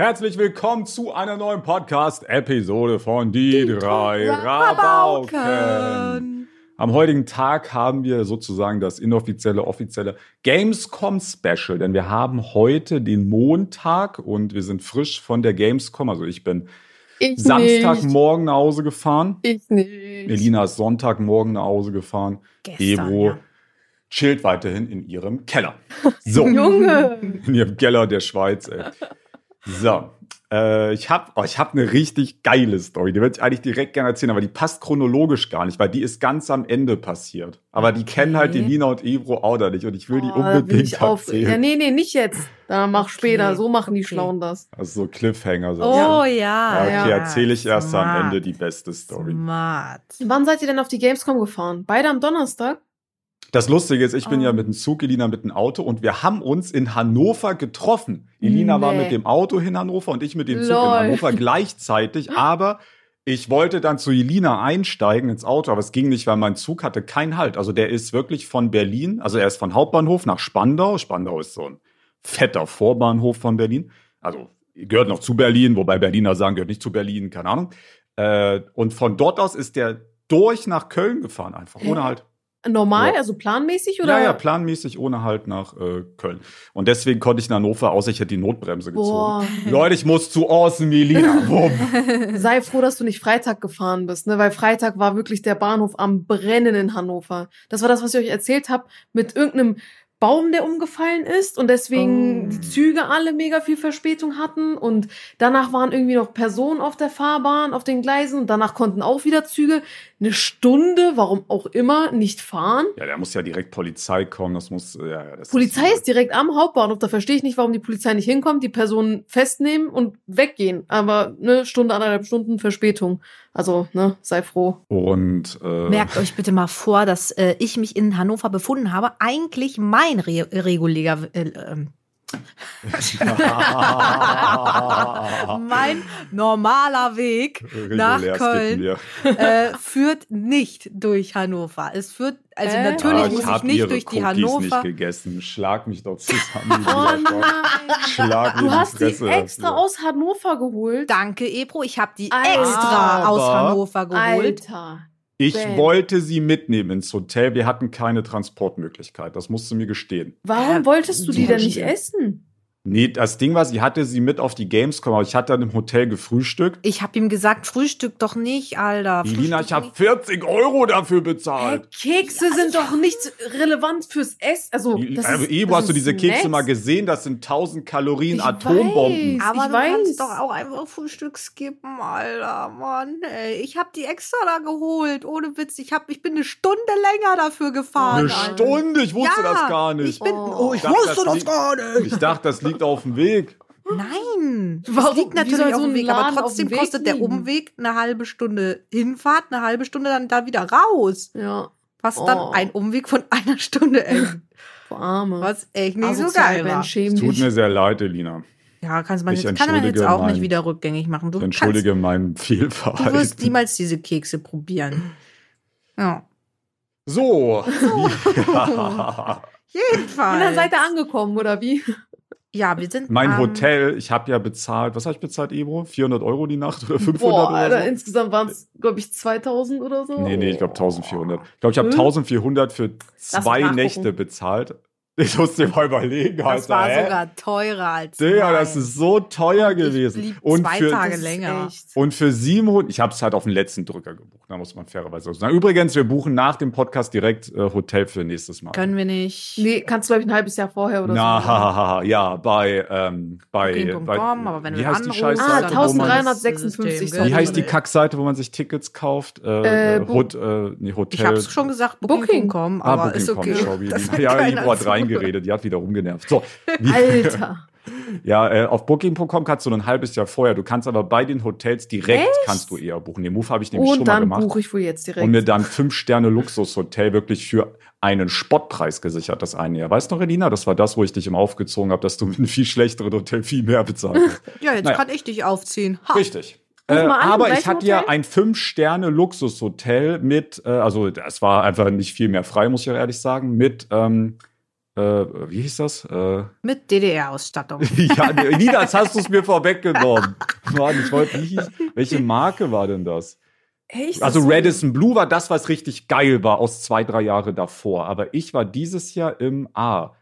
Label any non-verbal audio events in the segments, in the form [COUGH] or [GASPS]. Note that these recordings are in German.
Herzlich willkommen zu einer neuen Podcast-Episode von Die, drei Rabauken. Am heutigen Tag haben wir sozusagen das inoffizielle, offizielle Gamescom-Special, denn wir haben heute den Montag und wir sind frisch von der Gamescom. Also ich bin Ich Samstagmorgen nach Hause gefahren. Ich nicht. Elina ist Sonntagmorgen nach Hause gefahren. Gestern, Ebro ja. chillt weiterhin in ihrem Keller. [LAUGHS] So, Junge. in ihrem Keller der Schweiz, ey. So, äh, ich habe oh, ich hab eine richtig geile Story. Die würde ich eigentlich direkt gerne erzählen, aber die passt chronologisch gar nicht, weil die ist ganz am Ende passiert. Aber die kennen halt Okay. Elina und Ebro auch da nicht und ich will die Oh, da bin unbedingt ich auf. erzählen. Ja, nee, nee, nicht jetzt. Da mach Okay. später. So machen die Okay. Schlauen das. Also so Cliffhanger. So. Oh ja. Ja, okay, ja. erzähle ich erst am Smart. Ende die beste Story. Smart. Wann seid ihr denn auf die Gamescom gefahren? Beide am Donnerstag? Das Lustige ist, ich bin Oh. ja mit dem Zug, Elina mit dem Auto und wir haben uns in Hannover getroffen. Elina war Nee. mit dem Auto in Hannover und ich mit dem Zug Lol. in Hannover [LAUGHS] gleichzeitig, aber ich wollte dann zu Elina einsteigen ins Auto, aber es ging nicht, weil mein Zug hatte keinen Halt. Also der ist wirklich von Berlin, also er ist von Hauptbahnhof nach Spandau. Spandau ist so ein fetter Vorbahnhof von Berlin. Also gehört noch zu Berlin, wobei Berliner sagen, gehört nicht zu Berlin, keine Ahnung. Äh, und von dort aus ist der durch nach Köln gefahren, einfach ohne? Halt. Normal, Ja. also planmäßig oder? Ja, ja, planmäßig ohne Halt nach äh, Köln. Und deswegen konnte ich in Hannover, außer ich hätte die Notbremse gezogen. Boah. Leute, ich muss zu Awesome Elina. [LAUGHS] Wumm. Sei froh, dass du nicht Freitag gefahren bist, ne? Weil Freitag war wirklich der Bahnhof am Brennen in Hannover. Das war das, was ich euch erzählt habe, mit irgendeinem Baum, der umgefallen ist und deswegen Oh. die Züge alle mega viel Verspätung hatten und danach waren irgendwie noch Personen auf der Fahrbahn, auf den Gleisen und danach konnten auch wieder Züge eine Stunde, warum auch immer, nicht fahren. ja, da muss ja direkt Polizei kommen. Das muss, ja, das Polizei ist direkt am Hauptbahnhof, da verstehe ich nicht, warum die Polizei nicht hinkommt, die Personen festnehmen und weggehen. Aber eine Stunde, anderthalb Stunden Verspätung. Also, ne, sei froh. Und äh, Merkt euch bitte mal vor, dass äh, ich mich in Hannover befunden habe. Eigentlich mein Re regulärer, äh, ähm, [LAUGHS] mein normaler Weg nach regulär Köln skippen wir. äh, führt nicht durch Hannover. Es führt, also Äh? natürlich Ah, muss ich nicht ihre durch die Cookies nicht Hannover. gegessen. Schlag mich doch zusammen. [LAUGHS] Oh. Schlag Du die hast die extra dafür. aus Hannover geholt. Danke, Ebro. Ich habe die Alter. extra aus Hannover geholt. Alter. Ich Ben. wollte sie mitnehmen ins Hotel. Wir hatten keine Transportmöglichkeit. Das musst du mir gestehen. Warum wolltest du die denn nicht essen? Nee, das Ding war, sie hatte sie mit auf die Gamescom, aber ich hatte dann im Hotel gefrühstückt. Ich habe ihm gesagt, Frühstück doch nicht, Alter. Frühstück ich habe nicht. 40 Euro dafür bezahlt. Kekse sind doch nicht relevant fürs Essen. Also, das Also, ist, Ebo, das hast du diese Kekse Snacks. mal gesehen? Das sind 1000 Kalorien Ich Atombomben. weiß. Aber ich du weiß. kannst doch auch einfach Frühstück skippen, Alter, Mann. Ey, ich habe die extra da geholt, ohne Witz. Ich hab, ich bin eine Stunde länger dafür gefahren. Eine Alter. Stunde, ich wusste Ja, das gar Ich nicht. bin, Oh. oh, ich Ich dachte, wusste das das gar nicht. Ich dachte, das liegt [LAUGHS] auf dem Weg. Nein, Warum? das liegt natürlich auf so dem ein Weg, Laden aber trotzdem dem Weg kostet der liegen? Umweg eine halbe Stunde Hinfahrt, eine halbe Stunde dann da wieder raus. Ja, Was Oh. dann ein Umweg von einer Stunde [LAUGHS] ist. vor Arme. Was echt nicht so Asozial, geil war. Es tut mir sehr leid, Elina. Ja, kannst man Ich jetzt, kann man jetzt auch mein- nicht wieder rückgängig machen. Du, Ich entschuldige mein kannst, du wirst Fehlverhalten. niemals diese Kekse probieren. Ja. So. Ja. [LAUGHS] [LAUGHS] Jedenfalls. Und dann seid ihr angekommen, oder wie? Ja, wir sind Mein am- Hotel, ich habe ja bezahlt, was habe ich bezahlt, Ebro? 400 Euro die Nacht oder 500 Boah, oder Alter, so? insgesamt waren es, glaube ich, 2000 oder so. Nee, nee, ich glaube 1400. Ich glaube, ich habe Hm? 1400 für zwei. Nächte bezahlt. Ich muss dir mal überlegen, Das Alter. war hä? sogar teurer als Digga, mein. das ist so teuer Ich gewesen. blieb Und zwei für, Tage ist länger. echt- und für 700, ich habe es halt auf den letzten Drücker gebucht, da muss man fairerweise sagen. Übrigens, wir buchen nach dem Podcast direkt äh, Hotel für nächstes Mal. Können wir nicht. Nee, kannst du, glaube ich, ein halbes Jahr vorher oder Na, so. hahaha, ja, bei, ähm, bei, Booking.com, bei aber wenn wie du heißt die Scheißseite, Ah, dann wo man, 1356 System, wie heißt die? Kackseite, wo man sich Tickets kauft? Äh, Äh, äh, Hot, äh, nee, Hotel. Ich hab's schon gesagt, Booking.com, Ah, aber ist Booking.com, okay. sorry. Das hat ja, keiner Ivo reingeredet, die hat wieder rumgenervt. So, Alter. [LAUGHS] ja, äh, auf Booking.com kannst du ein halbes Jahr vorher. Du kannst aber bei den Hotels direkt Echt? kannst du eher buchen. Den Move habe ich nämlich schon Und mal dann gemacht. buche ich wohl jetzt direkt. und mir dann fünf Sterne Luxushotel wirklich für einen Spottpreis gesichert, das eine Jahr. Weißt du noch, Elina? Das war das, wo ich dich immer aufgezogen habe, dass du [LAUGHS] mit einem viel schlechteren Hotel viel mehr bezahlt hast. [LAUGHS] Ja, jetzt Naja. kann ich dich aufziehen. Ha. Richtig. Äh, mal aber ich hatte ja Hotel? ein Fünf-Sterne-Luxushotel mit, äh, also es war einfach nicht viel mehr frei, muss ich ja ehrlich sagen, mit ähm, äh, wie hieß das? Äh, Mit DDR-Ausstattung. [LAUGHS] ja, [LAUGHS] Nina, jetzt hast du es mir vorweggenommen. Mann, ich wollte, hieß, welche Marke war denn das? Echt? Also ist Radisson Blue war das, was richtig geil war aus zwei, drei Jahre davor. Aber ich war dieses Jahr im A.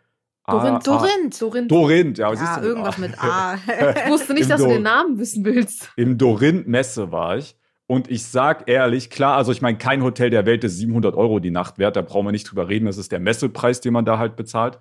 A- Dorinth. A- Dorinth. Dorinth. Dorinth, ja, siehst Ja, du, irgendwas ah. mit A. [LAUGHS] Ich wusste nicht, Im dass du den Namen wissen willst. Im Dorinth Messe war ich. Und ich sag ehrlich, klar, also ich meine, kein Hotel der Welt ist 700 Euro die Nacht wert, da brauchen wir nicht drüber reden, das ist der Messepreis, den man da halt bezahlt.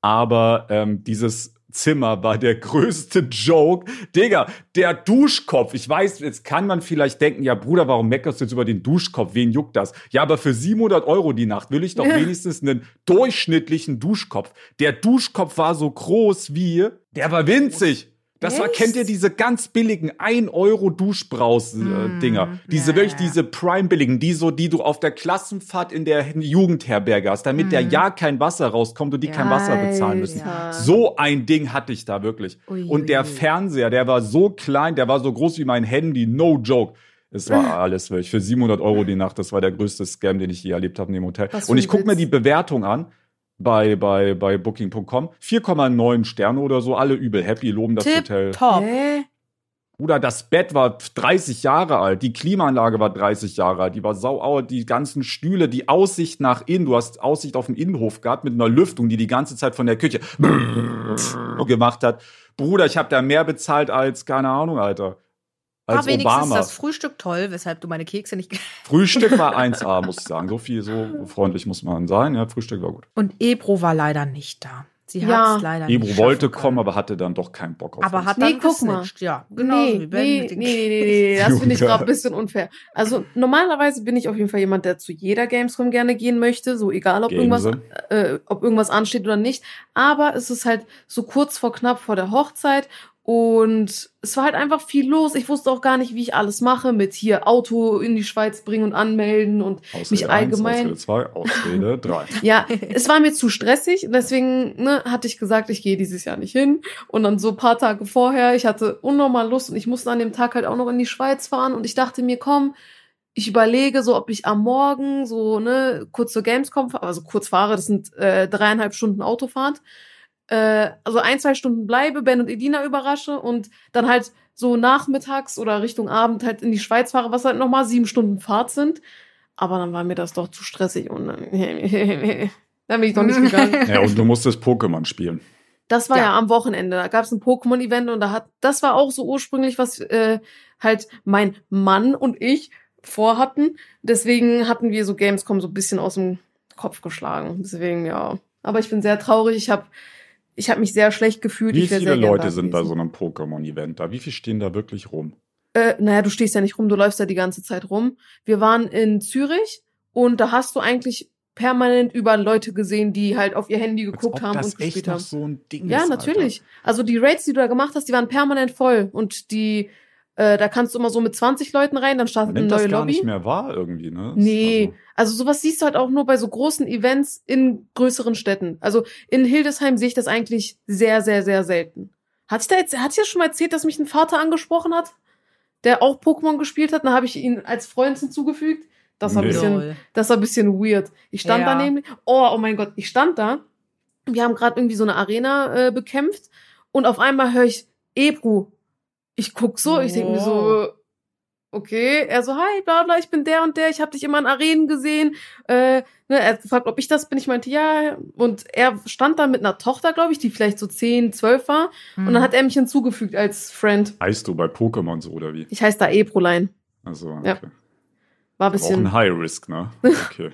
Aber ähm, dieses Zimmer war der [LAUGHS] größte Joke. Digga, der Duschkopf. Ich weiß, jetzt kann man vielleicht denken, ja Bruder, warum meckerst du jetzt über den Duschkopf? Wen juckt das? Ja, aber für 700 Euro die Nacht will ich doch Ja. [LAUGHS] wenigstens einen durchschnittlich Duschkopf. Der Duschkopf war so groß wie, der war winzig. Das war, Echt? kennt ihr diese ganz billigen 1 Euro Duschbraus-Dinger? Mm, diese ja, wirklich, ja. diese Prime-billigen, die so, die du auf der Klassenfahrt in der Jugendherberge hast, damit der Mm. ja kein Wasser rauskommt und die kein Wasser bezahlen müssen. So ein Ding hatte ich da wirklich. Ui, und der ui. Fernseher, der war so klein, der war so groß wie mein Handy, no joke. Es war [LAUGHS] alles wirklich für 700 Euro die Nacht. Das war der größte Scam, den ich je erlebt habe in dem Hotel. Was Und ich gucke mir die Bewertung an bei, bei, bei Booking.com. 4,9 Sterne oder so, alle übel happy, loben das Hotel. Tipp top. Hä? Bruder, das Bett war 30 Jahre alt, die Klimaanlage war 30 Jahre alt, die war sauer, die ganzen Stühle, die Aussicht nach innen, du hast Aussicht auf den Innenhof gehabt mit einer Lüftung, die die ganze Zeit von der Küche gemacht hat. Bruder, ich habe da mehr bezahlt als, keine Ahnung, Alter, als War wenigstens Obama. das Frühstück toll, weshalb du meine Kekse nicht. Frühstück war [LAUGHS] 1A, muss ich sagen. So viel, so freundlich muss man sein. Ja, Frühstück war gut. Und Ebro war leider nicht da. Sie Ja. hat es leider Ebro nicht wollte schaffen kommen, können. aber hatte dann doch keinen Bock auf aber uns. hat Nee, dann guck mal. ja. Genau nee, wie Ben nee, mit den nee, nee, nee, [LAUGHS] nee, das finde ich gerade ein bisschen unfair. Also normalerweise bin ich auf jeden Fall jemand, der zu jeder Gamescom gerne gehen möchte, so egal ob irgendwas, äh, ob irgendwas ansteht oder nicht. Aber es ist halt so kurz vor knapp vor der Hochzeit und es war halt einfach viel los. Ich wusste auch gar nicht, wie ich alles mache mit hier Auto in die Schweiz bringen und anmelden und Ausrede mich allgemein- Eins, Ausrede 2, Ausrede [LAUGHS] 3. ja, es war mir zu stressig, deswegen ne, hatte ich gesagt, ich gehe dieses Jahr nicht hin. Und dann so ein paar Tage vorher, ich hatte unnormal Lust und ich musste an dem Tag halt auch noch in die Schweiz fahren und ich dachte mir, komm, ich überlege so, ob ich am Morgen so ne kurz zur Gamescom, fahr- also kurz fahre, das sind äh, dreieinhalb Stunden Autofahrt, äh, also ein zwei Stunden bleibe, Ben und Edina überrasche und dann halt so nachmittags oder Richtung Abend halt in die Schweiz fahre, was halt nochmal sieben Stunden Fahrt sind. Aber dann war mir das doch zu stressig und dann, [LAUGHS] dann bin ich doch nicht gegangen. [LAUGHS] Ja, und du musstest Pokémon spielen. Das war ja, Ja. am Wochenende. Da gab es ein Pokémon-Event und da hat, das war auch so ursprünglich, was äh, halt mein Mann und ich vorhatten. Deswegen hatten wir so Gamescom so ein bisschen aus dem Kopf geschlagen. Deswegen, ja. Aber ich bin sehr traurig. Ich habe ich hab mich sehr schlecht gefühlt. Wie viele Leute sind bei so einem Pokémon-Event da? Wie viele stehen da wirklich rum? Äh, naja, du stehst ja nicht rum, du läufst ja die ganze Zeit rum. Wir waren in Zürich und da hast du eigentlich permanent überall Leute gesehen, die halt auf ihr Handy geguckt haben und gespielt haben. so Ja, ist, natürlich. Also die Raids, die du da gemacht hast, die waren permanent voll. Und die, äh, da kannst du immer so mit 20 Leuten rein, dann startet eine nimmt das neue gar Lobby. nicht mehr wahr irgendwie, ne? Nee, also sowas siehst du halt auch nur bei so großen Events in größeren Städten. Also in Hildesheim sehe ich das eigentlich sehr, sehr, sehr selten. Hat ich da jetzt, hat ich ja schon mal erzählt, dass mich ein Vater angesprochen hat, der auch Pokémon gespielt hat? Dann habe ich ihn als Freund hinzugefügt. Das war ein Nee. bisschen, das war ein bisschen weird. Ich stand da Ja. nämlich, oh, oh mein Gott, ich stand da. Wir haben gerade irgendwie so eine Arena äh, bekämpft und auf einmal höre ich Ebru. Ich guck so, ich denke mir so, okay. Er so, hi, bla bla, ich bin der und der, ich habe dich immer in Arenen gesehen. Äh, ne, er hat gefragt, ob ich das bin. Ich meinte, ja. Und er stand da mit einer Tochter, glaube ich, die vielleicht so 10, 12 war. Und Mhm. dann hat er mich hinzugefügt als Friend. Heißt du bei Pokémon so oder wie? Ich heiße da Ebrulein. Also, okay. Ja. War ein Auch ein bisschen, High Risk, ne? [LAUGHS] Okay.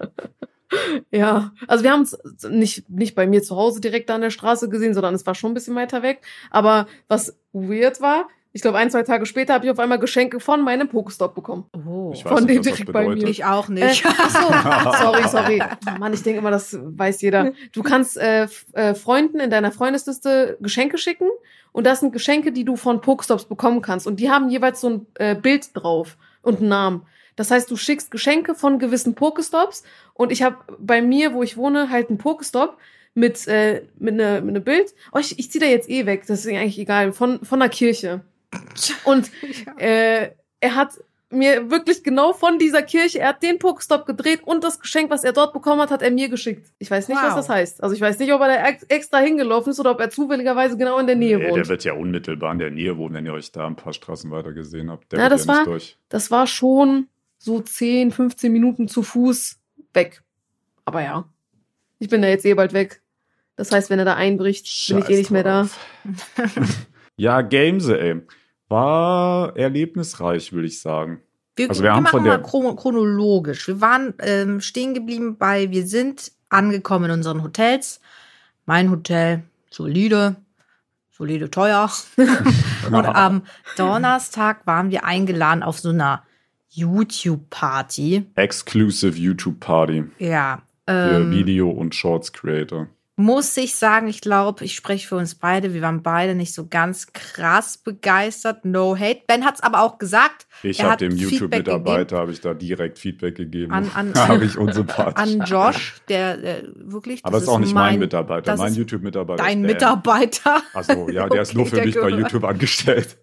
ja. Also wir haben uns nicht, nicht bei mir zu Hause direkt da an der Straße gesehen, sondern es war schon ein bisschen weiter weg. Aber was weird war, ich glaube, ein, zwei Tage später habe ich auf einmal Geschenke von meinem Pokestop bekommen. Oh. Ich weiß Von nicht, dem was das direkt bei mir. Ich auch Äh, nicht. [LAUGHS] ach so, [LAUGHS] sorry, sorry. Oh Mann, ich denke immer, das weiß jeder. Du kannst äh, äh, Freunden in deiner Freundesliste Geschenke schicken und das sind Geschenke, die du von Pokestops bekommen kannst und die haben jeweils so ein äh, Bild drauf und einen Namen. Das heißt, du schickst Geschenke von gewissen Pokestops und ich habe bei mir, wo ich wohne, halt einen Pokestop mit äh, mit ne, mit ne Bild. Oh, ich, ich zieh da jetzt eh weg, das ist eigentlich egal, von von der Kirche. Und [LAUGHS] äh, er hat mir wirklich genau von dieser Kirche, er hat den Pokestop gedreht und das Geschenk, was er dort bekommen hat, hat er mir geschickt. Ich weiß nicht, was Wow. das heißt. Also ich weiß nicht, ob er da ex- extra hingelaufen ist oder ob er zufälligerweise genau in der Nähe Nee, wohnt. der wird ja unmittelbar in der Nähe wohnen, wenn ihr euch da ein paar Straßen weiter gesehen habt. Der Ja, das ja nicht war- durch. Das war schon so 10, 15 Minuten zu Fuß weg. Aber ja, ich bin da jetzt eh bald weg. Das heißt, wenn er da einbricht, bin ich eh Scheiß nicht mehr da. [LAUGHS] ja, Gamese, ey. War erlebnisreich, würde ich sagen. Wir, Also wir wir haben machen von mal der- chron chronologisch. Wir waren ähm, stehen geblieben bei, wir sind angekommen in unseren Hotels. Mein Hotel, solide, solide teuer. [LAUGHS] Und am Donnerstag waren wir eingeladen auf so einer YouTube-Party. Exclusive YouTube Party Ja. für Ähm, Video- und Shorts Creator. Muss ich sagen, ich glaube, ich spreche für uns beide. Wir waren beide nicht so ganz krass begeistert. No hate. Ben hat es aber auch gesagt. Ich habe dem YouTube-Mitarbeiter habe ich da direkt Feedback gegeben. An- an- [LAUGHS] habe ich unsympathisch. An Josh, der äh, wirklich. Aber das es ist auch nicht mein, Mitarbeiter. das Mein YouTube-Mitarbeiter. Dein der. Mitarbeiter. Also ja, der ist [LAUGHS] nur Okay, für der mich bei. YouTube angestellt.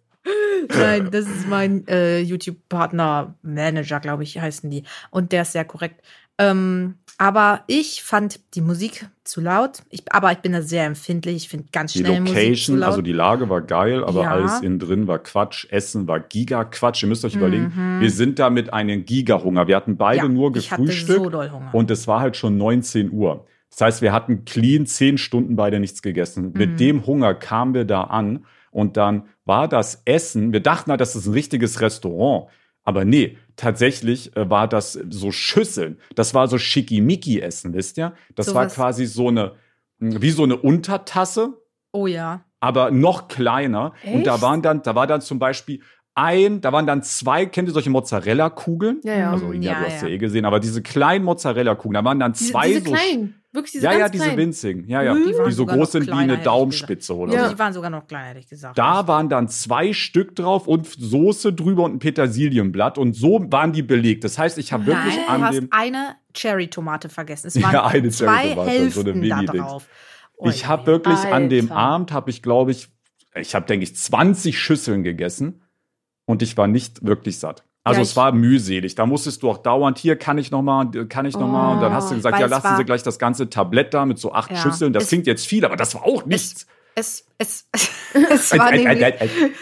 Nein, das ist mein äh, YouTube-Partner-Manager, glaube ich, heißen die. Und der ist sehr korrekt. Ähm, aber ich fand die Musik zu laut. Ich, aber ich bin da sehr empfindlich. Ich finde ganz Die schnell Musik zu Location, laut. also die Lage war geil, aber Ja. alles innen drin war Quatsch. Essen war Giga-Quatsch. Ihr müsst euch überlegen, Mhm. wir sind da mit einem Giga-Hunger. Wir hatten beide ja, nur gefrühstückt so und es war halt schon 19 Uhr. Das heißt, wir hatten clean 10 Stunden beide nichts gegessen. Mhm. Mit dem Hunger kamen wir da an und dann war das Essen, wir dachten halt, das ist ein richtiges Restaurant. Aber nee, tatsächlich äh, war das so Schüsseln. Das war so Schickimicki-Essen, wisst ihr? Das So war was- quasi so eine, mh, wie so eine Untertasse, oh ja. aber noch kleiner. Und da Echt? waren dann, da war dann zum Beispiel ein, da waren dann zwei, kennt ihr solche Mozzarella-Kugeln? Ja, ja. Also, Ina, Ja, du hast ja. ja. eh gesehen, aber diese kleinen Mozzarella-Kugeln, da waren dann Diese, zwei diese so. kleinen, wirklich diese ja, ganz ja, diese kleinen. winzigen. Ja, ja, Mhm. die, Die so groß sind wie eine Daumenspitze oder Ja. so. Die waren sogar noch kleiner, hätte ich gesagt. Da waren dann zwei Stück drauf und Soße drüber und ein Petersilienblatt und so waren die belegt. Das heißt, ich habe wirklich Nein, an du hast dem eine Cherry-Tomate vergessen. Es [LAUGHS] Ja, waren eine zwei Cherry-Tomate, so Hälften eine da drauf. Oh Ich habe wirklich an dem Alter. Abend habe ich glaube ich ich habe denke ich 20 Schüsseln gegessen und ich war nicht wirklich satt. Also Ja, es war mühselig. Da musstest du auch dauernd hier kann ich noch mal, kann ich noch mal und dann hast du Oh, gesagt, ja lassen Sie gleich das ganze Tablett da mit so acht Ja. Schüsseln. Das Es- klingt jetzt viel, aber das war auch nichts. Es, es, [LAUGHS] es, war nämlich,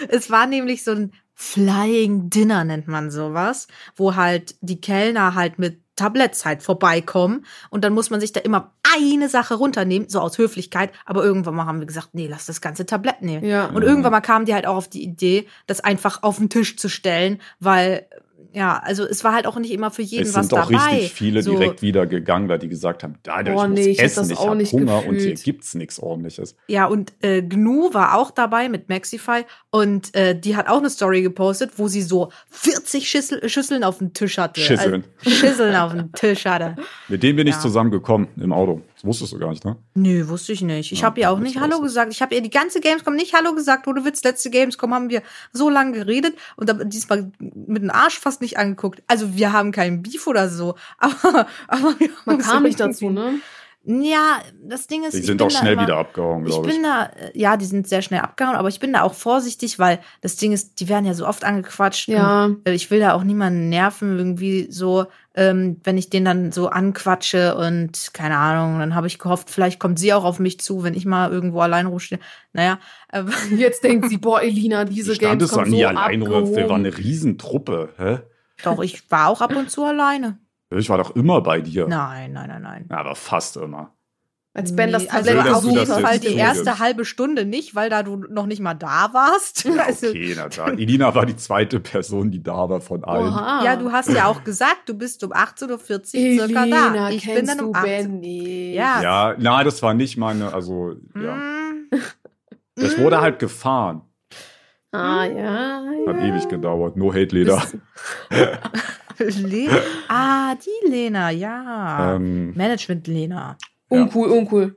es war nämlich so ein Flying Dinner, nennt man sowas, wo halt die Kellner halt mit Tabletts halt vorbeikommen und dann muss man sich da immer eine Sache runternehmen, so aus Höflichkeit, aber irgendwann mal haben wir gesagt, nee, lass das ganze Tablett nehmen. Ja. Und irgendwann mal kamen die halt auch auf die Idee, das einfach auf den Tisch zu stellen, weil ja, also es war halt auch nicht immer für jeden Es was sind doch dabei. richtig viele so, direkt wieder gegangen, weil die gesagt haben, da Boah, ich muss nee, ich essen, das ich auch habe nicht Hunger und hier gefühlt. gibt's nichts ordentliches. Ja, und äh, Gnu war auch dabei mit Maxify und äh, die hat auch eine Story gepostet, wo sie so 40 Schüssel, Schüsseln auf dem Tisch hatte. Schüsseln. Also, Schüsseln auf dem Tisch hatte. Mit denen bin ich Ja. zusammengekommen im Auto. Das wusstest du gar nicht, ne? Nö, wusste ich nicht. Ich Ja, habe ihr auch nicht. Hallo gesagt. Ich habe ihr die ganze Gamescom nicht Hallo gesagt. Ohne Witz, letzte Gamescom haben wir so lange geredet und dann diesmal mit dem Arsch fast nicht angeguckt. Also wir haben keinen Beef oder so. [LAUGHS] Aber, aber wir Man haben kam so nicht dazu, ne? Ja, das Ding ist, Die ich sind auch schnell immer- wieder abgehauen, Ich glaube ich. bin da, äh, ja, die sind sehr schnell abgehauen, aber ich bin da auch vorsichtig, weil das Ding ist, die werden ja so oft angequatscht. Ja. Und, äh, ich will da auch niemanden nerven, irgendwie so, ähm, wenn ich den dann so anquatsche und keine Ahnung, dann habe ich gehofft, vielleicht kommt sie auch auf mich zu, wenn ich mal irgendwo allein rumstehe. Naja, äh, [LAUGHS] Jetzt denkt sie, boah, Elina, diese Du standest doch Games nie so allein rum. Wir waren eine Riesentruppe. Hä? doch, ich war auch ab und zu alleine. Ich war doch immer bei dir. Nein, nein, nein, nein. Ja, aber fast immer. Als Ben das Nee, also Schön, dass auf jeden Fall jetzt die erste halbe Stunde nicht, weil da du noch nicht mal da warst. [LAUGHS] Ja, Also, okay, na klar. Elina war die zweite Person, die da war von allen. Oha. Ja, du hast ja auch gesagt, du bist um 18.40 Uhr circa da. Ich bin kennst dann um du 18 Ben Ja. Ja, na, das war nicht meine, also, ja. Mm. Das wurde halt gefahren. Ah, ja. Hat ja. ewig gedauert. No hate Leder. [LAUGHS] Le [LAUGHS] ah, die Lena, ja. Ähm, Management Lena. Uncool, uncool.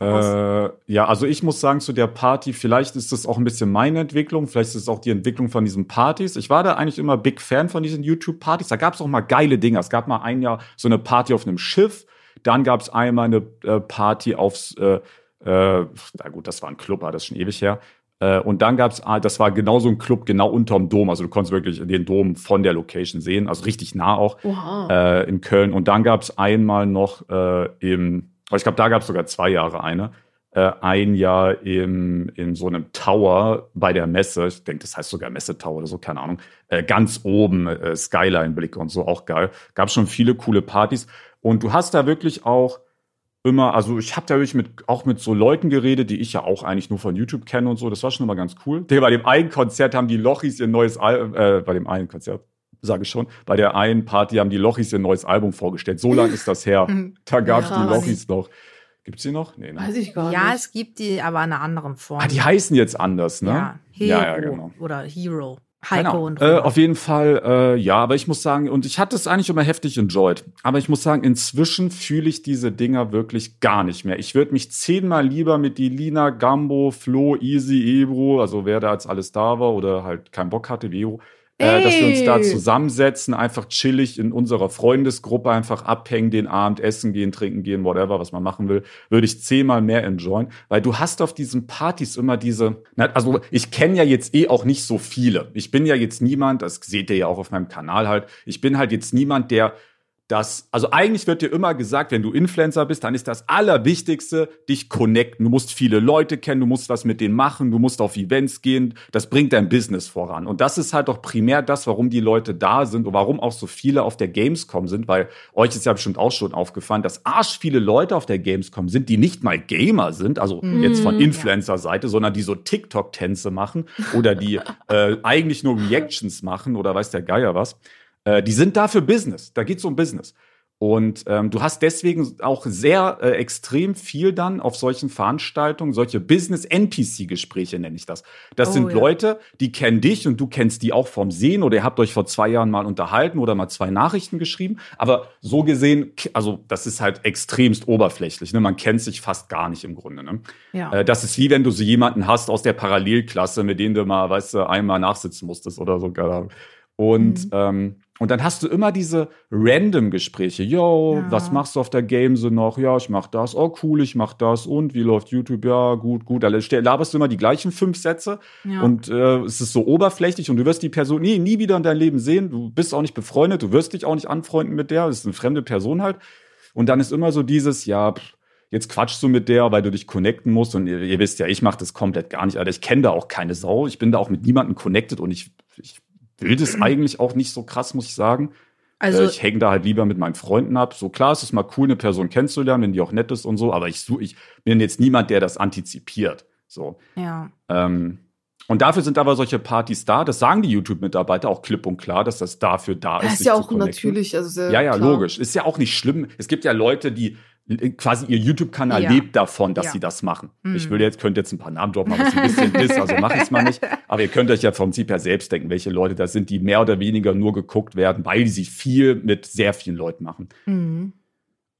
Äh, ja, also ich muss sagen zu der Party, vielleicht ist das auch ein bisschen meine Entwicklung, vielleicht ist es auch die Entwicklung von diesen Partys. Ich war da eigentlich immer Big Fan von diesen YouTube-Partys. Da gab es auch mal geile Dinge. Es gab mal ein Jahr so eine Party auf einem Schiff, dann gab es einmal eine äh, Party aufs, äh, äh, na gut, das war ein Club, aber das ist schon ewig her. Äh, und dann gab's, ah, das war genau so ein Club genau unterm Dom. Also du konntest wirklich den Dom von der Location sehen, also richtig nah auch äh, in Köln. Und dann gab's einmal noch äh, im, aber ich glaube, da gab's sogar zwei Jahre eine. Äh, ein Jahr im, in so einem Tower bei der Messe, ich denke, das heißt sogar Messe-Tower oder so, keine Ahnung, äh, ganz oben, Skyline-Blick und so, auch geil. Gab schon viele coole Partys. Und du hast da wirklich auch immer, also ich habe da wirklich mit, auch mit so Leuten geredet, die ich ja auch eigentlich nur von YouTube kenne und so. Das war schon immer ganz cool. Bei dem einen Konzert haben die Lochis ihr neues Album, äh, bei dem einen Konzert, sage ich schon, bei der einen Party haben die Lochis ihr neues Album vorgestellt. So lang ist das her. [LAUGHS] Da gab's Ja, die. Lochis noch. Gibt's die noch? Nee, ne? Weiß ich gar Ja, nicht. es gibt die, aber in einer anderen Form. Ah, die heißen jetzt anders, ne? Ja, Hero Ja, ja, genau. oder Hero. Heiko Ahnung. und äh. Auf jeden Fall, äh, ja, aber ich muss sagen, und ich hatte es eigentlich immer heftig enjoyed. Aber ich muss sagen, inzwischen fühle ich diese Dinger wirklich gar nicht mehr. Ich würde mich zehnmal lieber mit die Lina, Gambo, Flo, Easy, Ebro, also wer da jetzt alles da war oder halt keinen Bock hatte, wie Ebro, äh, dass wir uns da zusammensetzen, einfach chillig in unserer Freundesgruppe einfach abhängen, den Abend essen gehen, trinken gehen, whatever, was man machen will, würde ich zehnmal mehr enjoyen, weil du hast auf diesen Partys immer diese, also ich kenne ja jetzt eh auch nicht so viele. Ich bin ja jetzt niemand, das seht ihr ja auch auf meinem Kanal halt, ich bin halt jetzt niemand, der das, also eigentlich wird dir immer gesagt, wenn du Influencer bist, dann ist das Allerwichtigste, dich connecten. Du musst viele Leute kennen, du musst was mit denen machen, du musst auf Events gehen. Das bringt dein Business voran. Und das ist halt doch primär das, warum die Leute da sind und warum auch so viele auf der Gamescom sind, weil euch ist ja bestimmt auch schon aufgefallen, dass arsch viele Leute auf der Gamescom sind, die nicht mal Gamer sind, also jetzt von Influencer-Seite, sondern die so TikTok-Tänze machen oder die [LAUGHS] äh, eigentlich nur Reactions machen oder weiß der Geier was. Äh, die sind da für Business. Da geht's um Business. Und ähm, du hast deswegen auch sehr äh, extrem viel dann auf solchen Veranstaltungen, solche Business-NPC-Gespräche nenne ich das. Das Oh, sind ja. Leute, die kennen dich und du kennst die auch vom Sehen oder ihr habt euch vor zwei Jahren mal unterhalten oder mal zwei Nachrichten geschrieben. Aber so gesehen, also das ist halt extremst oberflächlich. Ne? Man kennt sich fast gar nicht im Grunde. Ne? Ja. Äh, das ist wie wenn du so jemanden hast aus der Parallelklasse, mit dem du mal, weißt du, einmal nachsitzen musstest oder so. keine Ahnung. Und, ähm, und dann hast du immer diese random Gespräche. Yo, Ja. was machst du auf der Game so noch? Ja, ich mach das. Oh, cool, ich mach das. Und wie läuft YouTube? Ja, gut, gut. Da laberst du immer die gleichen fünf Sätze. Ja. Und äh, es ist so oberflächlich und du wirst die Person nie, nie wieder in deinem Leben sehen. Du bist auch nicht befreundet, du wirst dich auch nicht anfreunden mit der. Das ist eine fremde Person halt. Und dann ist immer so dieses, ja, pff, jetzt quatschst du mit der, weil du dich connecten musst. Und ihr, ihr wisst ja, ich mache das komplett gar nicht, Alter. Ich kenne da auch keine Sau. Ich bin da auch mit niemandem connected und ich, ich will das eigentlich auch nicht so krass, muss ich sagen. also, äh, ich hänge da halt lieber mit meinen Freunden ab. So klar, es ist mal cool, eine Person kennenzulernen, wenn die auch nett ist und so, aber ich, such- ich bin jetzt niemand, der das antizipiert. So. ja. Ähm, und dafür sind aber solche Partys da. Das sagen die YouTube-Mitarbeiter auch klipp und klar, dass das dafür da ist. Das ist ja auch natürlich. Also Ja, ja, klar. logisch. Ist ja auch nicht schlimm. Es gibt ja Leute, die quasi ihr YouTube-Kanal Ja. lebt davon, dass Ja. sie das machen. Mhm. Ich will jetzt, könnte jetzt ein paar Namen droppen, aber es ist ein bisschen [LAUGHS] ist, also mache ich es mal nicht. Aber ihr könnt euch ja vom Prinzip her selbst denken, welche Leute das sind, die mehr oder weniger nur geguckt werden, weil sie viel mit sehr vielen Leuten machen. Mhm.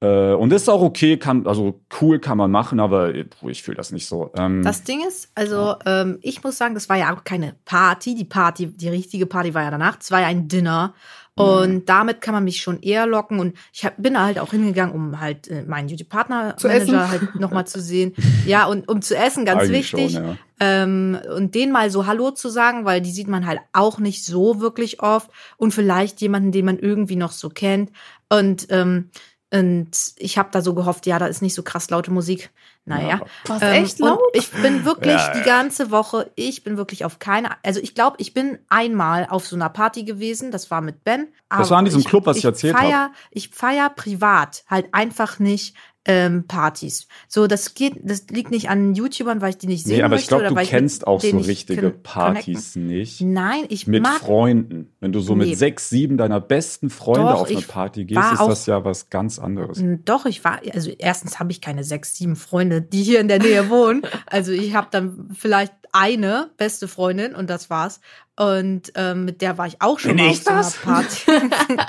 Äh, und das ist auch okay, kann, also cool kann man machen, aber äh, ich fühle das nicht so. Ähm, Das Ding ist, also ähm, ich muss sagen, das war ja auch keine Party. Die Party, die richtige Party war ja danach. Es war ja ein Dinner. Und damit kann man mich schon eher locken. Und ich hab, bin da halt auch hingegangen, um halt äh, meinen. YouTube-Partner-Manager halt nochmal zu sehen. [LAUGHS] Ja, und um zu essen, ganz eigentlich wichtig. Schon, ja. Ähm, und denen mal so Hallo zu sagen, weil die sieht man halt auch nicht so wirklich oft. Und vielleicht jemanden, den man irgendwie noch so kennt. Und, ähm, und ich habe da so gehofft, ja, da ist nicht so krass laute Musik. Naja. War es Ähm, echt laut? Ich bin wirklich Ja, die ganze Woche, ich bin wirklich auf keine, also ich glaube, ich bin einmal auf so einer Party gewesen, das war mit Ben. Das war in diesem Club, was ich erzählt feier, Ich feier privat halt einfach nicht ähm, Partys. So, das geht, das liegt nicht an YouTubern, weil ich die nicht sehen Nee, aber ich möchte glaube, oder du ich kennst auch so nicht richtige Partys nicht. connecten. Nein, ich Mit mag Freunden. Wenn du so Nee. mit sechs, sieben deiner besten Freunde Doch, auf eine ich Party gehst, ist auch- das ja was ganz anderes. Doch, ich war, also erstens habe ich keine sechs, sieben Freunde, die hier in der Nähe [LAUGHS] wohnen. Also ich habe dann vielleicht eine beste Freundin und das war's. Und ähm, mit der war ich auch schon Bin mal ich auf so einer? Party. [LAUGHS] [LAUGHS]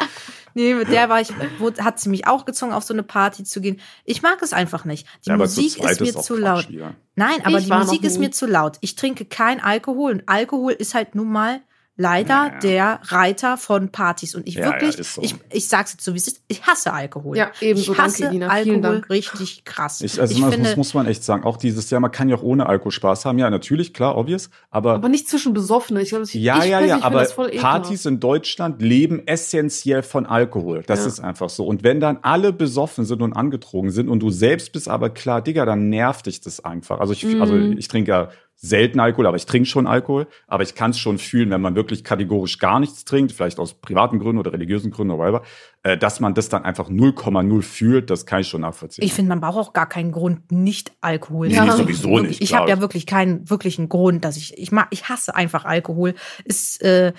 nee, mit der war ich, wo, hat sie mich auch gezwungen, auf so eine Party zu gehen. Ich mag es einfach nicht. Die Ja, Musik ist mir auch zu laut. Nein, aber Ich die Musik ist mir zu laut. Ich trinke kein Alkohol und Alkohol ist halt nun mal leider Ja. der Reiter von Partys. Und ich Ja, ja, wirklich, ist so. ich, ich sag's jetzt so, wie es ist, ich hasse Alkohol. Ja, ebenso. Ich hasse Danke, Ina. Alkohol Vielen Dank. richtig krass. Ich, also ich das finde, muss, muss man echt sagen. Auch dieses Jahr, man kann ja auch ohne Alkohol Spaß haben. Ja, natürlich, klar, obvious. Aber, Aber nicht zwischen Besoffenen. Ich glaube, ich, ja, ich ja, ja. Aber. Partys in Deutschland leben essentiell von Alkohol. Das Ja. ist einfach so. Und wenn dann alle besoffen sind und angetrogen sind und du selbst bist aber klar, Digga, dann nervt dich das einfach. Also ich, Mhm. also ich trinke ja selten Alkohol, aber ich trinke schon Alkohol. Aber ich kann es schon fühlen, wenn man wirklich kategorisch gar nichts trinkt, vielleicht aus privaten Gründen oder religiösen Gründen oder whatever, äh, dass man das dann einfach 0,0 fühlt, das kann ich schon nachvollziehen. ich finde, man braucht auch gar keinen Grund, nicht Alkohol Ja. zu Nee, trinken. sowieso nicht, Ich habe ja wirklich keinen wirklichen Grund, dass ich, ich mag, ich hasse einfach Alkohol. Ist, äh,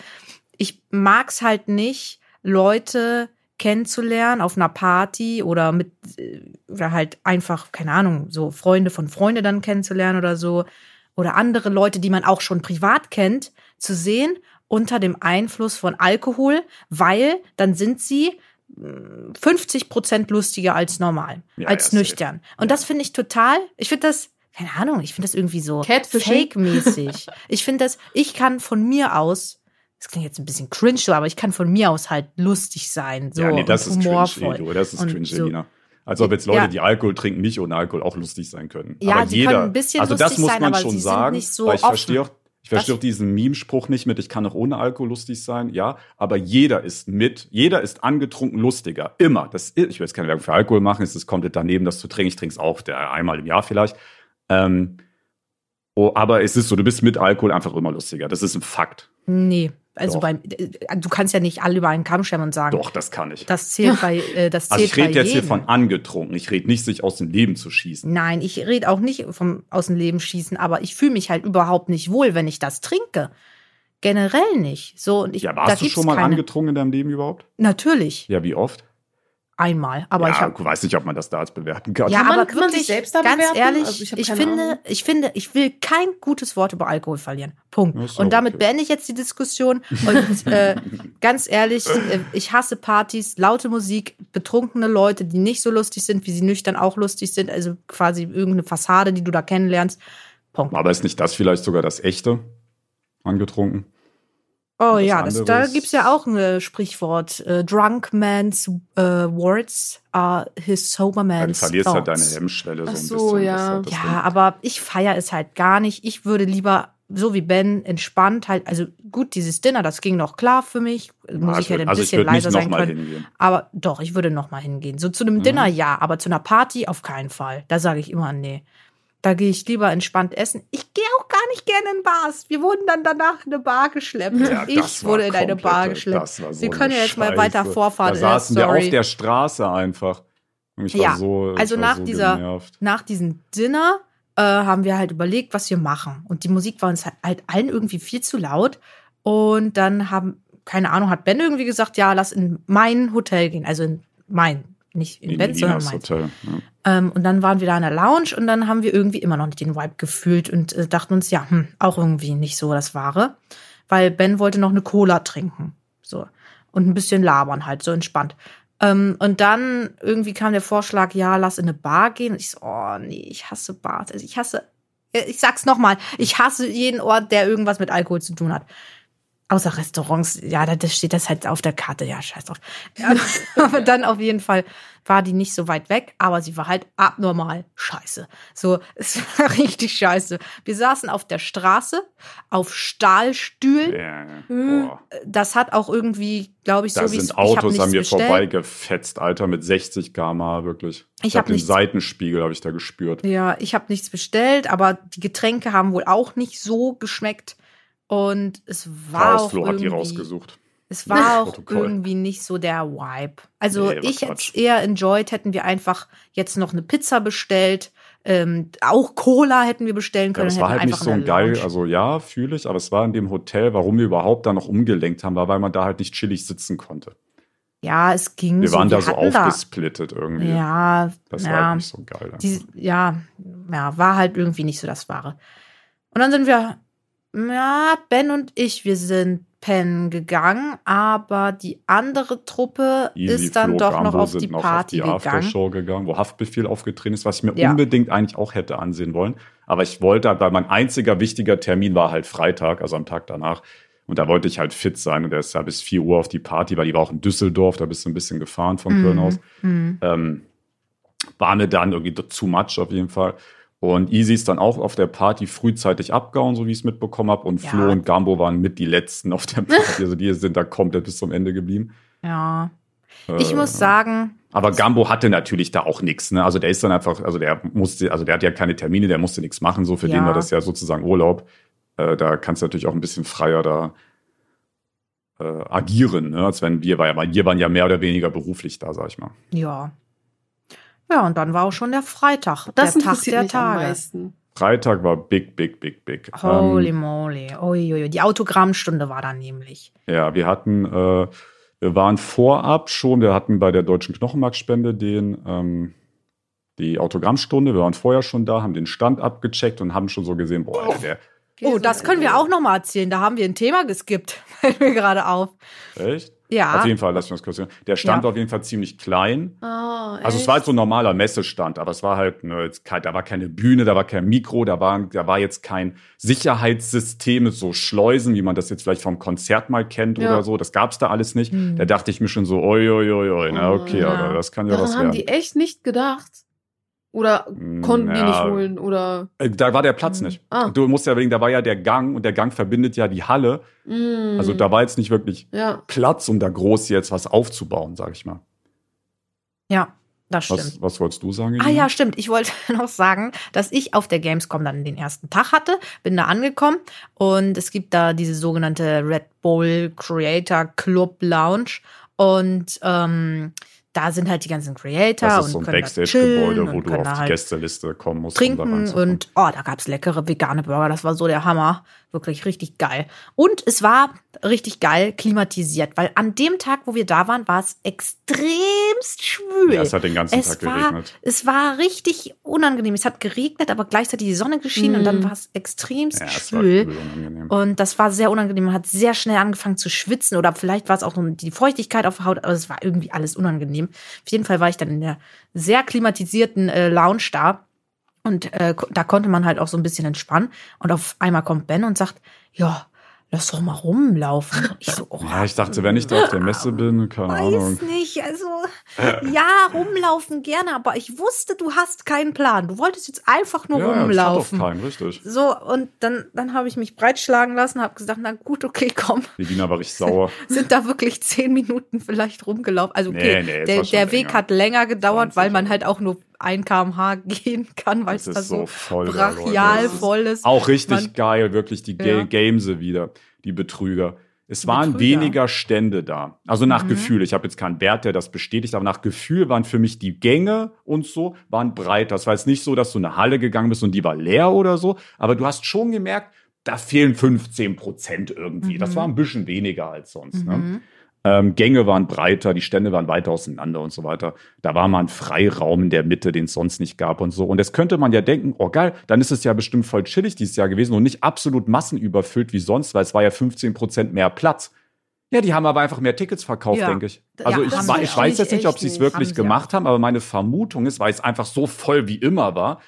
ich mag's halt nicht, Leute kennenzulernen auf einer Party oder mit äh, oder halt einfach keine Ahnung so Freunde von Freunde dann kennenzulernen oder so oder andere Leute, die man auch schon privat kennt, zu sehen unter dem Einfluss von Alkohol, weil dann sind sie mh, 50 Prozent lustiger als normal, Ja, als ja, safe. nüchtern. Und das finde ich total, ich finde das, keine Ahnung, ich finde das irgendwie so fake-mäßig. [LAUGHS] ich finde das, ich kann von mir aus, das klingt jetzt ein bisschen cringe, so, aber ich kann von mir aus halt lustig sein, so ja, nee, das und ist humorvoll. cringe, das ist Und cringe, so. Elina. Als ob jetzt Leute, Ja. die Alkohol trinken, nicht ohne Alkohol auch lustig sein können. Ja, aber die jeder, ein bisschen also das muss sein, man schon sagen, so weil ich offen. verstehe auch, ich verstehe auch diesen Meme-Spruch nicht mit, ich kann auch ohne Alkohol lustig sein, ja, aber jeder ist mit, jeder ist angetrunken lustiger, immer. Das, ich will jetzt keine Werbung für Alkohol machen, es ist komplett daneben, das zu trinken, ich trinke es auch der, einmal im Jahr vielleicht. Ähm, oh, aber es ist so, du bist mit Alkohol einfach immer lustiger, das ist ein Fakt. Nee, also Doch. beim, äh, du kannst ja nicht alle über einen Kamm scheren und sagen, Doch, das kann ich. das zählt bei, äh, das also zählt ich rede jetzt hier jedem. von angetrunken, ich rede nicht, sich aus dem Leben zu schießen. Nein, ich rede auch nicht vom aus dem Leben schießen, aber ich fühle mich halt überhaupt nicht wohl, wenn ich das trinke. Generell nicht. So und ich Ja, da warst du schon mal keine. angetrunken in deinem Leben überhaupt? Natürlich, Ja, wie oft? Einmal, aber ja, ich ich weiß nicht, ob man das da als bewerten kann. Ja, Kann man- aber kann man wirklich, sich selbst da ganz bewerten? ehrlich, Also ich ich, hab finde, Ahnung. ich finde, ich will kein gutes Wort über Alkohol verlieren. Punkt. Ist Und damit okay. beende ich jetzt die Diskussion. Und [LAUGHS] äh, ganz ehrlich, äh, ich hasse Partys, laute Musik, betrunkene Leute, die nicht so lustig sind, wie sie nüchtern auch lustig sind. Also quasi irgendeine Fassade, die du da kennenlernst. Punkt. Aber ist nicht das vielleicht sogar das echte? Angetrunken? Oh ja, das, da gibt's ja auch ein äh, Sprichwort. Äh, drunk man's äh, words are his sober Ja, du man's verlierst halt deine thoughts. Hemmschwelle so Ach ein so, bisschen. ja. Das halt das Ja, aber ich feiere es halt gar nicht. Ich würde lieber, so wie Ben, entspannt halt, also gut, dieses Dinner, das ging noch klar für mich. Musik also, hätte ein also ich bisschen leiser sein können. hingehen. Aber doch, ich würde noch mal hingehen. So zu einem Mhm. Dinner ja, aber zu einer Party auf keinen Fall. Da sage ich immer nee. Da gehe ich lieber entspannt essen. Ich gehe auch gar nicht gerne in Bars. Wir wurden dann danach in eine Bar geschleppt. Ja, ich wurde in eine Bar geschleppt. so wir können ja jetzt mal Scheiße. weiter vorfahren. Da saßen wir auf der Straße einfach. Und ich war Ja, so, also nach so dieser- genervt. nach diesem Dinner äh, haben wir halt überlegt, was wir machen. Und die Musik war uns halt, halt allen irgendwie viel zu laut. Und dann haben, keine Ahnung, hat Ben irgendwie gesagt, ja, lass in mein Hotel gehen. Also in mein, nicht in, In Ben's, sondern meins. Hotel. Ja. Ähm, und dann waren wir da in der Lounge und dann haben wir irgendwie immer noch nicht den Vibe gefühlt und äh, dachten uns, ja, hm, auch irgendwie nicht so das Wahre. Weil Ben wollte noch eine Cola trinken. So. Und ein bisschen labern halt, so entspannt. Ähm, und dann irgendwie kam der Vorschlag, ja, lass in eine Bar gehen. Und ich so, oh nee, ich hasse Bars. Also ich hasse, äh, ich sag's nochmal, ich hasse jeden Ort, der irgendwas mit Alkohol zu tun hat. Außer Restaurants, ja, da da steht das halt auf der Karte, ja, scheiß drauf. Ja, [LAUGHS] aber dann auf jeden Fall war die nicht so weit weg, aber sie war halt abnormal scheiße. So, [LAUGHS] es war richtig scheiße. Wir saßen auf der Straße, auf Stahlstühlen. Ja, Hm. boah. Das hat auch irgendwie, glaube ich, so Da wie ich sind ich hab Autos nichts an mir vorbeigefetzt, Alter, mit 60 km/h, wirklich. Ich hab hab den Seitenspiegel, habe ich da gespürt. Ja, ich habe nichts bestellt, aber die Getränke haben wohl auch nicht so geschmeckt. Und es war auch Chaosflo hat die irgendwie, rausgesucht. es war [LAUGHS] auch Protokoll. irgendwie nicht so der Vibe. Also Nee, war ich hätte es eher enjoyed, hätten wir einfach jetzt noch eine Pizza bestellt. Ähm, auch Cola hätten wir bestellen Ja, können. das war hätten halt nicht so in ein geil, also ja, fühle ich, aber es war in dem Hotel, warum wir überhaupt da noch umgelenkt haben, war, weil man da halt nicht chillig sitzen konnte. ja, es ging Wir so. waren da so aufgesplittet irgendwie. Ja, Das war ja. halt nicht so geil. die, ja, ja, war halt irgendwie nicht so das Wahre. Und dann sind wir, ja, Ben und ich, wir sind pennen gegangen, aber die andere Truppe Easy ist dann Flo, doch noch Gambo auf die noch Party auf die gegangen. Gegangen, wo Haftbefehl aufgetreten ist, was ich mir Ja. unbedingt eigentlich auch hätte ansehen wollen. Aber ich wollte, weil mein einziger wichtiger Termin war halt Freitag, also am Tag danach. Und da wollte ich halt fit sein. Und er ist ja bis 4 Uhr auf die Party, weil die war auch in Düsseldorf, da bist du ein bisschen gefahren von Köln aus. Mhm. Ähm, war mir dann irgendwie too much auf jeden Fall. Und Easy ist dann auch auf der Party frühzeitig abgehauen, so wie ich es mitbekommen habe. Und Ja. Flo und Gambo waren mit die letzten auf der Party. Also die sind da komplett bis zum Ende geblieben. Ja. Ich Äh, muss sagen, Aber Gambo hatte natürlich da auch nichts. Ne? Also der ist dann einfach, also der musste, also der hat ja keine Termine, der musste nichts machen. So für Ja. den war das ja sozusagen Urlaub. Äh, da kannst du natürlich auch ein bisschen freier da äh, agieren, ne? als wenn wir, weil wir waren ja mehr oder weniger beruflich da, sag ich mal. ja. Ja, und dann war auch schon der Freitag, Das der Tag der Tage. Freitag war big, big, big, big. Holy Ähm, moly. Uiuiui. Die Autogrammstunde war da nämlich. Ja, wir hatten, äh, wir waren vorab schon, wir hatten bei der Deutschen Knochenmarkspende den, ähm, die Autogrammstunde, wir waren vorher schon da, haben den Stand abgecheckt und haben schon so gesehen, boah, Alter, der, Oh, das können wir auch noch mal erzählen. Da haben wir ein Thema geskippt. [LAUGHS] Fällt mir gerade auf. echt? Ja. Auf jeden Fall, lass mich das kurz hören. Der Stand Ja. war auf jeden Fall ziemlich klein. Ah, Also es war halt so ein normaler Messestand, aber es war halt, ne, da war keine Bühne, da war kein Mikro, da war, da war jetzt kein Sicherheitssystem mit so Schleusen, wie man das jetzt vielleicht vom Konzert mal kennt Ja. oder so. Das gab's da alles nicht. Hm. Da dachte ich mir schon so, oi, oi, oi, oi, na Oh, okay, ja. aber das kann ja Daran was haben werden. die echt nicht gedacht. Oder konnten die Ja. nicht holen oder. Äh, Da war der Platz Hm. nicht. Ah. Du musst ja überlegen, da war ja der Gang und der Gang verbindet ja die Halle. Mm, Also da war jetzt nicht wirklich Ja. Platz, um da groß jetzt was aufzubauen, sag ich mal. Ja, das stimmt. Was, was wolltest du sagen? Ah ja, stimmt. Ich wollte [LAUGHS] noch sagen, dass ich auf der Gamescom dann den ersten Tag hatte, bin da angekommen und es gibt da diese sogenannte Red Bull Creator Club Lounge und ähm, da sind halt die ganzen Creator Das ist und so ein Backstage-Gebäude, wo und du auf die halt Gästeliste kommen musst. um da trinken reinzukommen. und oh, da gab's leckere vegane Burger, das war so der Hammer, wirklich richtig geil. Und es war richtig geil klimatisiert, weil an dem Tag, wo wir da waren, war es extremst schwül. Ja, es hat den ganzen es Tag war, geregnet. Es war richtig unangenehm. Es hat geregnet, aber gleichzeitig die Sonne geschienen und dann Mhm. war es extremst Ja, es war schwül. übel unangenehm. Und das war sehr unangenehm. Man hat sehr schnell angefangen zu schwitzen oder vielleicht war es auch nur die Feuchtigkeit auf der Haut, aber es war irgendwie alles unangenehm. Auf jeden Fall war ich dann in der sehr klimatisierten äh, Lounge da und äh, da konnte man halt auch so ein bisschen entspannen. Und auf einmal kommt Ben und sagt, ja, lass doch mal rumlaufen. Ich so, oh, ja, ich dachte, wenn ich da auf der Messe bin, [LAUGHS] keine Ahnung. Weiß nicht, also [LAUGHS] ja, rumlaufen gerne, aber ich wusste, du hast keinen Plan. Du wolltest jetzt einfach nur Ja, ja, das hat rumlaufen. doch keinen, richtig. So, und dann, dann habe ich mich breitschlagen lassen, habe gesagt, na gut, okay, komm. Regina war richtig sauer. [LAUGHS] Sind da wirklich zehn Minuten vielleicht rumgelaufen? Also okay, Nee, nee, der, der Weg länger. hat länger gedauert, 20, weil man halt auch nur ein kmh gehen kann, weil es Das da so voll Leute. brachial Das ist voll ist. Auch richtig Man- geil, wirklich die Ja. Gamese wieder, die Betrüger. Es waren Betrüger. weniger Stände da. Also nach Mhm. Gefühl. Ich habe jetzt keinen Wert, der das bestätigt, aber nach Gefühl waren für mich die Gänge und so waren breiter. Das war jetzt nicht so, dass du in eine Halle gegangen bist und die war leer oder so, aber du hast schon gemerkt, da fehlen 15 Prozent irgendwie. Das Mhm. war ein bisschen weniger als sonst. Ne? Ähm, Gänge waren breiter, die Stände waren weiter auseinander und so weiter. Da war mal ein Freiraum in der Mitte, den es sonst nicht gab und so. Und jetzt könnte man ja denken, oh geil, dann ist es ja bestimmt voll chillig dieses Jahr gewesen und nicht absolut massenüberfüllt wie sonst, weil es war ja 15 Prozent mehr Platz. Ja, die haben aber einfach mehr Tickets verkauft, Ja. denke ich. Ja, Also ich, sie ich auch. weiß jetzt nicht, ob sie es wirklich Haben gemacht haben, aber meine Vermutung ist, weil es einfach so voll wie immer war,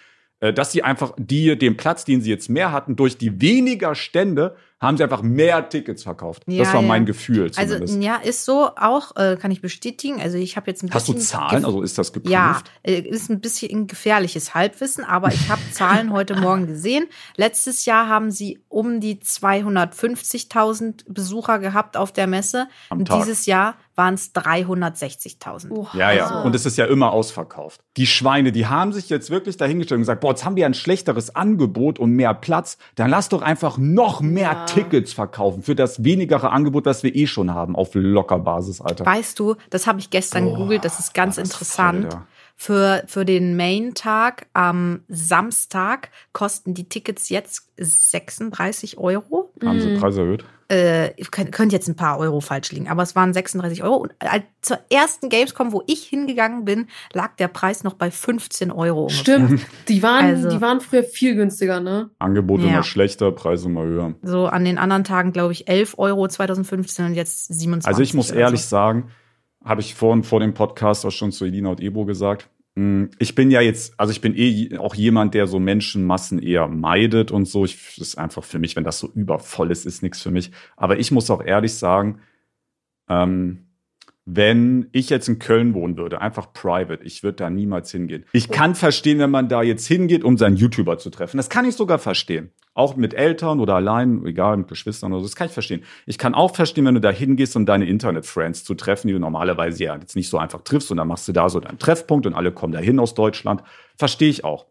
dass sie einfach die, den Platz, den sie jetzt mehr hatten, durch die weniger Stände, haben sie einfach mehr Tickets verkauft. das Ja, war ja. mein Gefühl Also zumindest. ja, ist so auch, äh, kann ich bestätigen. Also ich habe jetzt ein Hast du bisschen Zahlen? Also ist das geprüft? Ja, äh, ist ein bisschen gefährliches Halbwissen, aber ich habe Zahlen [LAUGHS] heute Morgen gesehen. Letztes Jahr haben sie um die 250.000 Besucher gehabt auf der Messe. Am Und Tag. dieses Jahr waren es 360.000. Oha. Ja, ja. Also- Und es ist ja immer ausverkauft. Die Schweine, die haben sich jetzt wirklich dahingestellt und gesagt, boah, jetzt haben wir ein schlechteres Angebot und mehr Platz. Dann lass doch einfach noch mehr Ja. Tickets verkaufen für das wenigere Angebot, das wir eh schon haben, auf locker Basis, Alter. Weißt du, das habe ich gestern Boah, gegoogelt, das ist ganz das ist interessant. voll da. Für, für den Main-Tag am Samstag kosten die Tickets jetzt 36 Euro. Haben sie Mhm. Preise erhöht? Äh, könnt, könnte jetzt ein paar Euro falsch liegen, aber es waren 36 Euro. Und zur ersten Gamescom, wo ich hingegangen bin, lag der Preis noch bei 15 Euro. ungefähr. Stimmt. Die waren, Also- die waren früher viel günstiger, ne? Angebot Ja. immer schlechter, Preise immer höher. So an den anderen Tagen, glaube ich, 11 Euro 2015 und jetzt 27. Also ich muss ehrlich so. sagen, habe ich vorhin vor dem Podcast auch schon zu Elina und Ebo gesagt, Ich bin ja jetzt, also ich bin eh auch jemand, der so Menschenmassen eher meidet und so. Ich, das ist einfach für mich, wenn das so übervoll ist, ist nichts für mich. Aber ich muss auch ehrlich sagen, ähm, wenn ich jetzt in Köln wohnen würde, einfach private, ich würde da niemals hingehen. Ich kann verstehen, wenn man da jetzt hingeht, um seinen YouTuber zu treffen. Das kann ich sogar verstehen. Auch mit Eltern oder allein, egal, mit Geschwistern oder so, das kann ich verstehen. Ich kann auch verstehen, wenn du da hingehst, um deine Internet-Friends zu treffen, die du normalerweise ja jetzt nicht so einfach triffst und dann machst du da so deinen Treffpunkt und alle kommen da hin aus Deutschland. Verstehe ich auch.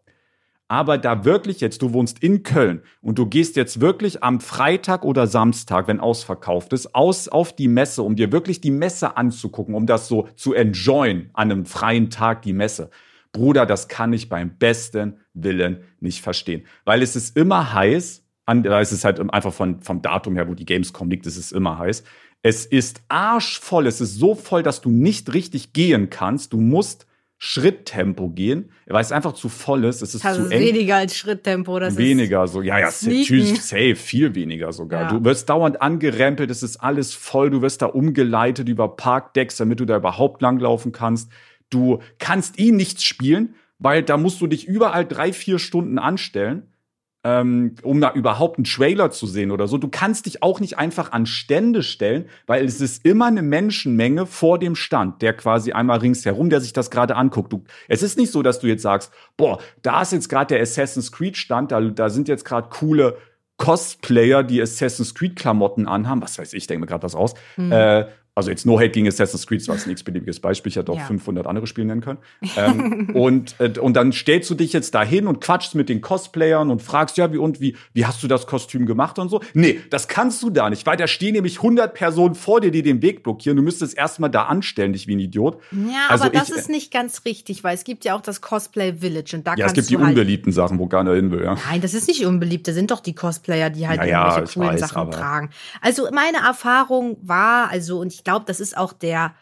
Aber da wirklich jetzt, du wohnst in Köln und du gehst jetzt wirklich am Freitag oder Samstag, wenn ausverkauft ist, aus auf die Messe, um dir wirklich die Messe anzugucken, um das so zu enjoyen an einem freien Tag, die Messe. Bruder, das kann ich beim besten Willen nicht verstehen. Weil es ist immer heiß, da ist es halt einfach von, vom Datum her, wo die Gamescom liegt, ist es immer heiß. Es ist arschvoll, es ist so voll, dass du nicht richtig gehen kannst. Du musst Schritttempo gehen, weil es einfach zu voll ist. Es ist Das zu eng. weniger als Schritttempo. Das weniger so, ja, ja, natürlich safe, viel weniger sogar. Ja. Du wirst dauernd angerempelt, es ist alles voll, du wirst da umgeleitet über Parkdecks, damit du da überhaupt langlaufen kannst. Du kannst eh nichts spielen, weil da musst du dich überall drei, vier Stunden anstellen, ähm, um da überhaupt einen Trailer zu sehen oder so. Du kannst dich auch nicht einfach an Stände stellen, weil es ist immer eine Menschenmenge vor dem Stand, der quasi einmal ringsherum, der sich das gerade anguckt. Du, es ist nicht so, dass du jetzt sagst, boah, da ist jetzt gerade der Assassin's Creed Stand, da, da sind jetzt gerade coole Cosplayer, die Assassin's Creed Klamotten anhaben. Was weiß ich, denke mir gerade was aus. Hm. Äh, also jetzt No Hate gegen Assassin's Creed, das war ein x-beliebiges Beispiel, ich hätte auch Ja. 500 andere Spiele nennen können. Ähm, [LAUGHS] und, äh, und dann stellst du dich jetzt dahin und quatschst mit den Cosplayern und fragst, ja, wie und wie, wie hast du das Kostüm gemacht und so? Nee, das kannst du da nicht, weil da stehen nämlich 100 Personen vor dir, die den Weg blockieren. Du müsstest erstmal da anstellen, dich wie ein Idiot. Ja, Also aber das ich- ist nicht ganz richtig, weil es gibt ja auch das Cosplay Village und da Ja, es kannst gibt die du halt unbeliebten Sachen, wo keiner hin will, ja. Nein, das ist nicht unbeliebt. Das sind doch die Cosplayer, die halt Ja, ja, irgendwelche coolen weiß, Sachen tragen. Also meine Erfahrung war, also und ich glaube, das ist auch der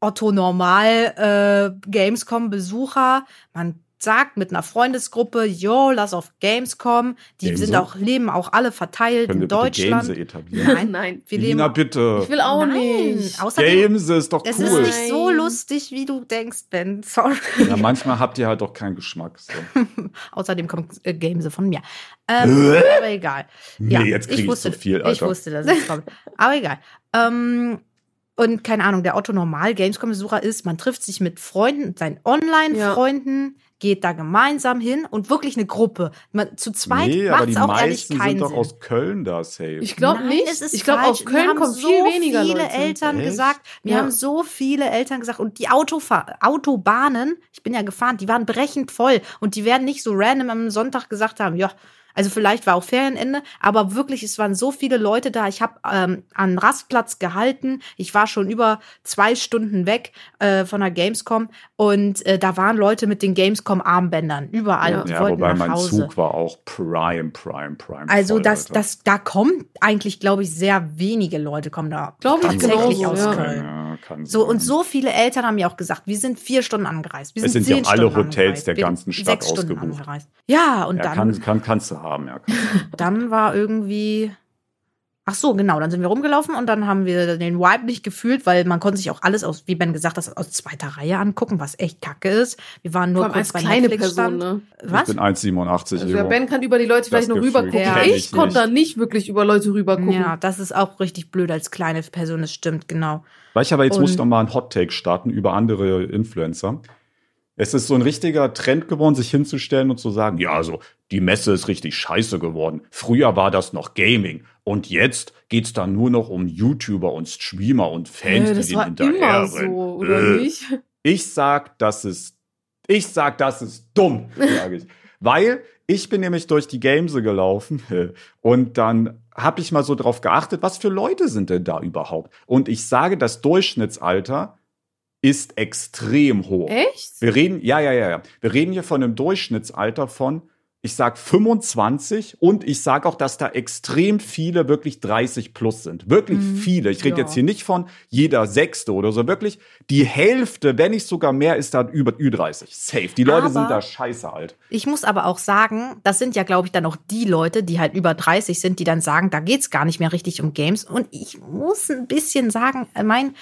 Otto Normal äh, Gamescom Besucher. Man sagt mit einer Freundesgruppe, yo, lass auf Gamescom. Die Gamese? sind auch leben auch alle verteilt Können in Deutschland. Gamese etablieren? Nein, Nein. wir leben Lina, bitte. Ich will auch Nein, nicht. außerdem Gamese ist doch es cool. ist nicht so lustig, wie du denkst, Ben. Sorry. Ja, manchmal habt ihr halt doch keinen Geschmack. So. [LAUGHS] Außerdem kommt äh, Gamese von mir. Ähm, aber egal. Ja, Nee, jetzt krieg ich wusste, zu viel, Ich Alter. wusste, dass es kommt. Aber egal. Ähm, und keine Ahnung, der Otto Normal Gamescom-Besucher ist, man trifft sich mit Freunden, seinen Online-Freunden, geht da gemeinsam hin und wirklich eine Gruppe. Man, zu zweit nee, aber macht die es auch ehrlich meisten keinen sind doch Sinn. aus Köln da safe. Ich glaube nicht. es ist ich glaube, aus Köln kommen so viel weniger viele Leute. Eltern Echt? gesagt. Mir Ja. haben so viele Eltern gesagt. Und die Autofahr Autobahnen, ich bin ja gefahren, die waren brechend voll. Und die werden nicht so random am Sonntag gesagt haben, ja, also vielleicht war auch Ferienende, aber wirklich, es waren so viele Leute da. Ich habe ähm, an Rastplatz gehalten. Ich war schon über zwei Stunden weg äh, von der Gamescom und äh, da waren Leute mit den Gamescom-Armbändern überall. Ja. und ja, wobei nach mein Hause. Zug war auch prime, prime, prime. Also voll, das, Alter. das, da kommen eigentlich, glaube ich, sehr wenige Leute kommen da Glaub ich tatsächlich genauso, aus ja. Köln. Ja, kann So, sein. und so viele Eltern haben mir auch gesagt, wir sind vier Stunden angereist. Wir Es sind, sind ja alle Stunden Hotels angereist. der ganzen Stadt ausgebucht. angereist. Ja, und ja, dann, kann, kann, kannst du haben, ja. [LAUGHS] dann war irgendwie. Ach so, genau, dann sind wir rumgelaufen und dann haben wir den Vibe nicht gefühlt, weil man konnte sich auch alles aus, wie Ben gesagt hat, aus zweiter Reihe angucken, was echt kacke ist. Wir waren nur kurz als bei kleine Netflix Person, ne? Was? Ich bin 1,87 Also. Ben kann über die Leute vielleicht noch Gefühl rüber gucken. kenn Ich, ich konnte da nicht wirklich über Leute rüber gucken. Ja, das ist auch richtig blöd als kleine Person, das stimmt, genau. Weißt du, aber jetzt muss ich Und- noch mal einen Hot Take starten über andere Influencer. Es ist so ein richtiger Trend geworden, sich hinzustellen und zu sagen, ja, also die Messe ist richtig scheiße geworden. Früher war das noch Gaming und jetzt geht's da nur noch um YouTuber und Streamer und Fans, Äh, die das den war hinterher immer so, oder Äh. nicht? Ich sag, das ist, ich sag, das ist dumm, sage ich. Weil ich bin nämlich durch die Gamese gelaufen und dann habe ich mal so drauf geachtet, was für Leute sind denn da überhaupt? Und ich sage, das Durchschnittsalter ist extrem hoch. Echt? Wir reden, ja, ja, ja, ja. Wir reden hier von einem Durchschnittsalter von ich sag 25 und ich sag auch, dass da extrem viele wirklich 30 plus sind. Wirklich Mhm. viele. Ich rede Ja. jetzt hier nicht von jeder Sechste oder so. Wirklich die Hälfte, wenn nicht sogar mehr, ist da über Ü30. Safe. Die Leute Aber- sind da scheiße alt. Ich muss aber auch sagen, das sind ja, glaube ich, dann auch die Leute, die halt über 30 sind, die dann sagen, da geht's gar nicht mehr richtig um Games. Und ich muss ein bisschen sagen, mein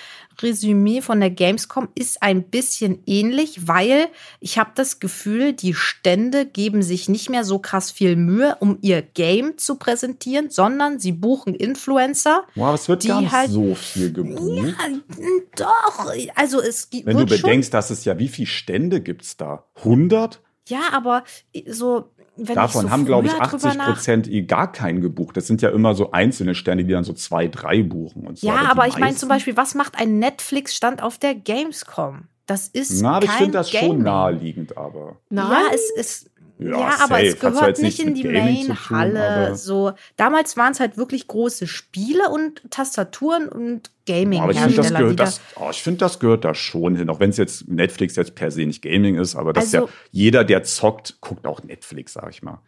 Resümee von der Gamescom ist ein bisschen ähnlich, weil ich habe das Gefühl, die Stände geben sich nicht mehr so krass viel Mühe, um ihr Game zu präsentieren, sondern sie buchen Influencer. Wow, aber es wird Die gar nicht halt- so viel gebucht. Doch, also es gibt Wenn du bedenkst, dass es ja, wie viele Stände gibt's da? 100? Ja, aber so, wenn Davon ich so haben, glaube ich, früher drüber 80 Prozent eh gar keinen gebucht. Das sind ja immer so einzelne Stände, die dann so zwei, drei buchen und so. Ja, die aber ich meine zum Beispiel, was macht ein Netflix-Stand auf der Gamescom? Das ist Na, aber ich finde das Gaming. schon naheliegend, aber. Ja, es ist. Ja, Ja, aber es gehört nicht in die Main-Halle. So, damals waren es halt wirklich große Spiele und Tastaturen und gaming Aber ich finde, das, gehört, das, oh, ich find, das gehört da schon hin. Auch wenn es jetzt Netflix jetzt per se nicht Gaming ist, aber das Also- ja, jeder, der zockt, guckt auch Netflix, sag ich mal.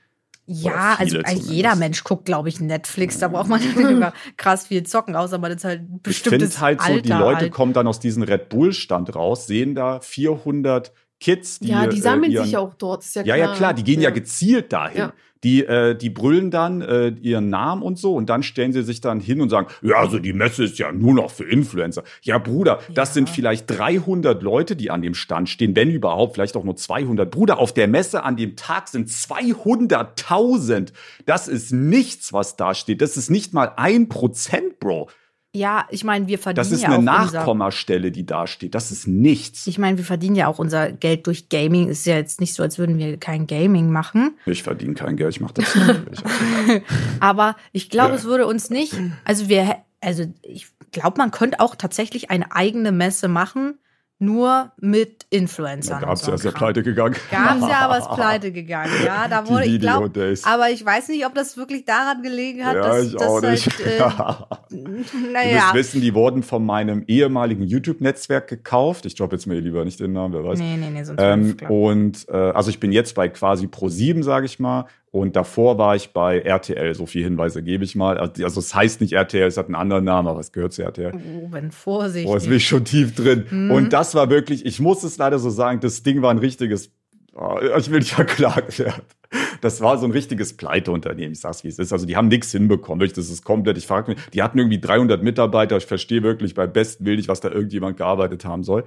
Ja, also äh, zumindest. jeder Mensch guckt, glaube ich, Netflix. Da braucht man [LAUGHS] nicht immer krass viel zocken, außer man ist halt ein Ich bestimmtes finde halt so, Alter die Leute halt. kommen dann aus diesem Red Bull-Stand raus, sehen da 400 Kids, die. ja, die sammeln äh, ihren, sich ja auch dort. Ist ja, Ja, klar. ja, klar, die gehen ja, gezielt dahin. Ja. Die, äh, die brüllen dann äh, ihren Namen und so und dann stellen sie sich dann hin und sagen, ja, also die Messe ist ja nur noch für Influencer. Ja, Bruder, das Ja. sind vielleicht 300 Leute, die an dem Stand stehen, wenn überhaupt, vielleicht auch nur 200. Bruder, auf der Messe an dem Tag sind 200.000. Das ist nichts, was da steht. Das ist nicht mal ein Prozent, Bro. Ja, ich meine, wir verdienen Das ist ja eine auch Nachkommastelle, die da steht. Das ist nichts. Ich meine, wir verdienen ja auch unser Geld durch Gaming. Ist ja jetzt nicht so, als würden wir kein Gaming machen. Ich verdiene kein Geld, ich mache das natürlich. [LAUGHS] Aber ich glaube, es würde uns nicht. Also wir, also ich glaube, man könnte auch tatsächlich eine eigene Messe machen, nur mit Da Influencern. gab es ja, ist ja pleite gegangen. Gab's ja, aber ist [LAUGHS] pleite gegangen. Ja, [LAUGHS] da wurde, ich glaube, aber ich weiß nicht, ob das wirklich daran gelegen hat, ja, dass ich das auch nicht. halt, äh, [LAUGHS] Ihr naja, müsst wissen, die wurden von meinem ehemaligen YouTube-Netzwerk gekauft. Ich droppe jetzt mir lieber nicht den Namen, wer weiß. nee, nee, nee, sonst Ähm, und äh, also ich bin jetzt bei quasi Pro7, sage ich mal. Und davor war ich bei RTL. So viel Hinweise gebe ich mal. Also also es heißt nicht RTL, es hat einen anderen Namen, aber es gehört zu RTL. Oh, wenn Vorsicht. Boah, jetzt bin ich schon tief drin. Mhm. Und das war wirklich, ich muss es leider so sagen, das Ding war ein richtiges, oh, ich will nicht verklagt werden. [LAUGHS] Das war so ein richtiges Pleiteunternehmen, ich sag's wie es ist. Also die haben nichts hinbekommen, wirklich, das ist komplett, ich frage mich, die hatten irgendwie 300 Mitarbeiter, ich verstehe wirklich bei besten Willen nicht, was da irgendjemand gearbeitet haben soll.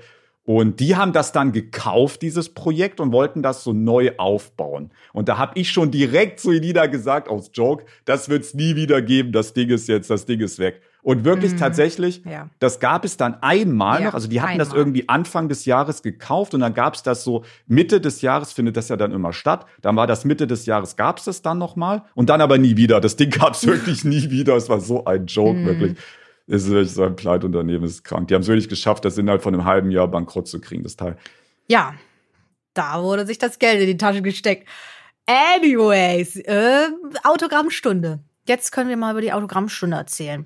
Und die haben das dann gekauft, dieses Projekt, und wollten das so neu aufbauen. Und da habe ich schon direkt zu Elina gesagt, aus Joke, das wird's nie wieder geben, das Ding ist jetzt, das Ding ist weg. Und wirklich Mhm. tatsächlich, Ja. das gab es dann einmal Ja, noch. Also die hatten das einmal. irgendwie Anfang des Jahres gekauft und dann gab es das so Mitte des Jahres findet das ja dann immer statt. Dann war das Mitte des Jahres gab es das dann noch mal und dann aber nie wieder. Das Ding gab es [LAUGHS] wirklich nie wieder. Es war so ein Joke Mhm. wirklich. Ist wirklich so ein Pleitunternehmen, ist krank. Die haben es wirklich geschafft, das innerhalb von einem halben Jahr bankrott zu kriegen, das Teil. Ja, da wurde sich das Geld in die Tasche gesteckt. Anyways, äh, Autogrammstunde. Jetzt können wir mal über die Autogrammstunde erzählen.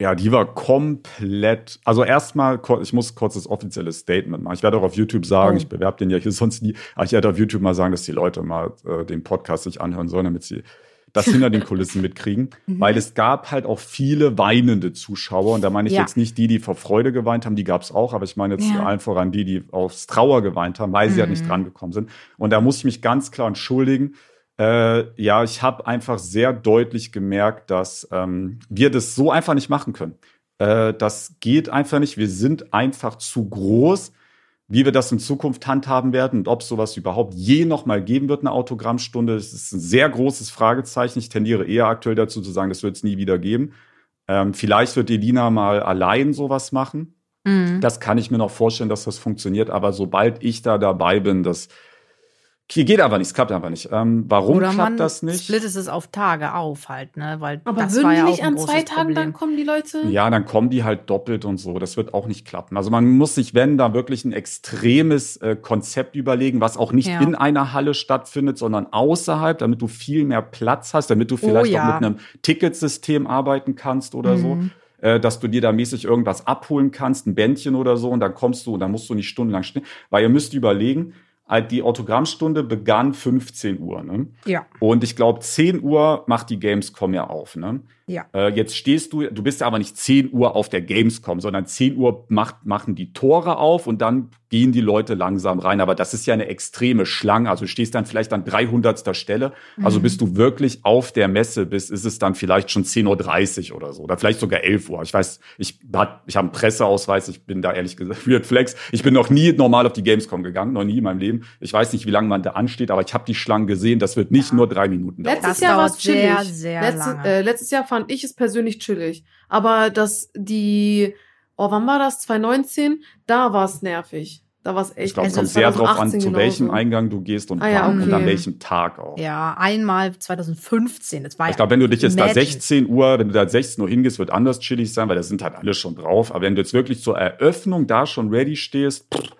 Ja, die war komplett. Also erstmal, ich muss kurz das offizielle Statement machen. Ich werde auch auf YouTube sagen, Oh. ich bewerbe den ja hier sonst nie, aber ich werde auf YouTube mal sagen, dass die Leute mal äh, den Podcast sich anhören sollen, damit sie das hinter den [LAUGHS] Kulissen mitkriegen. Mhm. Weil es gab halt auch viele weinende Zuschauer. Und da meine ich Ja. jetzt nicht die, die vor Freude geweint haben, die gab es auch, aber ich meine jetzt Ja. allen voran die, die aufs Trauer geweint haben, weil sie halt Mhm. nicht drangekommen sind. Und da muss ich mich ganz klar entschuldigen. Äh, ja, ich habe einfach sehr deutlich gemerkt, dass ähm, wir das so einfach nicht machen können. Äh, das geht einfach nicht. Wir sind einfach zu groß, wie wir das in Zukunft handhaben werden und ob es sowas überhaupt je noch mal geben wird, eine Autogrammstunde. Das ist ein sehr großes Fragezeichen. Ich tendiere eher aktuell dazu zu sagen, das wird es nie wieder geben. Ähm, vielleicht wird Elina mal allein sowas machen. Mhm. Das kann ich mir noch vorstellen, dass das funktioniert. Aber sobald ich da dabei bin, das geht einfach nicht, es klappt einfach nicht. Ähm, warum Oder klappt man das nicht? splittet es auf Tage auf halt, ne? Weil Aber das würden war die ja nicht an zwei Tagen Problem. dann kommen, die Leute? Ja, dann kommen die halt doppelt und so. Das wird auch nicht klappen. Also man muss sich, wenn, da wirklich ein extremes äh, Konzept überlegen, was auch nicht Ja. in einer Halle stattfindet, sondern außerhalb, damit du viel mehr Platz hast, damit du vielleicht Oh ja. auch mit einem Ticketsystem arbeiten kannst oder so. Mhm. Äh, dass du dir da mäßig irgendwas abholen kannst, ein Bändchen oder so, und dann kommst du und dann musst du nicht stundenlang stehen. Weil ihr müsst überlegen, die Autogrammstunde begann 15 Uhr. Ne? Ja. Und ich glaube, 10 Uhr macht die Gamescom ja auf. Ne? Ja. Äh, jetzt stehst du, du bist ja aber nicht 10 Uhr auf der Gamescom, sondern 10 Uhr macht, machen die Tore auf und dann gehen die Leute langsam rein. Aber das ist ja eine extreme Schlange. Also du stehst dann vielleicht an 300. Stelle. Also Mhm. bis du wirklich auf der Messe bist, ist es dann vielleicht schon 10.30 Uhr oder so. Oder vielleicht sogar 11 Uhr. Ich weiß, ich, hat, ich habe einen Presseausweis. Ich bin da ehrlich gesagt, Weird Flex. Ich bin noch nie normal auf die Gamescom gegangen. Noch nie in meinem Leben. Ich weiß nicht, wie lange man da ansteht, aber ich habe die Schlangen gesehen. Das wird nicht nur drei Minuten dauern. Letztes Das Jahr war es chillig. sehr, sehr Letzte, lange. Äh, letztes Jahr fand ich es persönlich chillig. Aber das, die, oh, wann war das? 2019? Da war es nervig. Da war es echt. Ich glaube, es Also kommt sehr drauf an, 2018 zu welchem genauso. Eingang du gehst und, Ah ja, wann und an okay. welchem Tag auch. Ja, einmal 2015. Das war Ich ja glaube, wenn du dich jetzt da Imagine. 16 Uhr, wenn du da 16 Uhr hingehst, wird anders chillig sein, weil da sind halt alle schon drauf. Aber wenn du jetzt wirklich zur Eröffnung da schon ready stehst, pff,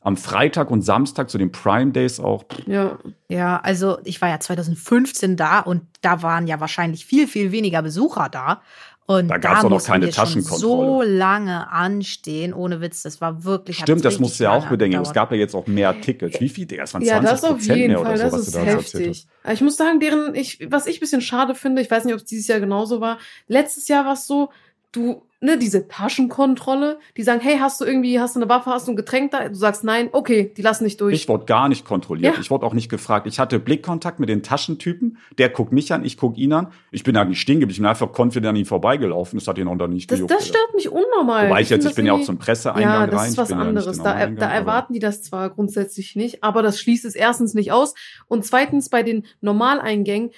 am Freitag und Samstag zu den Prime Days auch, Ja. Ja, also ich war ja 2015 da und da waren ja wahrscheinlich viel, viel weniger Besucher da. Und Da gab's doch noch mussten keine Taschenkontrolle. so lange anstehen, ohne Witz. Das war wirklich. stimmt, das musst du ja auch bedenken. Es gab ja jetzt auch mehr Tickets. Wie viel? Das waren 20 Ja, das auf Prozent jeden mehr Fall. oder so, Das was du ist da heftig. Ich muss sagen, deren, ich, was ich ein bisschen schade finde, ich weiß nicht, ob es dieses Jahr genauso war. Letztes Jahr war es so, du, ne, diese Taschenkontrolle, die sagen, hey, hast du irgendwie, hast du eine Waffe, hast du ein Getränk da? Du sagst nein, okay, die lassen nicht durch. Ich wurde gar nicht kontrolliert. Ja. Ich wurde auch nicht gefragt. Ich hatte Blickkontakt mit den Taschentypen. Der guckt mich an, ich guck ihn an. Ich bin da nicht stehen geblieben. Ich bin einfach confident an ihm vorbeigelaufen. Das hat ihn auch dann nicht das, gejuckt. das stört mich unnormal. Wobei ich jetzt, find ich bin ja auch zum Presseeingang Ja, rein. das ist Ich was bin ja anderes. den Da, da Eingang, aber- erwarten die das zwar grundsätzlich nicht, aber das schließt es erstens nicht aus. Und zweitens bei den Normaleingängen,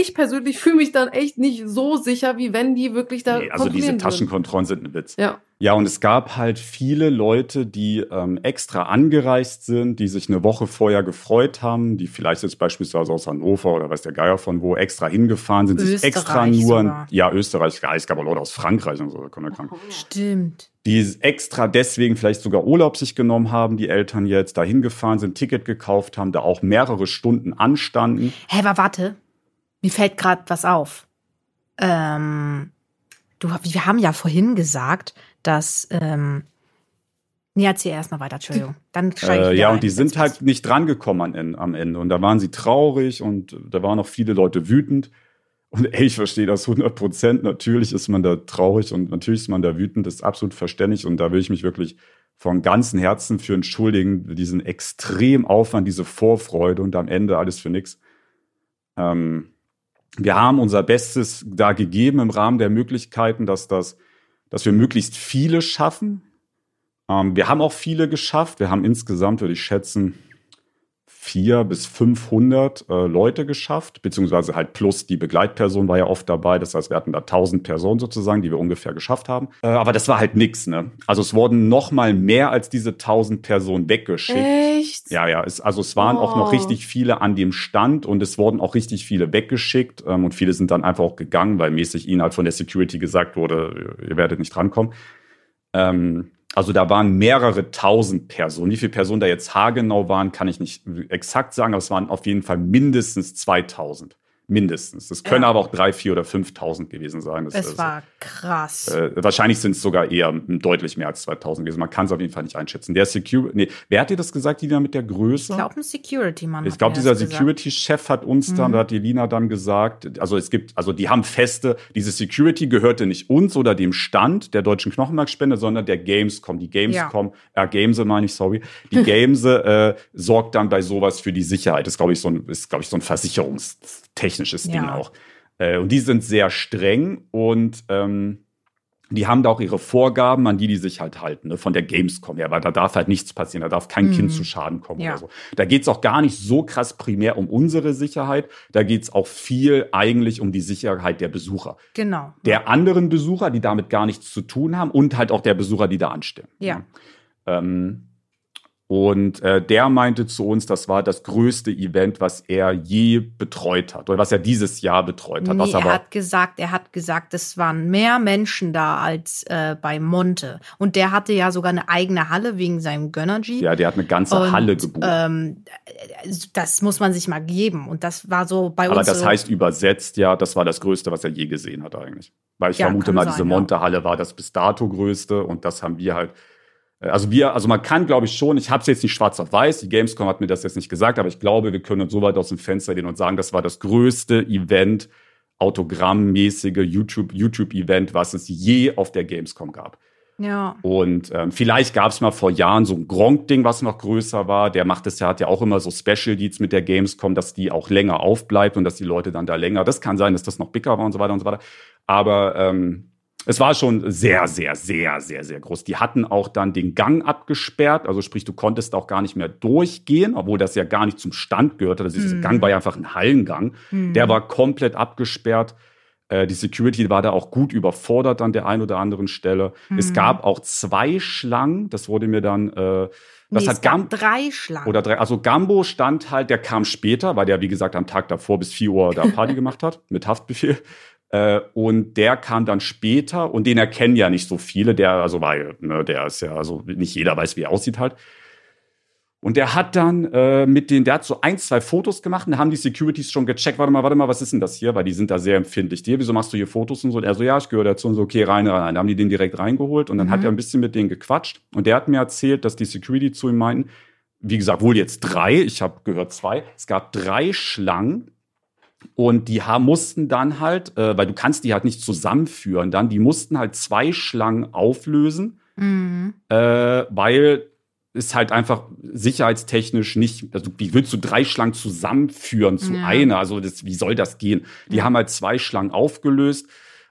ich persönlich fühle mich dann echt nicht so sicher, wie wenn die wirklich da Nee, also diese. Taschenkontrollen sind ein Witz. Ja. Ja, und es gab halt viele Leute, die ähm, extra angereist sind, die sich eine Woche vorher gefreut haben, die vielleicht jetzt beispielsweise aus Hannover oder weiß der Geier von wo extra hingefahren sind, sich Österreich extra nur, sogar. ja, Österreich, ja, es gab auch Leute aus Frankreich und so, da kommen wir krank. Stimmt. die extra deswegen vielleicht sogar Urlaub sich genommen haben, die Eltern jetzt dahin gefahren sind, Ticket gekauft haben, da auch mehrere Stunden anstanden. Hä, aber warte. Mir fällt gerade was auf. Ähm, du, wir haben ja vorhin gesagt, dass. Ähm, nee, erzähl erstmal weiter, Entschuldigung. Dann ich Äh, ja, und die sind halt nicht drangekommen an, en- am Ende. Und da waren sie traurig und da waren auch viele Leute wütend. Und ey, ich verstehe das 100 Prozent. Natürlich ist man da traurig und natürlich ist man da wütend. Das ist absolut verständlich. Und da will ich mich wirklich von ganzem Herzen für entschuldigen. Diesen extrem Aufwand, diese Vorfreude und am Ende alles für nichts. Ähm, wir haben unser Bestes da gegeben im Rahmen der Möglichkeiten, dass das, dass wir möglichst viele schaffen. Ähm, wir haben auch viele geschafft. Wir haben insgesamt, würde ich schätzen, vier bis 500 äh, Leute geschafft, beziehungsweise halt plus die Begleitperson war ja oft dabei. Das heißt, wir hatten da 1000 Personen sozusagen, die wir ungefähr geschafft haben. Äh, aber das war halt nix, ne? Also es wurden noch mal mehr als diese 1000 Personen weggeschickt. Echt? Ja, ja, es, also es waren auch noch Oh. richtig viele an dem Stand und es wurden auch richtig viele weggeschickt ähm, und viele sind dann einfach auch gegangen, weil mäßig ihnen halt von der Security gesagt wurde, ihr werdet nicht drankommen. Ähm, also da waren mehrere tausend Personen. Wie viele Personen da jetzt haargenau waren, kann ich nicht exakt sagen, aber es waren auf jeden Fall mindestens 2000. Mindestens. Das können Ja. aber auch drei, vier oder 5000 gewesen sein. Das, Es ist- war krass. äh, wahrscheinlich sind es sogar eher deutlich mehr als 2000 gewesen. Man kann es auf jeden Fall nicht einschätzen. Der Security, nee, wer hat dir das gesagt, die da mit der Größe? ich glaube, ein Security-Mann. Ich glaube, dieser das. Security-Chef hat uns dann, Mhm. da hat die Lina dann gesagt, also es gibt, also die haben feste, diese Security gehörte nicht uns oder dem Stand der deutschen Knochenmarkspende, sondern der Gamescom. Die Gamescom, äh, Gamese meine ich, sorry. Die Gamese äh, sorgt dann bei sowas für die Sicherheit. ist, glaube ich, so ein, ist, glaube ich, so ein versicherungstechnisches Ding Ja. auch. Äh, und die sind sehr streng und ähm, die haben da auch ihre Vorgaben, an die die sich halt halten, ne, von der Gamescom her, weil da darf halt nichts passieren, da darf kein Mhm. Kind zu Schaden kommen Ja. oder so. Da geht's auch gar nicht so krass primär um unsere Sicherheit, da geht's auch viel eigentlich um die Sicherheit der Besucher. Genau. Der anderen Besucher, die damit gar nichts zu tun haben und halt auch der Besucher, die da anstehen. Ja. Ähm, und äh, der meinte zu uns, das war das größte Event, was er je betreut hat oder was er dieses Jahr betreut hat. Nee, er aber hat gesagt, er hat gesagt, es waren mehr Menschen da als äh, bei Monte. Und der hatte ja sogar eine eigene Halle wegen seinem Gönnergy. ja, der hat eine ganze Und, Halle gebucht. Ähm, das muss man sich mal geben. Und das war so bei Aber uns. das so, heißt übersetzt, ja, das war das Größte, was er je gesehen hat eigentlich. Weil ich Ja, vermute mal, sein, diese. Monte-Halle war das bis dato Größte und das haben wir halt Also wir, also man kann, glaube ich, schon, ich habe es jetzt nicht schwarz auf weiß, die Gamescom hat mir das jetzt nicht gesagt, aber ich glaube, wir können uns so weit aus dem Fenster lehnen und sagen, das war das größte Event, autogrammmäßige YouTube, YouTube-Event, was es je auf der Gamescom gab. Ja. Und ähm, vielleicht gab es mal vor Jahren so ein Gronk-Ding, was noch größer war. Der macht es ja, hat ja auch immer so Special Deeds mit der Gamescom, dass die auch länger aufbleibt und dass die Leute dann da länger. Das kann sein, dass das noch bicker war und so weiter und so weiter. Aber ähm, es war schon sehr, sehr, sehr, sehr, sehr groß. Die hatten auch dann den Gang abgesperrt. Also sprich, du konntest auch gar nicht mehr durchgehen, obwohl das ja gar nicht zum Stand gehörte. Also dieser Mhm. Gang war ja einfach ein Hallengang. Hm. Der war komplett abgesperrt. Äh, Die Security war da auch gut überfordert an der einen oder anderen Stelle. Es Mhm. gab auch zwei Schlangen. Das wurde mir dann, äh, das nee, hat es Gam drei Schlangen. oder drei, also Gambo stand halt, der kam später, weil der, wie gesagt, am Tag davor bis 4 Uhr da Party [LAUGHS] gemacht hat, mit Haftbefehl. Äh, und der kam dann später und den erkennen ja nicht so viele. Der, also weil, ne, der ist ja, also nicht jeder weiß, wie er aussieht halt. Und der hat dann äh, mit den, der hat so ein, zwei Fotos gemacht und haben die Securities schon gecheckt, warte mal, warte mal, was ist denn das hier? Weil die sind da sehr empfindlich. Dir, wieso machst du hier Fotos und so? Und er so, ja, ich gehöre dazu und so, okay, rein, rein. Da haben die den direkt reingeholt und dann Mhm. hat er ein bisschen mit denen gequatscht und der hat mir erzählt, dass die Security zu ihm meinten, wie gesagt, wohl jetzt drei, ich habe gehört zwei, es gab drei Schlangen und die haben, mussten dann halt, äh, weil du kannst die halt nicht zusammenführen, dann, die mussten halt zwei Schlangen auflösen, Mhm. äh, weil es halt einfach sicherheitstechnisch nicht, also wie willst du drei Schlangen zusammenführen zu Ja. einer? Also das, wie soll das gehen? Die Ja. haben halt zwei Schlangen aufgelöst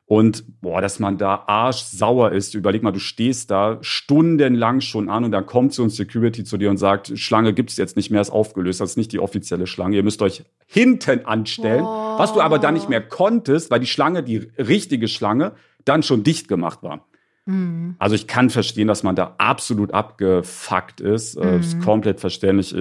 und boah, dass man da arschsauer ist. Überleg mal, du stehst da stundenlang schon an und dann kommt so ein Security zu dir und sagt, Schlange gibt's jetzt nicht mehr, ist aufgelöst, das ist nicht die offizielle Schlange, ihr müsst euch hinten anstellen, Boah. was du aber dann nicht mehr konntest, weil die Schlange, die richtige Schlange, dann schon dicht gemacht war. Mhm. Also ich kann verstehen, dass man da absolut abgefuckt ist. Äh, ist Mhm. komplett verständlich. Äh,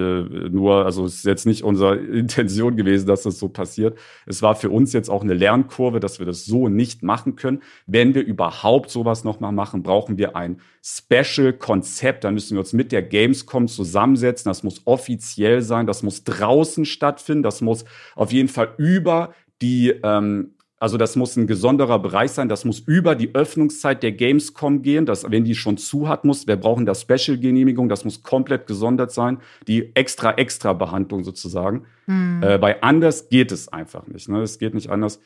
nur, also es ist jetzt nicht unsere [LAUGHS] Intention gewesen, dass das so passiert. Es war für uns jetzt auch eine Lernkurve, dass wir das so nicht machen können. Wenn wir überhaupt sowas nochmal machen, brauchen wir ein Special-Konzept. Dann müssen wir uns mit der Gamescom zusammensetzen. Das muss offiziell sein. Das muss draußen stattfinden. Das muss auf jeden Fall über die ähm, also das muss ein gesonderer Bereich sein, das muss über die Öffnungszeit der Gamescom gehen, dass wenn die schon zu hat muss, wir brauchen da Special-Genehmigung, das muss komplett gesondert sein, die extra extra Behandlung sozusagen, Mhm. äh, weil anders geht es einfach nicht, ne? Es geht nicht anders.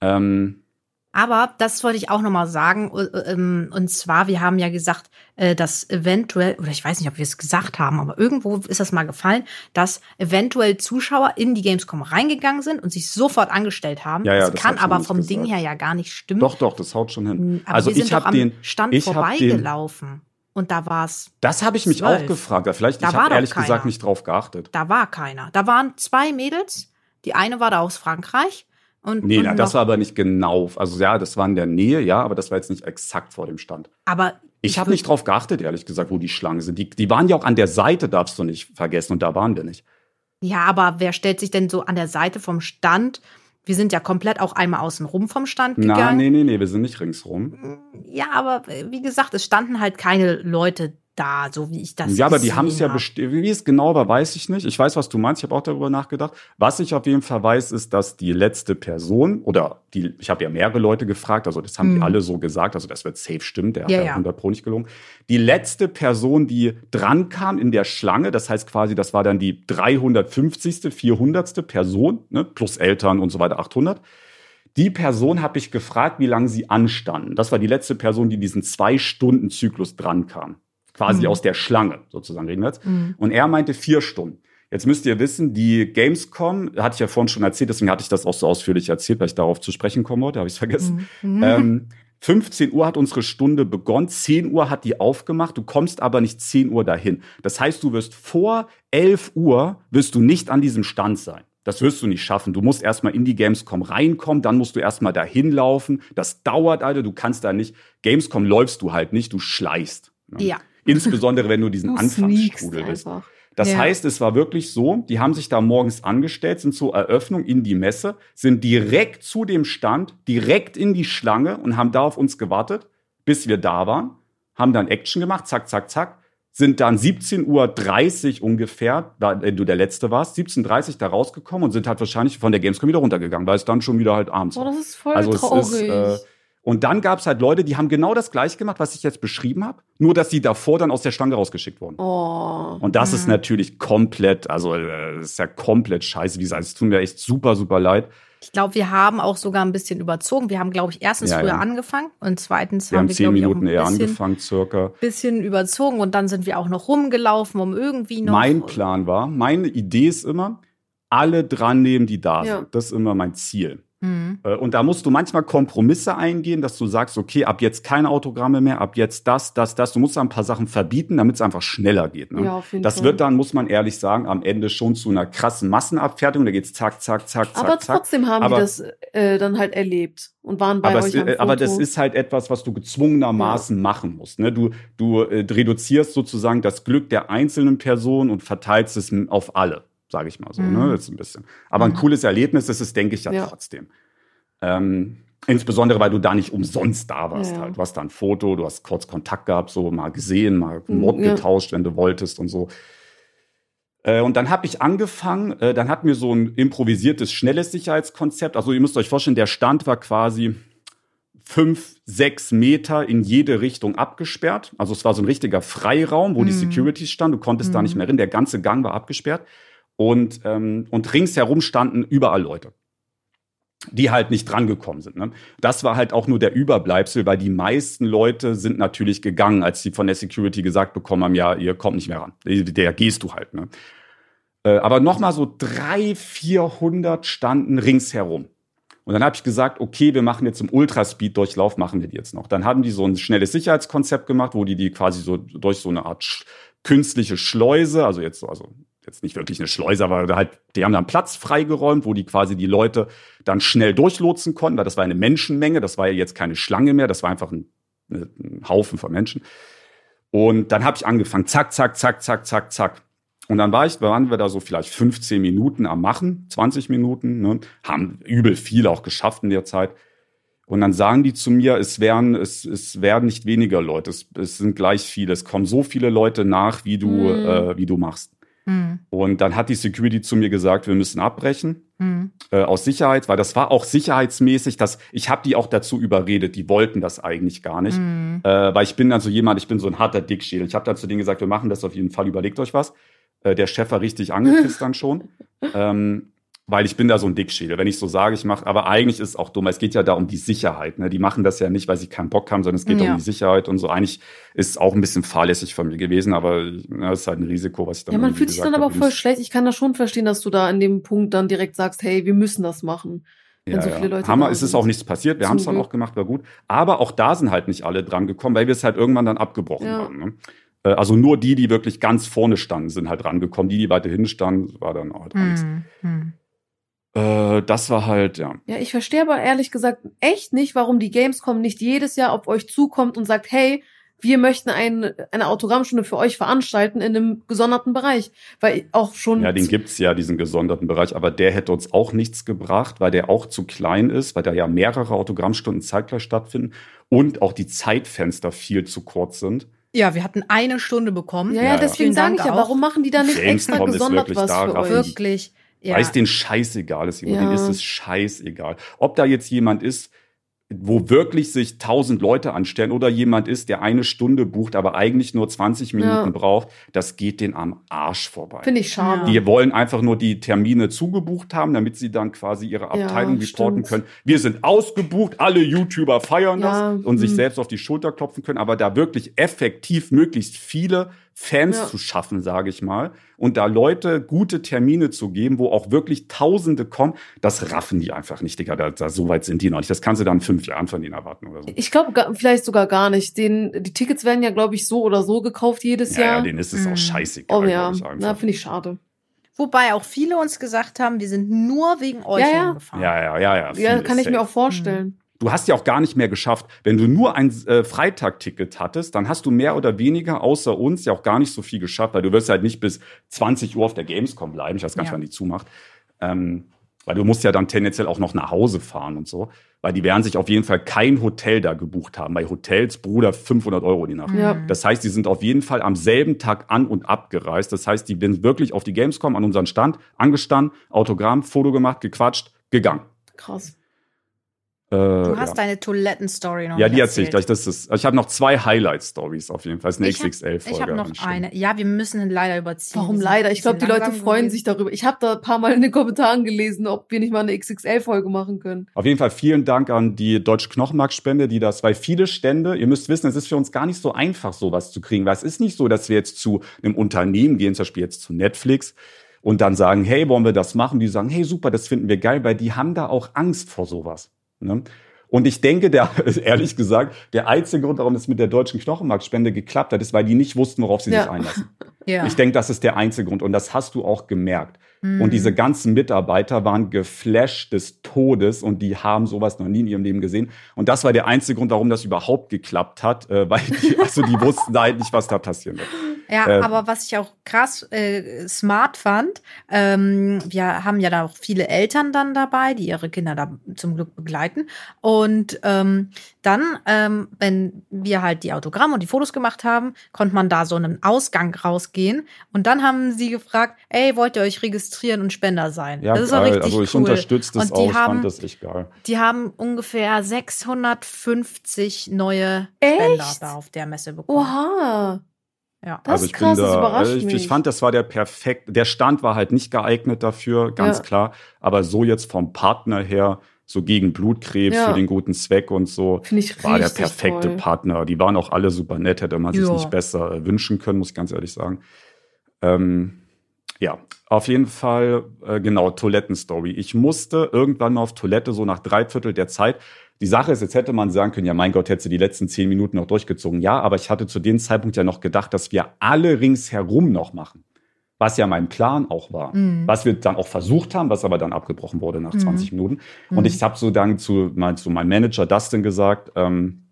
Ähm, Aber das wollte ich auch nochmal sagen. äh, ähm, Und zwar, wir haben ja gesagt, äh, dass eventuell, oder ich weiß nicht, ob wir es gesagt haben, aber irgendwo ist das mal gefallen, dass eventuell Zuschauer in die Gamescom reingegangen sind und sich sofort angestellt haben. Ja, ja, das das kann aber vom Ding gesagt. her ja gar nicht stimmen. doch, doch, das haut schon hin. Hm, Aber also wir sind ich habe den, Stand ich vorbeigelaufen. Und da war's, das habe ich mich Zwölf. auch gefragt. Vielleicht, Da ich habe ehrlich keiner. gesagt nicht drauf geachtet. da war keiner. Da waren zwei Mädels. Die eine war da aus Frankreich. Und, Nee, und na, das war aber nicht genau. Also ja, das war in der Nähe, ja, aber das war jetzt nicht exakt vor dem Stand. aber Ich habe würd- nicht drauf geachtet, ehrlich gesagt, wo die Schlangen sind. Die, die waren ja auch an der Seite, darfst du nicht vergessen, und da waren wir nicht. Ja, aber wer stellt sich denn so an der Seite vom Stand? Wir sind ja komplett auch einmal außen rum vom Stand gegangen. nee, nee, nee, wir sind nicht ringsrum. Ja, aber äh, wie gesagt, es standen halt keine Leute da, so wie ich das ja, aber die haben es ja hab. bestimmt. Wie es genau war, weiß ich nicht. Ich weiß, was du meinst. Ich habe auch darüber nachgedacht. Was ich auf jeden Fall weiß, ist, dass die letzte Person oder die, ich habe ja mehrere Leute gefragt, also das haben die Mhm. alle so gesagt, also das wird safe stimmen, der hat Ja, ja ja. 100 Pro nicht gelungen. Die letzte Person, die dran kam in der Schlange, das heißt quasi, das war dann die 350., 400. Person, ne, plus Eltern und so weiter, 800. Die Person habe ich gefragt, wie lange sie anstanden. Das war die letzte Person, die diesen Zwei-Stunden-Zyklus dran kam. Quasi Mhm. aus der Schlange, sozusagen reden wir jetzt. Mhm. Und er meinte vier Stunden. Jetzt müsst ihr wissen, die Gamescom, hatte ich ja vorhin schon erzählt, deswegen hatte ich das auch so ausführlich erzählt, weil ich darauf zu sprechen kommen wollte, habe ich es vergessen. Mhm. Ähm, 15 Uhr hat unsere Stunde begonnen, 10 Uhr hat die aufgemacht, du kommst aber nicht 10 Uhr dahin. Das heißt, du wirst vor 11 Uhr, wirst du nicht an diesem Stand sein. Das wirst du nicht schaffen. Du musst erstmal in die Gamescom reinkommen, dann musst du erstmal dahin laufen. Das dauert, Alter, du kannst da nicht. Gamescom läufst du halt nicht, du schleichst. ne? Ja. Insbesondere wenn du diesen Anfangsstrudel bist. einfach. Das Ja. heißt, es war wirklich so, die haben sich da morgens angestellt, sind zur Eröffnung in die Messe, sind direkt zu dem Stand, direkt in die Schlange und haben da auf uns gewartet, bis wir da waren, haben dann Action gemacht, zack, zack, zack, sind dann 17.30 Uhr ungefähr, da wenn du der Letzte warst, 17.30 Uhr da rausgekommen und sind halt wahrscheinlich von der Gamescom wieder runtergegangen, weil es dann schon wieder halt abends war. das ist voll Also es traurig. ist, äh, Und dann gab es halt Leute, die haben genau das gleiche gemacht, was ich jetzt beschrieben habe, nur dass sie davor dann aus der Stange rausgeschickt wurden. Oh. Und das ist natürlich komplett, also äh, das ist ja komplett scheiße, wie gesagt, es tut mir echt super, super leid. Ich glaube, wir haben auch sogar ein bisschen überzogen. Wir haben, glaube ich, erstens Ja, früher ja. angefangen und zweitens Wir haben haben wir, zehn ich, Minuten ein eher bisschen, angefangen, circa. bisschen überzogen und dann sind wir auch noch rumgelaufen, um irgendwie noch. Mein Plan war, meine Idee ist immer, alle dran nehmen, die da Ja. sind. Das ist immer mein Ziel. Mhm. Äh, Und da musst du manchmal Kompromisse eingehen, dass du sagst, okay, ab jetzt keine Autogramme mehr, ab jetzt das, das, das. Du musst da ein paar Sachen verbieten, damit es einfach schneller geht. Ne? Ja, auf jeden das Fall. wird dann, muss man ehrlich sagen, am Ende schon zu einer krassen Massenabfertigung. Da geht's zack, zack, zack, zack, Aber zack. trotzdem haben Aber- die das äh, dann halt erlebt und waren bei aber, es, euch Foto. aber das ist halt etwas, was du gezwungenermaßen machen musst. Ne? Du, du äh, reduzierst sozusagen das Glück der einzelnen Person und verteilst es auf alle, sage ich mal so. Mhm. Ne? Das ist ein bisschen. Aber ein Mhm. cooles Erlebnis ist es, denke ich ja, Ja. trotzdem. Ähm, insbesondere, weil du da nicht umsonst da warst. Ja. Halt. Du hast da ein Foto, du hast kurz Kontakt gehabt, so mal gesehen, mal ein Mhm, Wort ja. getauscht, wenn du wolltest und so. Äh, Und dann habe ich angefangen, äh, dann hatten wir so ein improvisiertes, schnelles Sicherheitskonzept. Also ihr müsst euch vorstellen, der Stand war quasi fünf, sechs Meter in jede Richtung abgesperrt. Also es war so ein richtiger Freiraum, wo die Mhm. Securities standen. Du konntest da nicht mehr rein. Der ganze Gang war abgesperrt. Und, ähm, und ringsherum standen überall Leute, die halt nicht drangekommen sind. Ne? Das war halt auch nur der Überbleibsel, weil die meisten Leute sind natürlich gegangen, als sie von der Security gesagt bekommen haben, ja, ihr kommt nicht mehr ran. Der gehst du halt. Ne? Äh, aber noch mal so drei, 400 standen ringsherum. Und dann habe ich gesagt, okay, wir machen jetzt im Ultraspeed-Durchlauf, machen wir die jetzt noch. Dann haben die so ein schnelles Sicherheitskonzept gemacht, wo die die quasi so durch so eine Art künstliche Schleuse, also jetzt so, also jetzt nicht wirklich eine Schleuse, aber halt, die haben dann Platz freigeräumt, wo die quasi die Leute dann schnell durchlotsen konnten, weil das war eine Menschenmenge, das war ja jetzt keine Schlange mehr, das war einfach ein, ein Haufen von Menschen. Und dann habe ich angefangen, zack, zack, zack, zack, zack, zack. Und dann war ich, waren wir da so vielleicht 15 Minuten am Machen, 20 Minuten, ne? haben übel viel auch geschafft in der Zeit. Und dann sagen die zu mir, es werden, es, es werden nicht weniger Leute, es, es sind gleich viele, es kommen so viele Leute nach, wie du, Mhm. äh, wie du machst. Mhm. Und dann hat die Security zu mir gesagt, wir müssen abbrechen Mhm. äh, aus Sicherheit, weil das war auch sicherheitsmäßig, dass ich habe die auch dazu überredet, die wollten das eigentlich gar nicht, Mhm. äh, weil ich bin dann so jemand, ich bin so ein harter Dickschädel. Ich habe dann zu denen gesagt, wir machen das auf jeden Fall, überlegt euch was. Äh, der Chef war richtig angepisst [LAUGHS] dann schon, ähm, weil ich bin da so ein Dickschädel. Wenn ich so sage, ich mache, aber eigentlich ist es auch dumm. Es geht ja da um die Sicherheit. Ne? Die machen das ja nicht, weil sie keinen Bock haben, sondern es geht Ja. um die Sicherheit und so. Eigentlich ist es auch ein bisschen fahrlässig von mir gewesen, aber na, das ist halt ein Risiko, was ich dann ja, man fühlt sich dann aber hab. auch voll schlecht. Ich kann das schon verstehen, dass du da in dem Punkt dann direkt sagst, hey, wir müssen das machen. wenn so viele Leute Hammer, es ist auch nichts passiert. Wir haben es dann auch gemacht, war gut. Aber auch da sind halt nicht alle dran gekommen, weil wir es halt irgendwann dann abgebrochen Ja. haben. Ne? Äh, Also nur die, die wirklich ganz vorne standen, sind halt rangekommen. Die, die weiter hinten standen, war dann halt alles. Mhm. Äh, das war halt, ja. Ja, ich verstehe aber ehrlich gesagt echt nicht, warum die Gamescom nicht jedes Jahr auf euch zukommt und sagt, hey, wir möchten ein, eine Autogrammstunde für euch veranstalten in einem gesonderten Bereich. Weil auch schon. Ja, den gibt's ja, diesen gesonderten Bereich, aber der hätte uns auch nichts gebracht, weil der auch zu klein ist, weil da ja mehrere Autogrammstunden zeitgleich stattfinden und auch die Zeitfenster viel zu kurz sind. Ja, wir hatten eine Stunde bekommen. ja, ja, deswegen Vielen sage Dank ich ja, auch. warum machen die da nicht extra Gamescom ist gesondert wirklich was für euch? Wirklich. Ja. Weil es denen scheißegal ist. Ja. Denen ist es scheißegal. Ob da jetzt jemand ist, wo wirklich sich tausend Leute anstellen oder jemand ist, der eine Stunde bucht, aber eigentlich nur 20 Minuten Ja. braucht, das geht den am Arsch vorbei. Finde ich schade. Die wollen einfach nur die Termine zugebucht haben, damit sie dann quasi ihre Ja, Abteilung reporten stimmt. können. Wir sind ausgebucht, alle YouTuber feiern Ja, das und sich hm. selbst auf die Schulter klopfen können, aber da wirklich effektiv möglichst viele Fans Ja. zu schaffen, sage ich mal, und da Leute gute Termine zu geben, wo auch wirklich Tausende kommen, das raffen die einfach nicht, Digga. Da, da, so weit sind die noch nicht. Das kannst du dann in fünf Jahren von denen erwarten oder so. Ich glaube vielleicht sogar gar nicht. Den, die Tickets werden ja, glaube ich, so oder so gekauft jedes Ja, ja, Jahr. denen ist es auch Mhm. scheißegal, oh ja, na, finde ich schade. Wobei auch viele uns gesagt haben, wir sind nur wegen euch Ja, ja. hingefahren. Ja, ja, ja, ja. Ja, kann ich mir auch vorstellen. Du hast ja auch gar nicht mehr geschafft. Wenn du nur ein äh, Freitag-Ticket hattest, dann hast du mehr oder weniger außer uns ja auch gar nicht so viel geschafft, weil du wirst halt nicht bis 20 Uhr auf der Gamescom bleiben. Ich weiß gar nicht, Ja. wann die zumacht. Ähm, weil du musst ja dann tendenziell auch noch nach Hause fahren und so. Weil die werden sich auf jeden Fall kein Hotel da gebucht haben. Bei Hotels, Bruder, 500 Euro die Nacht. Ja. Das heißt, die sind auf jeden Fall am selben Tag an- und abgereist. Das heißt, die sind wirklich auf die Gamescom an unseren Stand angestanden, Autogramm, Foto gemacht, gequatscht, gegangen. Krass. Äh, Du hast ja. deine Toilettenstory noch ja, die erzähle ich erzählt. gleich. Das ist, ich habe noch zwei Highlight-Stories auf jeden Fall. Das ist eine Ich hab- XXL-Folge. Ich habe noch anstehen. eine. Ja, wir müssen leider überziehen. Warum sind leider? Ich glaube, die Leute freuen gewesen. sich darüber. Ich habe da ein paar Mal in den Kommentaren gelesen, ob wir nicht mal eine XXL-Folge machen können. Auf jeden Fall vielen Dank an die Deutsche Knochenmarkspende, die das, weil viele Stände, ihr müsst wissen, es ist für uns gar nicht so einfach, sowas zu kriegen, weil es ist nicht so, dass wir jetzt zu einem Unternehmen gehen, zum Beispiel jetzt zu Netflix und dann sagen, hey, wollen wir das machen? Die sagen, hey, super, das finden wir geil, weil die haben da auch Angst vor sowas. Ne? Und ich denke, der, [LAUGHS] ehrlich gesagt, der einzige Grund, warum es mit der Deutschen Knochenmarkspende geklappt hat, ist, weil die nicht wussten, worauf sie Ja. sich einlassen. [LAUGHS] Ja. Ich denke, das ist der einzige Grund. Und das hast du auch gemerkt. Mhm. Und diese ganzen Mitarbeiter waren geflasht des Todes und die haben sowas noch nie in ihrem Leben gesehen. Und das war der einzige Grund, warum das überhaupt geklappt hat, äh, weil die, also die wussten halt nicht, was da passieren wird. Ja, Äh, aber was ich auch krass äh, smart fand, ähm, wir haben ja da auch viele Eltern dann dabei, die ihre Kinder da zum Glück begleiten. Und ähm, dann, ähm, wenn wir halt die Autogramme und die Fotos gemacht haben, konnte man da so einen Ausgang rausgehen. Und dann haben sie gefragt, ey, wollt ihr euch registrieren und Spender sein? Ja, das ist auch geil. richtig also ich cool. unterstütze das Und die auch. Ich haben- fand das echt geil. Die haben ungefähr 650 neue Echt? Spender da auf der Messe bekommen. Oha. Ja. Das also ist ich krass, bin das da, überrascht ich, mich. ich fand, das war der perfekt. Der Stand war halt nicht geeignet dafür, ganz Ja. klar. Aber so jetzt vom Partner her, so gegen Blutkrebs Ja. für den guten Zweck und so, war der perfekte toll. Partner. Die waren auch alle super nett, hätte man sich Ja. nicht besser äh, wünschen können, muss ich ganz ehrlich sagen. Ähm, ja, auf jeden Fall, äh, genau, Toilettenstory. Ich musste irgendwann mal auf Toilette, so nach drei Viertel der Zeit. Die Sache ist, jetzt hätte man sagen können, ja, mein Gott, hätte sie die letzten zehn Minuten noch durchgezogen. Ja, aber ich hatte zu dem Zeitpunkt ja noch gedacht, dass wir alle ringsherum noch machen. Was ja mein Plan auch war. Mhm. Was wir dann auch versucht haben, was aber dann abgebrochen wurde nach Mhm. 20 Minuten. Mhm. Und ich habe so dann zu, mein, zu meinem Manager Dustin gesagt, ähm,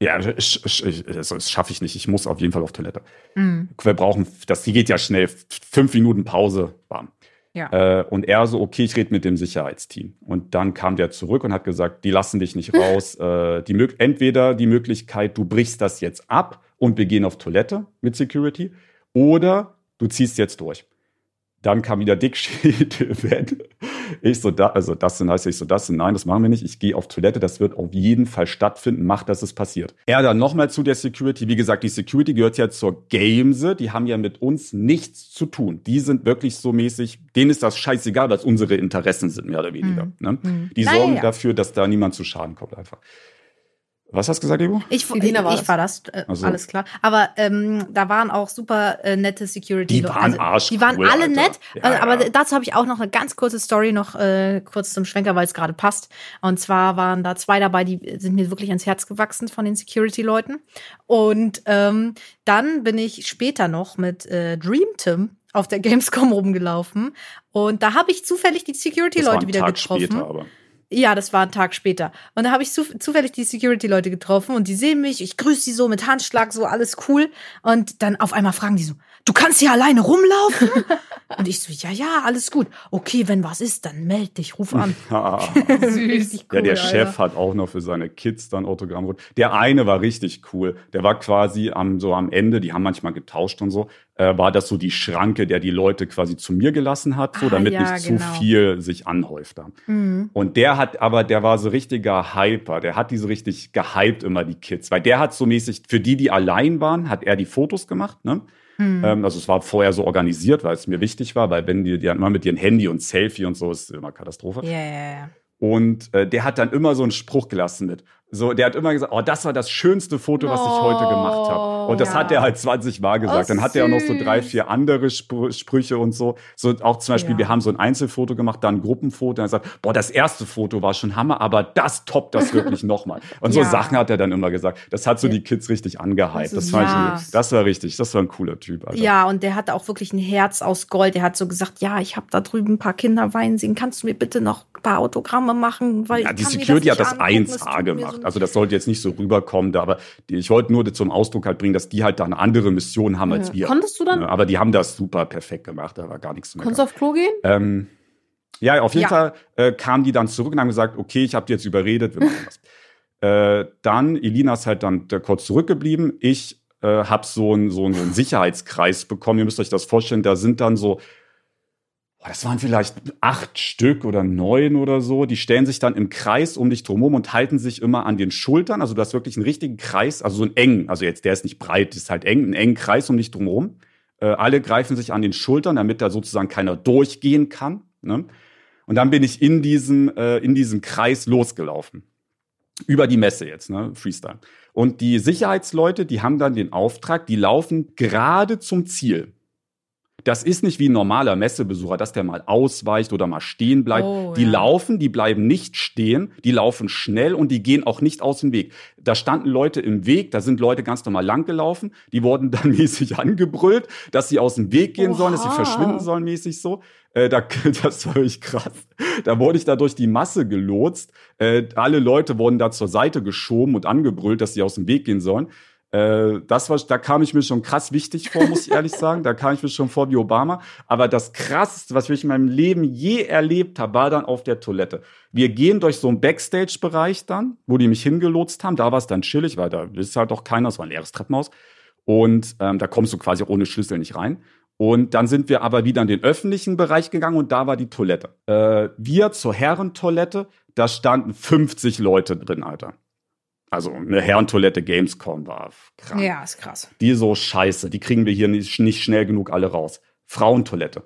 ja, ich, ich, das schaffe ich nicht. Ich muss auf jeden Fall auf Toilette. Mhm. Wir brauchen, das die geht ja schnell, fünf Minuten Pause, bam. Ja. Äh, und er so, okay, ich rede mit dem Sicherheitsteam. Und dann kam der zurück und hat gesagt, die lassen dich nicht [LAUGHS] raus. äh, die, entweder die Möglichkeit, du brichst das jetzt ab und wir gehen auf Toilette mit Security, oder du ziehst jetzt durch. Dann kam wieder Dick [LAUGHS] Event. Ich so, da, also das sind heißt ich so, das sind, nein, das machen wir nicht. Ich gehe auf Toilette, das wird auf jeden Fall stattfinden. Macht, dass es passiert. Er dann nochmal zu der Security. Wie gesagt, die Security gehört ja zur Gamese. Die haben ja mit uns nichts zu tun. Die sind wirklich so mäßig, denen ist das scheißegal, was unsere Interessen sind, mehr oder weniger. Ne? Mhm. Die sorgen ja. dafür, dass da niemand zu Schaden kommt einfach. Was hast du gesagt, Ivo? Ich, ich, Elena war ich das. war das, äh, Ach so. alles klar. Aber ähm, da waren auch super äh, nette Security. Die waren arschcool, Die waren alle Alter. nett. Ja, äh, aber ja. dazu habe ich auch noch eine ganz kurze Story noch äh, kurz zum Schwenker, weil es gerade passt. Und zwar waren da zwei dabei, die sind mir wirklich ans Herz gewachsen von den Security-Leuten. Und ähm, dann bin ich später noch mit äh, Dream Tim auf der Gamescom rumgelaufen. Und da habe ich zufällig die Security-Leute wieder Tag getroffen. später, aber. Ja, das war ein Tag später. Und da habe ich zu, zufällig die Security-Leute getroffen und die sehen mich, ich grüße sie so mit Handschlag, so alles cool. Und dann auf einmal fragen die so, du kannst hier alleine rumlaufen? [LAUGHS] und ich so, ja, ja, alles gut. Okay, wenn was ist, dann meld dich, ruf an. [LAUGHS] [LAUGHS] Richtig Ja, der Alter. Chef hat auch noch für seine Kids dann Autogramm. Der eine war richtig cool. Der war quasi am, so am Ende, die haben manchmal getauscht und so, äh, war das so die Schranke, der die Leute quasi zu mir gelassen hat, so, Ah, damit ja, nicht genau. zu viel sich anhäuft da. Mhm. Und der hat aber, der war so richtiger Hyper. Der hat die so richtig gehypt immer, die Kids. Weil der hat so mäßig, für die, die allein waren, hat er die Fotos gemacht, ne? Mhm. Also es war vorher so organisiert, weil es mir wichtig war, weil wenn die, die immer mit ihrem Handy und Selfie und so, ist immer Katastrophe. Ja, ja, ja. Und äh, der hat dann immer so einen Spruch gelassen mit. So, der hat immer gesagt, oh, das war das schönste Foto, was ich heute gemacht habe. Und das ja. hat er halt 20 Mal gesagt. Oh, dann hat er auch noch so drei, vier andere Spr Sprüche und so. So auch zum Beispiel, Ja. wir haben so ein Einzelfoto gemacht, dann ein Gruppenfoto. Und er sagt, boah, das erste Foto war schon Hammer, aber das toppt das wirklich [LAUGHS] nochmal. Und so Ja. Sachen hat er dann immer gesagt. Das hat so die Kids richtig angehypt. Das Das, das war richtig, das war ein cooler Typ. Alter. Ja, und der hatte auch wirklich ein Herz aus Gold. Der hat so gesagt, ja, ich habe da drüben ein paar Kinder weinen sehen. Kannst du mir bitte noch paar Autogramme machen? Weil Ja, ich die Security das hat das nicht angucken. Es 1A tut mir gemacht. so- Also das sollte jetzt nicht so rüberkommen, da, aber ich wollte nur zum Ausdruck halt bringen, dass die halt da eine andere Mission haben als Ja. wir. Konntest du dann? Aber die haben das super perfekt gemacht, da war gar nichts zu Konntest du auf Klo gehen? Ähm, ja, auf jeden Ja. Fall äh, kamen die dann zurück und haben gesagt, okay, ich habe die jetzt überredet, wir machen das. [LAUGHS] äh, dann, Elina ist halt dann da kurz zurückgeblieben. Ich äh, habe so einen so einen- so einen Sicherheitskreis bekommen. Ihr müsst euch das vorstellen, da sind dann so das waren vielleicht acht Stück oder neun oder so. Die stellen sich dann im Kreis um dich drumherum und halten sich immer an den Schultern. Also du hast wirklich einen richtigen Kreis, also so einen engen, also jetzt der ist nicht breit, ist halt eng, einen engen Kreis um dich drumherum. Äh, alle greifen sich an den Schultern, damit da sozusagen keiner durchgehen kann. Ne? Und dann bin ich in diesem, äh, in diesem Kreis losgelaufen. Über die Messe jetzt, ne? Freestyle. Und die Sicherheitsleute, die haben dann den Auftrag, die laufen gerade zum Ziel. Das ist nicht wie ein normaler Messebesucher, dass der mal ausweicht oder mal stehen bleibt. Oh, die ja. laufen, die bleiben nicht stehen, die laufen schnell und die gehen auch nicht aus dem Weg. Da standen Leute im Weg, da sind Leute ganz normal langgelaufen, die wurden [LAUGHS] dann mäßig angebrüllt, dass sie aus dem Weg gehen sollen, dass sie Oha. verschwinden sollen, mäßig so. Äh, da, [LAUGHS] das war wirklich krass. Da wurde ich da durch die Masse gelotst. Äh, alle Leute wurden da zur Seite geschoben und angebrüllt, dass sie aus dem Weg gehen sollen. Äh, das war, da kam ich mir schon krass wichtig vor, muss ich ehrlich sagen. Da kam ich mir schon vor wie Obama. Aber das krasseste, was ich in meinem Leben je erlebt habe, war dann auf der Toilette. Wir gehen durch so einen Backstage-Bereich dann, wo die mich hingelotst haben. Da war es dann chillig, weil da ist halt auch keiner, es war ein leeres Treppenhaus. Und ähm, da kommst du quasi ohne Schlüssel nicht rein. Und dann sind wir aber wieder in den öffentlichen Bereich gegangen und da war die Toilette. Äh, wir zur Herrentoilette, da standen 50 Leute drin, Alter. Also eine Herrentoilette Gamescom war krank. Ja, ist krass. Die so scheiße, die kriegen wir hier nicht, nicht schnell genug alle raus. Frauentoilette.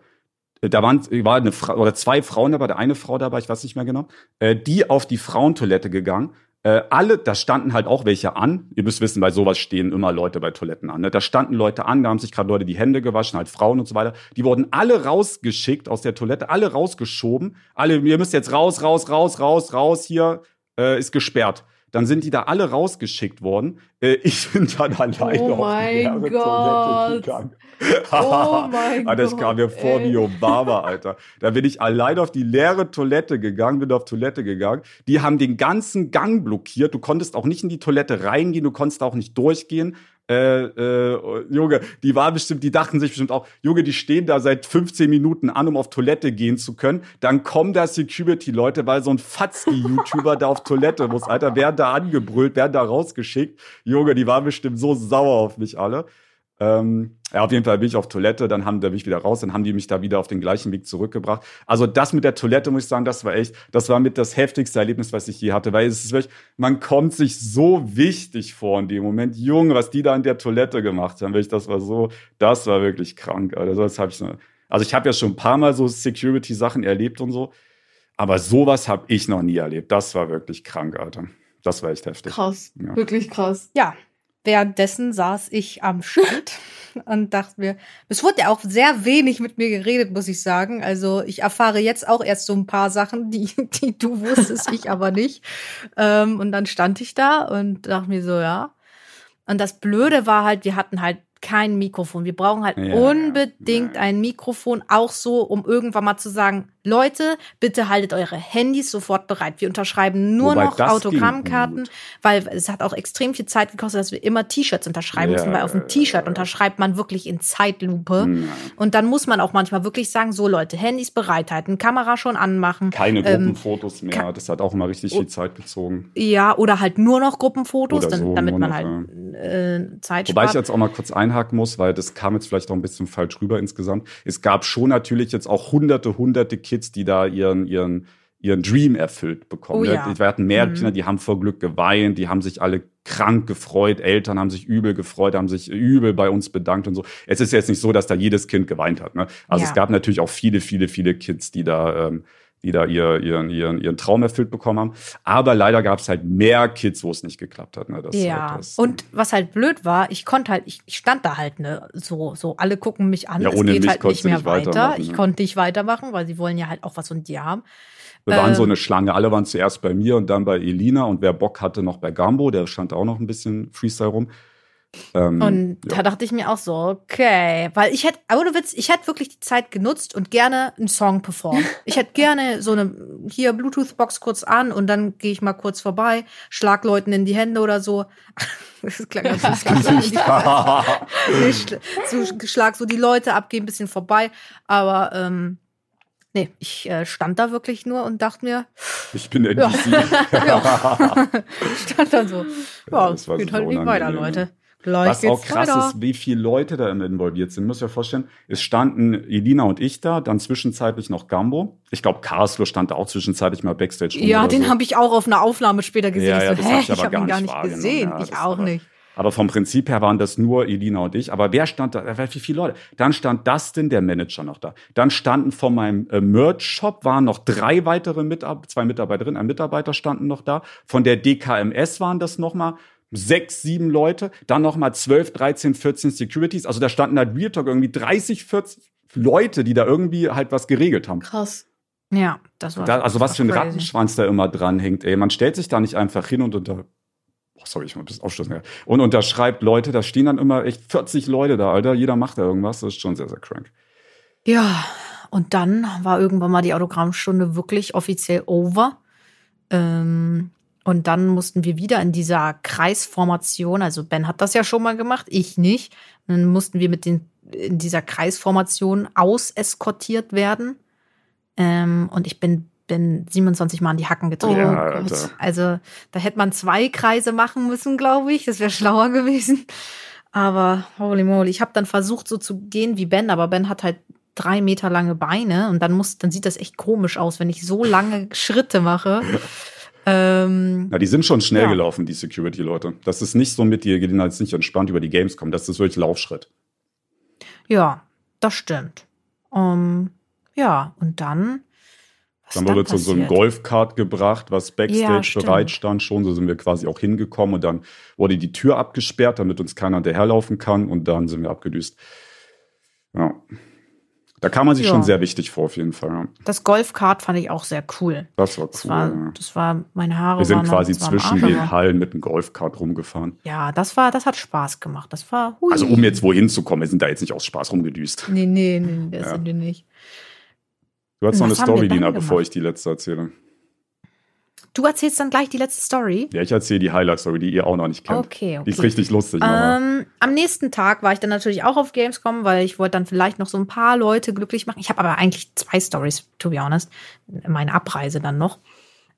Äh, Da waren war eine Frau oder zwei Frauen dabei, der eine Frau dabei, ich weiß nicht mehr genau, äh, die auf die Frauentoilette gegangen. Äh, alle, da standen halt auch welche an. Ihr müsst wissen, bei sowas stehen immer Leute bei Toiletten an. Ne? Da standen Leute an, da haben sich gerade Leute die Hände gewaschen, halt Frauen und so weiter. Die wurden alle rausgeschickt aus der Toilette, alle rausgeschoben. Alle, ihr müsst jetzt raus, raus, raus, raus, raus, hier äh, ist gesperrt. Dann sind die da alle rausgeschickt worden. Äh, [LAUGHS] ich bin dann alleine Oh auf die leere Gott. Toilette gegangen. Oh [LAUGHS] mein Alter, ich Gott, kam mir vor ey. wie Obama, Alter. Da bin ich alleine auf die leere Toilette gegangen, bin auf Toilette gegangen. Die haben den ganzen Gang blockiert. Du konntest auch nicht in die Toilette reingehen, du konntest auch nicht durchgehen. Äh, äh, Junge, die war bestimmt, die dachten sich bestimmt auch, Junge, die stehen da seit 15 Minuten an, um auf Toilette gehen zu können. Dann kommen da Security-Leute, weil so ein Fatzki-YouTuber da auf Toilette muss. Alter, werden da angebrüllt, werden da rausgeschickt. Junge, die waren bestimmt so sauer auf mich alle. Ähm, ja, auf jeden Fall bin ich auf Toilette, dann haben, da bin ich wieder raus, dann haben die mich da wieder auf den gleichen Weg zurückgebracht. Also das mit der Toilette, muss ich sagen, das war echt, das war mit das heftigste Erlebnis, was ich je hatte, weil es ist wirklich, man kommt sich so wichtig vor in dem Moment. Junge, was die da in der Toilette gemacht haben, wirklich, das war so, das war wirklich krank. Also das habe ich, so- also ich habe ja schon ein paar Mal so Security-Sachen erlebt und so, aber sowas habe ich noch nie erlebt. Das war wirklich krank, Alter. Das war echt heftig. Krass, Ja. wirklich krass. Ja, währenddessen saß ich am Stand [LAUGHS] und dachte mir, es wurde ja auch sehr wenig mit mir geredet, muss ich sagen. Also ich erfahre jetzt auch erst so ein paar Sachen, die, die du wusstest, ich aber nicht. Ähm, und dann stand ich da und dachte mir so, ja. Und das Blöde war halt, wir hatten halt kein Mikrofon. Wir brauchen halt Ja, ja, unbedingt ja. ein Mikrofon, auch so, um irgendwann mal zu sagen, Leute, bitte haltet eure Handys sofort bereit. Wir unterschreiben nur Wobei, noch Autogrammkarten, weil es hat auch extrem viel Zeit gekostet, dass wir immer T-Shirts unterschreiben Ja, müssen, weil auf dem ja, T-Shirt ja. unterschreibt man wirklich in Zeitlupe. Hm, Und dann muss man auch manchmal wirklich sagen, so Leute, Handys bereithalten, Kamera schon anmachen. Keine Ähm, Gruppenfotos mehr. ka- das hat auch immer richtig viel Zeit gezogen. Ja, oder halt nur noch Gruppenfotos, dann, so, damit man noch, halt äh, Zeit Wobei ich spart. jetzt auch mal kurz einhaken muss, weil das kam jetzt vielleicht auch ein bisschen falsch rüber insgesamt. Es gab schon natürlich jetzt auch hunderte, hunderte Kids, die da ihren, ihren, ihren Dream erfüllt bekommen. Oh ne? ja. Wir hatten mehr Mhm. Kinder, die haben vor Glück geweint, die haben sich alle krank gefreut, Eltern haben sich übel gefreut, haben sich übel bei uns bedankt und so. Es ist jetzt nicht so, dass da jedes Kind geweint hat. Ne? Also Ja. es gab natürlich auch viele, viele, viele Kids, die da ähm, die da ihr, ihren, ihren, ihren Traum erfüllt bekommen haben. Aber leider gab es halt mehr Kids, wo es nicht geklappt hat. Ne? Das ja, halt das, und was halt blöd war, ich konnte halt, ich, ich stand da halt, ne, so, so, alle gucken mich an, Ja, es ohne geht mich halt nicht mehr nicht weiter. weitermachen, Ich ne? konnte nicht weitermachen, weil sie wollen ja halt auch was von dir haben. Wir waren so Ähm, eine Schlange. Alle waren zuerst bei mir und dann bei Elina und wer Bock hatte, noch bei Gambo. Der stand auch noch ein bisschen Freestyle rum. Ähm, Und ja. da dachte ich mir auch so, okay, weil ich hätte, ohne Witz, ich hätte wirklich die Zeit genutzt und gerne einen Song performt. [LAUGHS] Ich hätte gerne so eine, hier Bluetooth-Box kurz an und dann gehe ich mal kurz vorbei, schlag Leuten in die Hände oder so. [LAUGHS] Das klang ganz [LAUGHS] schl- so, schlag so die Leute ab, geh ein bisschen vorbei. Aber ähm, nee, ich äh, stand da wirklich nur und dachte mir, ich bin Ja. NPC. ja, stand dann so, ja, das war geht halt nicht weiter. Leute. Gleich Was auch krass weiter. ist, wie viele Leute da involviert sind. Muss ich mir vorstellen, es standen Elina und ich da, dann zwischenzeitlich noch Gambo. Ich glaube, Carlo stand da auch zwischenzeitlich mal Backstage. Ja, den so. habe ich auch auf einer Aufnahme später gesehen. Ja, ja, so, hä, ich aber ich habe ihn gar nicht gesehen. Ja, ich auch nicht. Aber vom Prinzip her waren das nur Elina und ich. Aber wer stand da? Wer- Wie viele Leute? Dann stand Dustin, der Manager, noch da. Dann standen von meinem äh, Merch-Shop waren noch drei weitere Mitarbeiter, zwei Mitarbeiterinnen, ein Mitarbeiter standen noch da. Von der DKMS waren das noch mal sechs, sieben Leute. Dann noch mal zwölf, 13, 14 Securities. Also da standen halt Real Talk irgendwie 30, 40 Leute, die da irgendwie halt was geregelt haben. Krass. Ja, das war. Da, also das was für ein crazy. Rattenschwanz da immer dran hängt, ey. Man stellt sich da nicht einfach hin und unter. Oh, sorry, ich muss ein bisschen aufstoßen. Ja. Und unterschreibt Leute, da stehen dann immer echt 40 Leute da, Alter. Jeder macht da irgendwas. Das ist schon sehr, sehr crank. Ja, und dann war irgendwann mal die Autogrammstunde wirklich offiziell over. Ähm, und dann mussten wir wieder in dieser Kreisformation, also Ben hat das ja schon mal gemacht, ich nicht. Und dann mussten wir mit den in dieser Kreisformation auseskortiert werden. Ähm, und ich bin, bin 27 Mal in die Hacken Oh, getreten. Ja. Alter. Also da hätte man zwei Kreise machen müssen, glaube ich. Das wäre schlauer gewesen. Aber holy moly, ich habe dann versucht, so zu gehen wie Ben, aber Ben hat halt drei Meter lange Beine und dann muss, dann sieht das echt komisch aus, wenn ich so lange Schritte mache. [LAUGHS] ähm, Na, die sind schon schnell Ja. gelaufen, die Security-Leute. Das ist nicht so mit dir, gehen jetzt nicht entspannt über die Games kommen. Das ist wirklich Laufschritt. ja, das stimmt. Um, ja, und dann. Was Dann wurde zu so einem? Golfkart gebracht, was Ja, Backstage stimmt. bereit stand schon. So sind wir quasi auch hingekommen und dann wurde die Tür abgesperrt, damit uns keiner hinterherlaufen kann und dann sind wir abgedüst. Ja. Da kam man sich Ja. schon sehr wichtig vor, auf jeden Fall. Das Golfkart fand ich auch sehr cool. Das war cool. Das war, ja. das war meine Haare. Wir sind noch- quasi zwischen den Hallen mit dem Golfkart rumgefahren. Ja, das war, das hat Spaß gemacht. Das war. Hui. Also um jetzt wohin zu kommen, wir sind da jetzt nicht aus Spaß rumgedüst. Nee, nee, nee, das Ja. sind wir nicht. Du hast noch eine Story, Dina, bevor ich die letzte erzähle. Du erzählst dann gleich die letzte Story. Ja, ich erzähle die Highlight-Story, die ihr auch noch nicht kennt. Okay, Die ist okay. richtig lustig. Ähm, am nächsten Tag war ich dann natürlich auch auf Gamescom, weil ich wollte dann vielleicht noch so ein paar Leute glücklich machen. Ich habe aber eigentlich zwei Stories, to be honest, meine Abreise dann noch,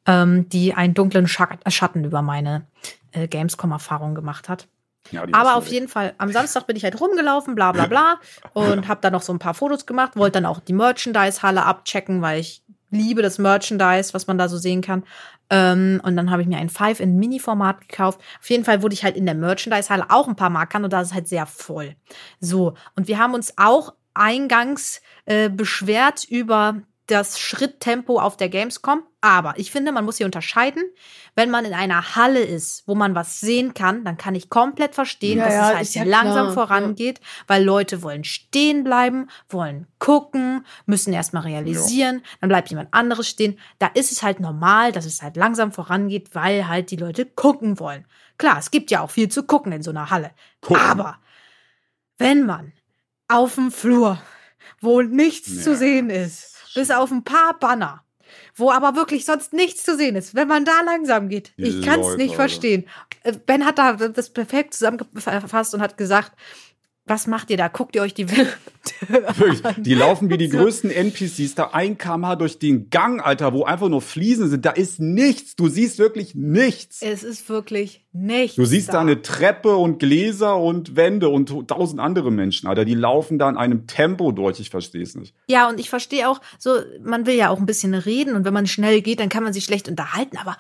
ähm, die einen dunklen Scha Schatten über meine äh, Gamescom-Erfahrung gemacht hat. Ja, Aber auf jeden Fall, am Samstag bin ich halt rumgelaufen, bla bla bla, [LAUGHS] und habe dann noch so ein paar Fotos gemacht, wollte dann auch die Merchandise-Halle abchecken, weil ich liebe das Merchandise, was man da so sehen kann. Ähm, und dann habe ich mir ein Five in Mini-Format gekauft. Auf jeden Fall wurde ich halt in der Merchandise-Halle auch ein paar Mal und da ist es halt sehr voll. So, und wir haben uns auch eingangs äh, beschwert über das Schritttempo auf der Gamescom. Aber ich finde, man muss hier unterscheiden. Wenn man in einer Halle ist, wo man was sehen kann, dann kann ich komplett verstehen, Ja, dass ja, es halt ja langsam klar, vorangeht, weil Leute wollen stehen bleiben, wollen gucken, müssen erstmal realisieren, dann bleibt jemand anderes stehen. Da ist es halt normal, dass es halt langsam vorangeht, weil halt die Leute gucken wollen. Klar, es gibt ja auch viel zu gucken in so einer Halle. Gucken. Aber wenn man auf dem Flur, wo nichts zu sehen ist, bis auf ein paar Banner, wo aber wirklich sonst nichts zu sehen ist, wenn man da langsam geht, Die ich kann es Leute, nicht Alter. verstehen. Äh, Ben hat da das perfekt zusammengefasst und hat gesagt, was macht ihr da? Guckt ihr euch die Welt [LAUGHS] Wirklich, die laufen wie die So. größten NPCs da ein kmh durch den Gang, Alter, wo einfach nur Fliesen sind. Da ist nichts. Du siehst wirklich nichts. Es ist wirklich nichts. Du siehst da eine Treppe und Gläser und Wände und tausend andere Menschen, Alter. Die laufen da in einem Tempo durch. Ich verstehe es nicht. Ja, und ich verstehe auch, so, man will ja auch ein bisschen reden und wenn man schnell geht, dann kann man sich schlecht unterhalten, aber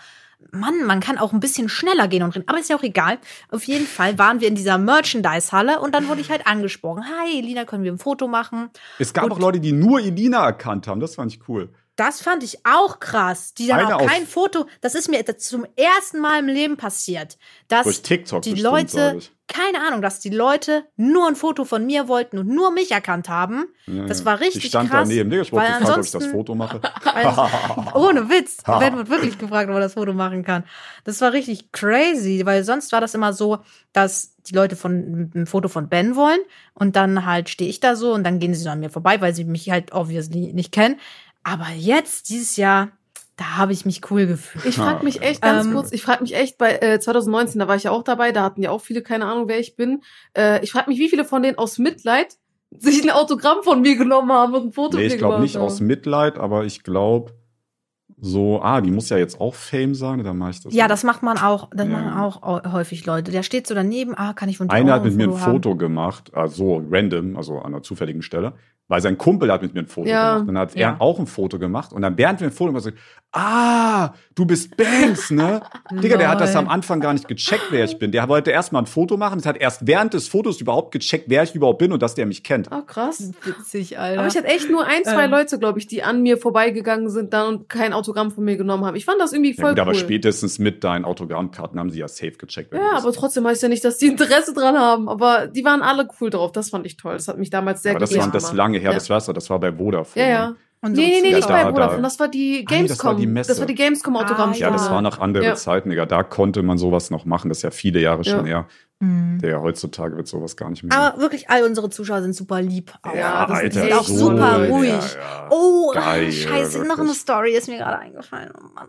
Mann, man kann auch ein bisschen schneller gehen und reden. Aber ist ja auch egal. Auf jeden Fall waren wir in dieser Merchandise-Halle und dann wurde ich halt angesprochen. Hi, Elina, können wir ein Foto machen? Es gab Und- auch Leute, die nur Elina erkannt haben. Das fand ich cool. Das fand ich auch krass. Die dann Eine auch kein Foto. Das ist mir zum ersten Mal im Leben passiert, dass Durch TikTok die bestimmt, Leute, keine Ahnung, dass die Leute nur ein Foto von mir wollten und nur mich erkannt haben. Ja, Das war richtig Ich stand krass, daneben. Digga, ich wurde gefragt, ob ich das Foto mache. [LAUGHS] [LAUGHS] Ohne Witz. Ben wird wirklich gefragt, ob er das Foto machen kann. Das war richtig crazy, weil sonst war das immer so, dass die Leute von ein Foto von Ben wollen und dann halt stehe ich da so und dann gehen sie so an mir vorbei, weil sie mich halt obviously nicht kennen. Aber jetzt, dieses Jahr, da habe ich mich cool gefühlt. Ich frage mich echt ganz Ähm, kurz, ich frage mich echt bei äh, 2019, da war ich ja auch dabei, da hatten ja auch viele keine Ahnung, wer ich bin. Äh, ich frage mich, wie viele von denen aus Mitleid [LAUGHS] sich ein Autogramm von mir genommen haben und ein Foto Nee, ich glaube nicht haben. aus Mitleid, aber ich glaube, so, ah, die muss ja jetzt auch Fame sein, dann mache ich das. Ja, mal. das macht man auch, das Ja. machen auch au- häufig Leute. Der steht so daneben, ah, kann ich von dir Einer hat mit mir ein haben? Foto gemacht, also random, also an einer zufälligen Stelle, weil sein Kumpel hat mit mir ein Foto Ja. gemacht. Dann hat Ja. er auch ein Foto gemacht und dann während wir ein Foto gemacht haben, ah, du bist Banks, ne? [LAUGHS] Digga, der hat das am Anfang gar nicht gecheckt, wer ich bin. Der wollte erst mal ein Foto machen, das hat erst während des Fotos überhaupt gecheckt, wer ich überhaupt bin und dass der mich kennt. Oh, krass. Witzig, Alter. Aber ich hatte echt nur ein, zwei Ähm. Leute, glaube ich, die an mir vorbeigegangen sind dann und kein Autogramm von mir genommen haben. Ich fand das irgendwie Ja, voll gut, aber cool. spätestens mit deinen Autogrammkarten haben sie ja safe gecheckt. Ja, aber trotzdem heißt ja nicht, dass die Interesse dran haben. Aber die waren alle cool drauf. Das fand ich toll. Das hat mich damals sehr aber das war das lange her, Ja. das war's, das war bei Vodafone. Ja, ja. Unsere Nee, nee, nee, nicht. Ja, bei da- Vodafone. Das war die Ah, nee, Gamescom. das war die Messe. Das war die Gamescom Autogramm. Ah, Ja, das war noch andere Ja. Zeiten, Digga. Da konnte man sowas noch machen. Das ist ja viele Jahre schon her. Mhm. Der heutzutage wird sowas gar nicht mehr. Aber wirklich, all unsere Zuschauer sind super lieb. Ja, das Alter, ist auch so super ruhig. Ja, ja. Oh, Geil, scheiße, noch wirklich. eine Story ist mir gerade eingefallen. Oh Mann.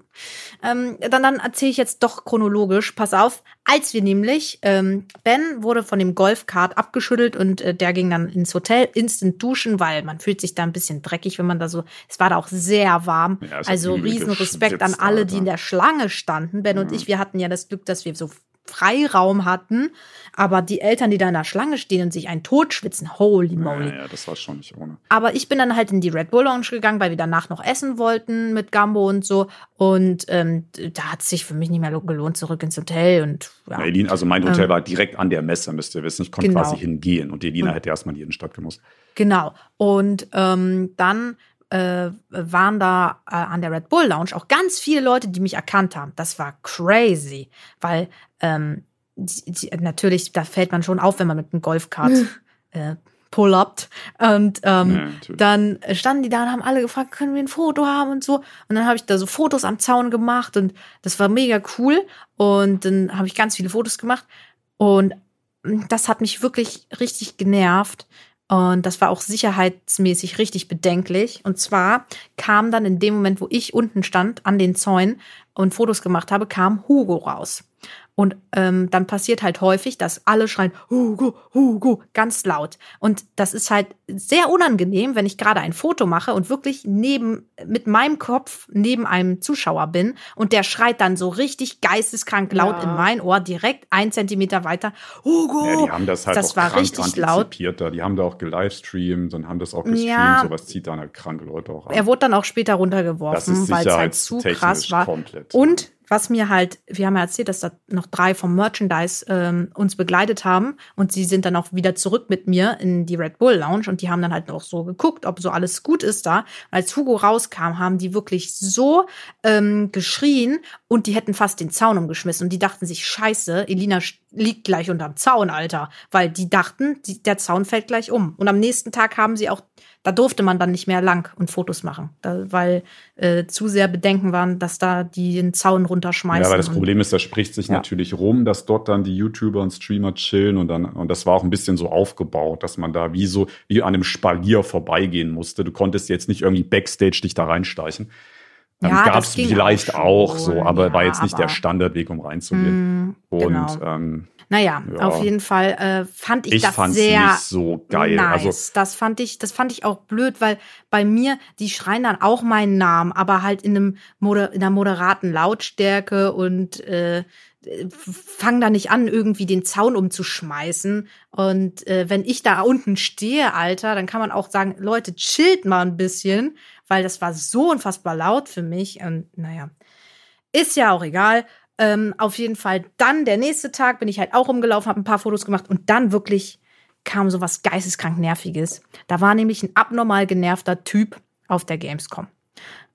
Ähm, dann dann erzähle ich jetzt doch chronologisch. Pass auf, als wir nämlich, ähm, Ben wurde von dem Golfkart abgeschüttelt und äh, der ging dann ins Hotel, instant duschen, weil man fühlt sich da ein bisschen dreckig, wenn man da so, es war da auch sehr warm. Ja, also riesen Respekt an alle, die in der Schlange standen. Ben und ich, wir hatten ja das Glück, dass wir so Freiraum hatten, aber die Eltern, die da in der Schlange stehen und sich einen Tod schwitzen, holy moly. Ja, ja, das war schon nicht ohne. Aber ich bin dann halt in die Red Bull Lounge gegangen, weil wir danach noch essen wollten mit Gambo und so. Und ähm, da hat es sich für mich nicht mehr gelohnt, zurück ins Hotel. Und ja, Ja. Also mein Hotel Ähm, war direkt an der Messe, müsst ihr wissen. Ich konnte Genau. quasi hingehen und die Elina Und- hätte erstmal in jeden Stadt gemusst. genau. Und ähm, dann äh, waren da äh, an der Red Bull Lounge auch ganz viele Leute, die mich erkannt haben. Das war crazy, weil ähm, die, die, natürlich, da fällt man schon auf, wenn man mit einem Golfkart [LAUGHS] äh, pull-upt. Und ähm, Ja, dann standen die da und haben alle gefragt, können wir ein Foto haben und so. Und dann habe ich da so Fotos am Zaun gemacht und das war mega cool. Und dann habe ich ganz viele Fotos gemacht. Und das hat mich wirklich richtig genervt. Und das war auch sicherheitsmäßig richtig bedenklich. Und zwar kam dann in dem Moment, wo ich unten stand an den Zäunen und Fotos gemacht habe, kam Hugo raus. Und ähm, dann passiert halt häufig, dass alle schreien, Hugo, Hugo, ganz laut. Und das ist halt sehr unangenehm, wenn ich gerade ein Foto mache und wirklich neben, mit meinem Kopf neben einem Zuschauer bin und der schreit dann so richtig geisteskrank laut Ja. in mein Ohr, direkt ein Zentimeter weiter, Hugo! Ja, die haben das halt das auch war krank richtig laut. da. Die haben da auch gelivestreamt und haben das auch gestreamt. Ja. Sowas zieht dann halt kranke Leute auch an. Er wurde dann auch später runtergeworfen, weil es halt zu krass war. komplett. Und was mir halt, wir haben ja erzählt, dass da noch drei vom Merchandise ähm, uns begleitet haben und sie sind dann auch wieder zurück mit mir in die Red Bull Lounge und die haben dann halt noch so geguckt, ob so alles gut ist da. Und als Hugo rauskam, haben die wirklich so ähm, geschrien und die hätten fast den Zaun umgeschmissen und die dachten sich, scheiße, Elina liegt gleich unterm Zaun, Alter. Weil die dachten, die, der Zaun fällt gleich um. Und am nächsten Tag haben sie auch, da durfte man dann nicht mehr lang und Fotos machen, da, weil äh, zu sehr Bedenken waren, dass da die den Zaun runterschmeißen. Ja, aber das Problem ist, das spricht sich Ja. natürlich rum, dass dort dann die YouTuber und Streamer chillen und dann, und das war auch ein bisschen so aufgebaut, dass man da wie so, wie an einem Spalier vorbeigehen musste. Du konntest jetzt nicht irgendwie Backstage dich da reinsteichen. Ähm, Ja, Gab es vielleicht auch auch, so, aber ja, war jetzt nicht der Standardweg, um reinzugehen. Mm, Und genau. ähm, Naja, Ja. auf jeden Fall äh, fand ich, ich das fand's sehr nicht so geil. Nice. Also das fand ich, das fand ich auch blöd, weil bei mir die schreien dann auch meinen Namen, aber halt in einem moder in einer moderaten Lautstärke und äh, fangen da nicht an, irgendwie den Zaun umzuschmeißen. Und äh, wenn ich da unten stehe, Alter, dann kann man auch sagen, Leute, chillt mal ein bisschen, weil das war so unfassbar laut für mich. Und naja, ist ja auch egal. Ähm, auf jeden Fall dann der nächste Tag bin ich halt auch rumgelaufen, habe ein paar Fotos gemacht und dann wirklich kam so was geisteskrank nerviges. Da war nämlich ein abnormal genervter Typ auf der Gamescom.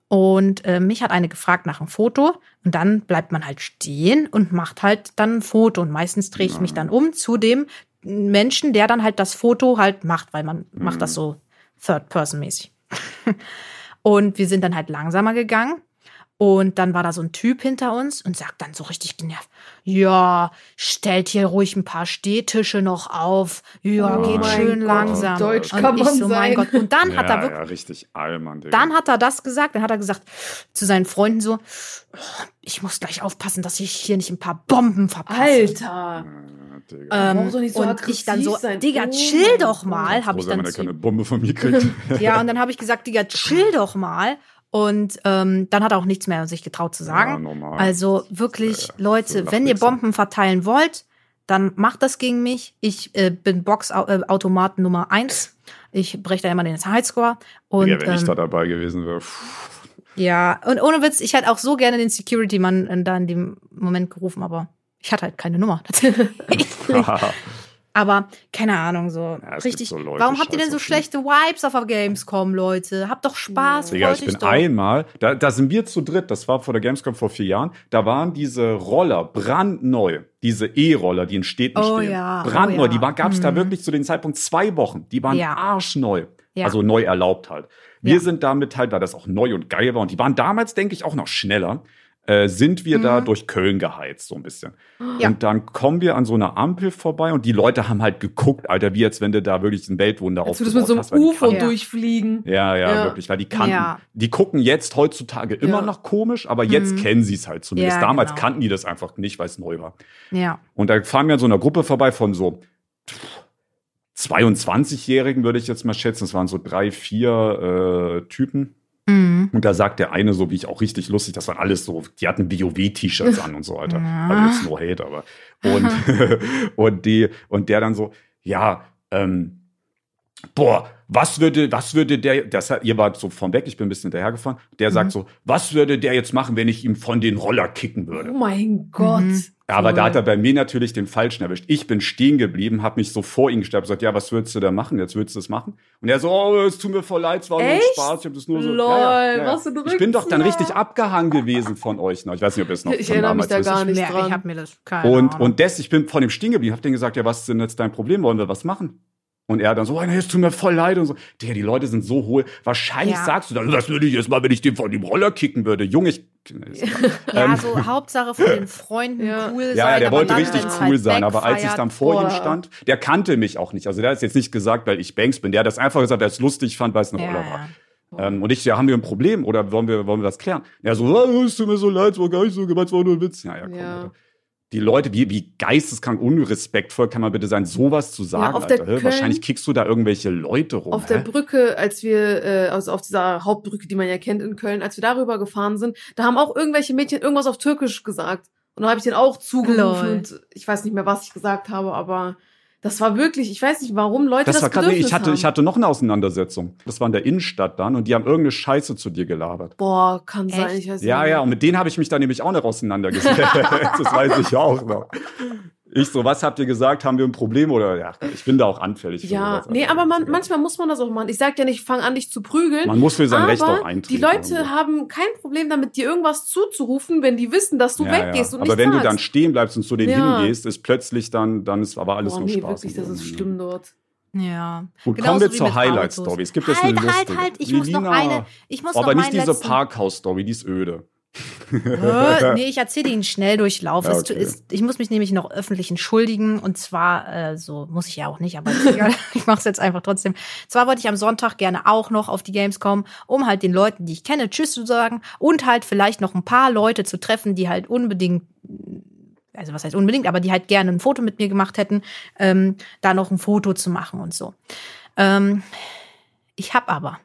Und äh, mich hat eine gefragt nach einem Foto und dann bleibt man halt stehen und macht halt dann ein Foto und meistens drehe ich mich dann um zu dem Menschen, der dann halt das Foto halt macht, weil man macht das so Third-Person-mäßig. [LAUGHS] und wir sind dann halt langsamer gegangen und dann war da so ein Typ hinter uns und sagt dann so richtig genervt, ja, stellt hier ruhig ein paar Stehtische noch auf. Ja, Oh geht schön Gott, langsam. deutsch und kann ich man so, mein sein. Gott. Und dann hat ja, er wirklich, ja, richtig allmann, Digga. dann hat er das gesagt, dann hat er gesagt zu seinen Freunden so, oh, ich muss gleich aufpassen, dass ich hier nicht ein paar Bomben verpasse. Alter. Digga. Ähm, nicht so und ich dann so, sein. Digga, Oh chill doch mal, habe Froh ich dann wenn er keine Bombe von mir kriegt. [LAUGHS] Ja, und dann habe ich gesagt, Digga, chill doch mal. Und ähm, dann hat er auch nichts mehr sich getraut zu sagen. Ja, normal. Also wirklich, Ja, Leute, so wenn ihr. Bomben verteilen wollt, dann macht das gegen mich. Ich äh, bin Boxautomat Nummer eins. Ich breche da immer den Highscore. Und ja, wenn ich ähm, da dabei gewesen wäre. ja, und ohne Witz, ich hätte auch so gerne den Security-Mann äh, da in dem Moment gerufen, aber ich hatte halt keine Nummer. Tatsächlich. [LAUGHS] [LAUGHS] aber keine Ahnung, so Ja, richtig. so Leute, Warum habt ihr denn so schlechte Vibes auf der Gamescom, Leute? Habt doch Spaß, Digga, ich bin doch. einmal, da, da sind wir zu dritt, das war vor der Gamescom vor vier Jahren, da waren diese Roller brandneu, diese E-Roller, die in Städten Oh stehen. ja, oh brandneu, ja. die gab es da Mhm. wirklich zu dem Zeitpunkt zwei Wochen. Die waren Ja. arschneu. Also neu erlaubt halt. Wir sind damit halt, weil das auch neu und geil war und die waren damals, denke ich, auch noch schneller. Äh, sind wir da Mhm. durch Köln geheizt, so ein bisschen. Ja. Und dann kommen wir an so einer Ampel vorbei und die Leute haben halt geguckt, Alter, wie als wenn du da wirklich ein Weltwunder Als würdest du mit so aufgebaut einem hast, UFO Ja. durchfliegen. ja, ja, Ja. wirklich, weil die kannten, Ja. die gucken jetzt heutzutage immer Ja. noch komisch, aber jetzt Mhm. kennen sie es halt zumindest. Ja, Damals genau. kannten die das einfach nicht, weil es neu war. Ja. Und da fahren wir an so einer Gruppe vorbei von so pff, 22-Jährigen, würde ich jetzt mal schätzen. Es waren so drei, vier äh, Typen. Mhm. Und da sagt der eine so, wie ich auch richtig lustig, das waren alles so, die hatten WoW-T-Shirts [LAUGHS] an und so weiter. Ja. Also jetzt no hate, aber. Und, [LAUGHS] und die, und der dann so, ja, ähm, boah, was würde, was würde der, das, hat- ihr wart so von weg, ich bin ein bisschen hinterhergefahren, der Mhm. sagt so, was würde der jetzt machen, wenn ich ihm von den Roller kicken würde? Oh mein Gott. Mhm. Ja, aber da hat er bei mir natürlich den Falschen erwischt. Ich bin stehen geblieben, habe mich so vor ihn gestellt, gesagt, ja, was würdest du da machen? Jetzt würdest du das machen? Und er so, oh, es tut mir voll leid, es war nur ein Echt? Spaß, ich habe das nur so. Lol, was für ein Ich bin doch dann richtig abgehangen gewesen von euch noch. Ich weiß nicht, ob ihr es noch Ich erinnere mich da gar nicht Ja, dran. ich habe mir das keine Und, Ahnung. und des, ich bin von dem stehen geblieben, hab denen gesagt, ja, was ist denn jetzt dein Problem? Wollen wir was machen? Und er dann so, oh, nee, es tut mir voll leid und so. Digga, die Leute sind so hohl. Wahrscheinlich Ja. sagst du dann, was würde ich jetzt mal, wenn ich den von dem Roller kicken würde? Junge, ich. [LAUGHS] ja, so Hauptsache von den [LAUGHS] Freunden Ja. cool sein. ähm, Ja, ja, der wollte richtig wenn's cool halt sein, aber als ich dann vor ihm stand, der kannte mich auch nicht. Also der hat es jetzt nicht gesagt, weil ich Banks bin. Der hat das einfach gesagt, der es lustig fand, weil es eine Ja, Roller war. ja. Ähm, und ich, ja, haben wir ein Problem oder wollen wir, wollen wir das klären? Er so, oh, es tut mir so leid, es war gar nicht so gemeint, es war nur ein Witz. Ja, ja, komm, Ja. Alter. Die Leute, wie, wie geisteskrank unrespektvoll kann man bitte sein, sowas zu sagen, der. Hä? Köln- Wahrscheinlich kickst du da irgendwelche Leute rum. Auf der hä? Brücke, als wir, äh, also auf dieser Hauptbrücke, die man ja kennt in Köln, als wir darüber gefahren sind, da haben auch irgendwelche Mädchen irgendwas auf Türkisch gesagt. Und da habe ich denen auch zugerufen Lol. und ich weiß nicht mehr, was ich gesagt habe, aber das war wirklich, ich weiß nicht, warum Leute das, Das war gerade, Bedürfnis ich hatte, haben. ich hatte noch eine Auseinandersetzung. Das war in der Innenstadt dann und die haben irgendeine Scheiße zu dir gelabert. Boah, kann sein, Echt? ich weiß Ja, nicht. ja, und mit denen habe ich mich dann nämlich auch noch auseinandergesetzt. [LAUGHS] das weiß ich auch noch. Ich so, was habt ihr gesagt? Haben wir ein Problem oder ja, ich bin da auch anfällig. Ja, sowas. nee, Also, aber man, manchmal muss man das auch machen. Ich sag ja nicht, fang an, dich zu prügeln. man muss für sein aber Recht auch eintreten. die Leute so. haben kein Problem damit, dir irgendwas zuzurufen, wenn die wissen, dass du Ja, weggehst ja. und Aber wenn du sagst. dann stehen bleibst und zu denen Ja. hingehst, ist plötzlich dann, dann ist aber alles Boah, nur nee, Spaß. wirklich, das ist so. schlimm dort. Ja. Gut, Genauso kommen wir zur Highlight-Story. Es gibt jetzt halt, eine halt, lustige. halt, ich muss noch eine, ich muss aber noch nicht diese Parkhaus-Story, die ist öde. Nee, ich erzähle Ihnen Schnelldurchlauf. Ja, okay. ist, ich muss mich nämlich noch öffentlich entschuldigen und zwar, äh, so muss ich ja auch nicht, aber [LAUGHS] ich mache es jetzt einfach trotzdem. Zwar wollte ich am Sonntag gerne auch noch auf die Gamescom, um halt den Leuten, die ich kenne, Tschüss zu sagen und halt vielleicht noch ein paar Leute zu treffen, die halt unbedingt also was heißt unbedingt, aber die halt gerne ein Foto mit mir gemacht hätten, ähm, da noch ein Foto zu machen und so. Ähm, ich habe aber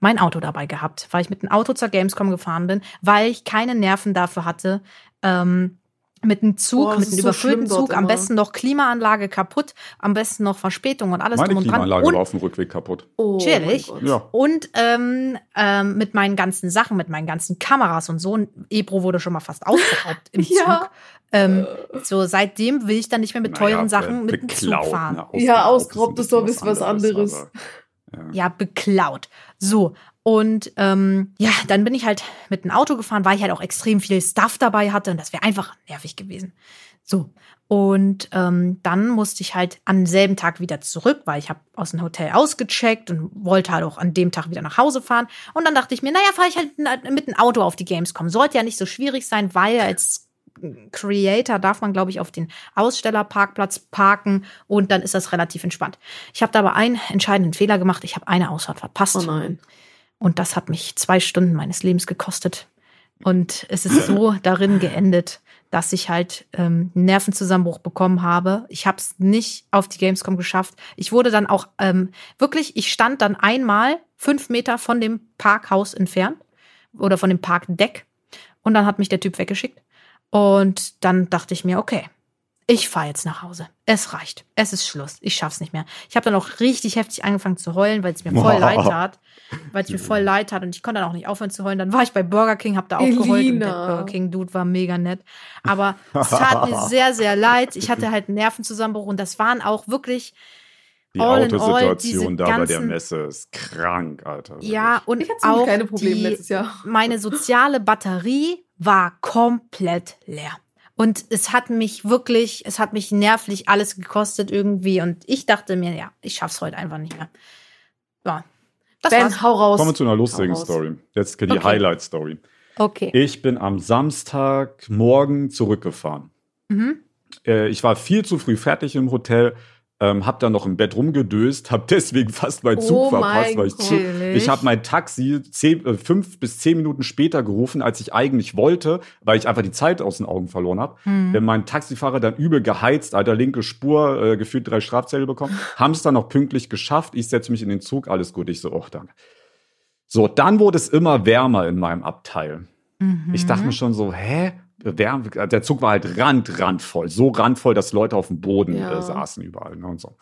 mein Auto dabei gehabt, weil ich mit dem Auto zur Gamescom gefahren bin, weil ich keine Nerven dafür hatte, ähm, mit einem Zug, Boah, mit einem so überfüllten dort Zug, am immer. besten noch Klimaanlage kaputt, am besten noch Verspätung und alles Meine drum und dran. Klimaanlage Und war auf dem Rückweg kaputt. Oh, Chillig. mein Gott. Ja. und ähm, ähm, mit meinen ganzen Sachen, mit meinen ganzen Kameras und so. Ebro wurde schon mal fast ausgeraubt im [LAUGHS] Zug. Ja. Ähm, so seitdem will ich dann nicht mehr mit teuren Naja, Sachen äh, mit dem Zug beklaut, fahren. ne? Ja, Ausgeraubt ist doch ein bisschen was anderes. aber- Ja, beklaut. So. Und ähm, ja, dann bin ich halt mit dem Auto gefahren, weil ich halt auch extrem viel Stuff dabei hatte und das wäre einfach nervig gewesen. So. Und ähm, dann musste ich halt am selben Tag wieder zurück, weil ich habe aus dem Hotel ausgecheckt und wollte halt auch an dem Tag wieder nach Hause fahren. Und dann dachte ich mir, naja, fahre ich halt mit dem Auto auf die Gamescom. Sollte ja nicht so schwierig sein, weil als Creator darf man, glaube ich, auf den Ausstellerparkplatz parken und dann ist das relativ entspannt. Ich habe da aber einen entscheidenden Fehler gemacht. Ich habe eine Ausfahrt verpasst. Oh nein. Und das hat mich zwei Stunden meines Lebens gekostet. Und es ist so [CLEARS THROAT] darin geendet, dass ich halt ähm, einen Nervenzusammenbruch bekommen habe. Ich habe es nicht auf die Gamescom geschafft. Ich wurde dann auch ähm, wirklich, ich stand dann einmal fünf Meter von dem Parkhaus entfernt oder von dem Parkdeck. Und dann hat mich der Typ weggeschickt. Und dann dachte ich mir, okay, ich fahre jetzt nach Hause. Es reicht. Es ist Schluss. Ich schaff's nicht mehr. Ich habe dann auch richtig heftig angefangen zu heulen, weil es mir voll Boah. [LAUGHS] leid tat. Weil es mir voll leid tat und ich konnte dann auch nicht aufhören zu heulen. Dann war ich bei Burger King, habe da auch geheult und der Elina. Burger King Dude war mega nett. Aber es tat mir [LAUGHS] sehr, sehr leid. Ich hatte halt einen Nervenzusammenbruch und das waren auch wirklich Die all in all Autosituation da bei der ganzen- Messe ist krank, Alter. ja und Ich hatte auch keine Probleme die, letztes Jahr. meine soziale Batterie war komplett leer. Und es hat mich wirklich, es hat mich nervlich alles gekostet irgendwie. Und ich dachte mir, ja, ich schaff's heute einfach nicht mehr. Ja. Das Ben, war's. hau raus. Kommen wir zu einer lustigen. Story. Jetzt die Okay. Highlight-Story. Okay. Ich bin am Samstagmorgen zurückgefahren. Mhm. Äh, ich war viel zu früh fertig im Hotel, ähm, hab dann noch im Bett rumgedöst, hab [LAUGHS] deswegen fast meinen Zug Oh verpasst, weil ich Gott. ich habe mein Taxi zehn, äh, fünf bis zehn Minuten später gerufen, als ich eigentlich wollte, weil ich einfach die Zeit aus den Augen verloren habe. Mhm. Wenn mein Taxifahrer dann übel geheizt, alter linke Spur, äh, gefühlt drei Strafzettel bekommen, [LAUGHS] haben es dann noch pünktlich geschafft. Ich setze mich in den Zug, alles gut. Ich so, oh, danke. So, dann wurde es immer wärmer in meinem Abteil. Mhm. Ich dachte mir schon so, hä? Wärme, der Zug war halt rand, randvoll. So randvoll, dass Leute auf dem Boden Ja. äh, saßen überall. Ne, und so.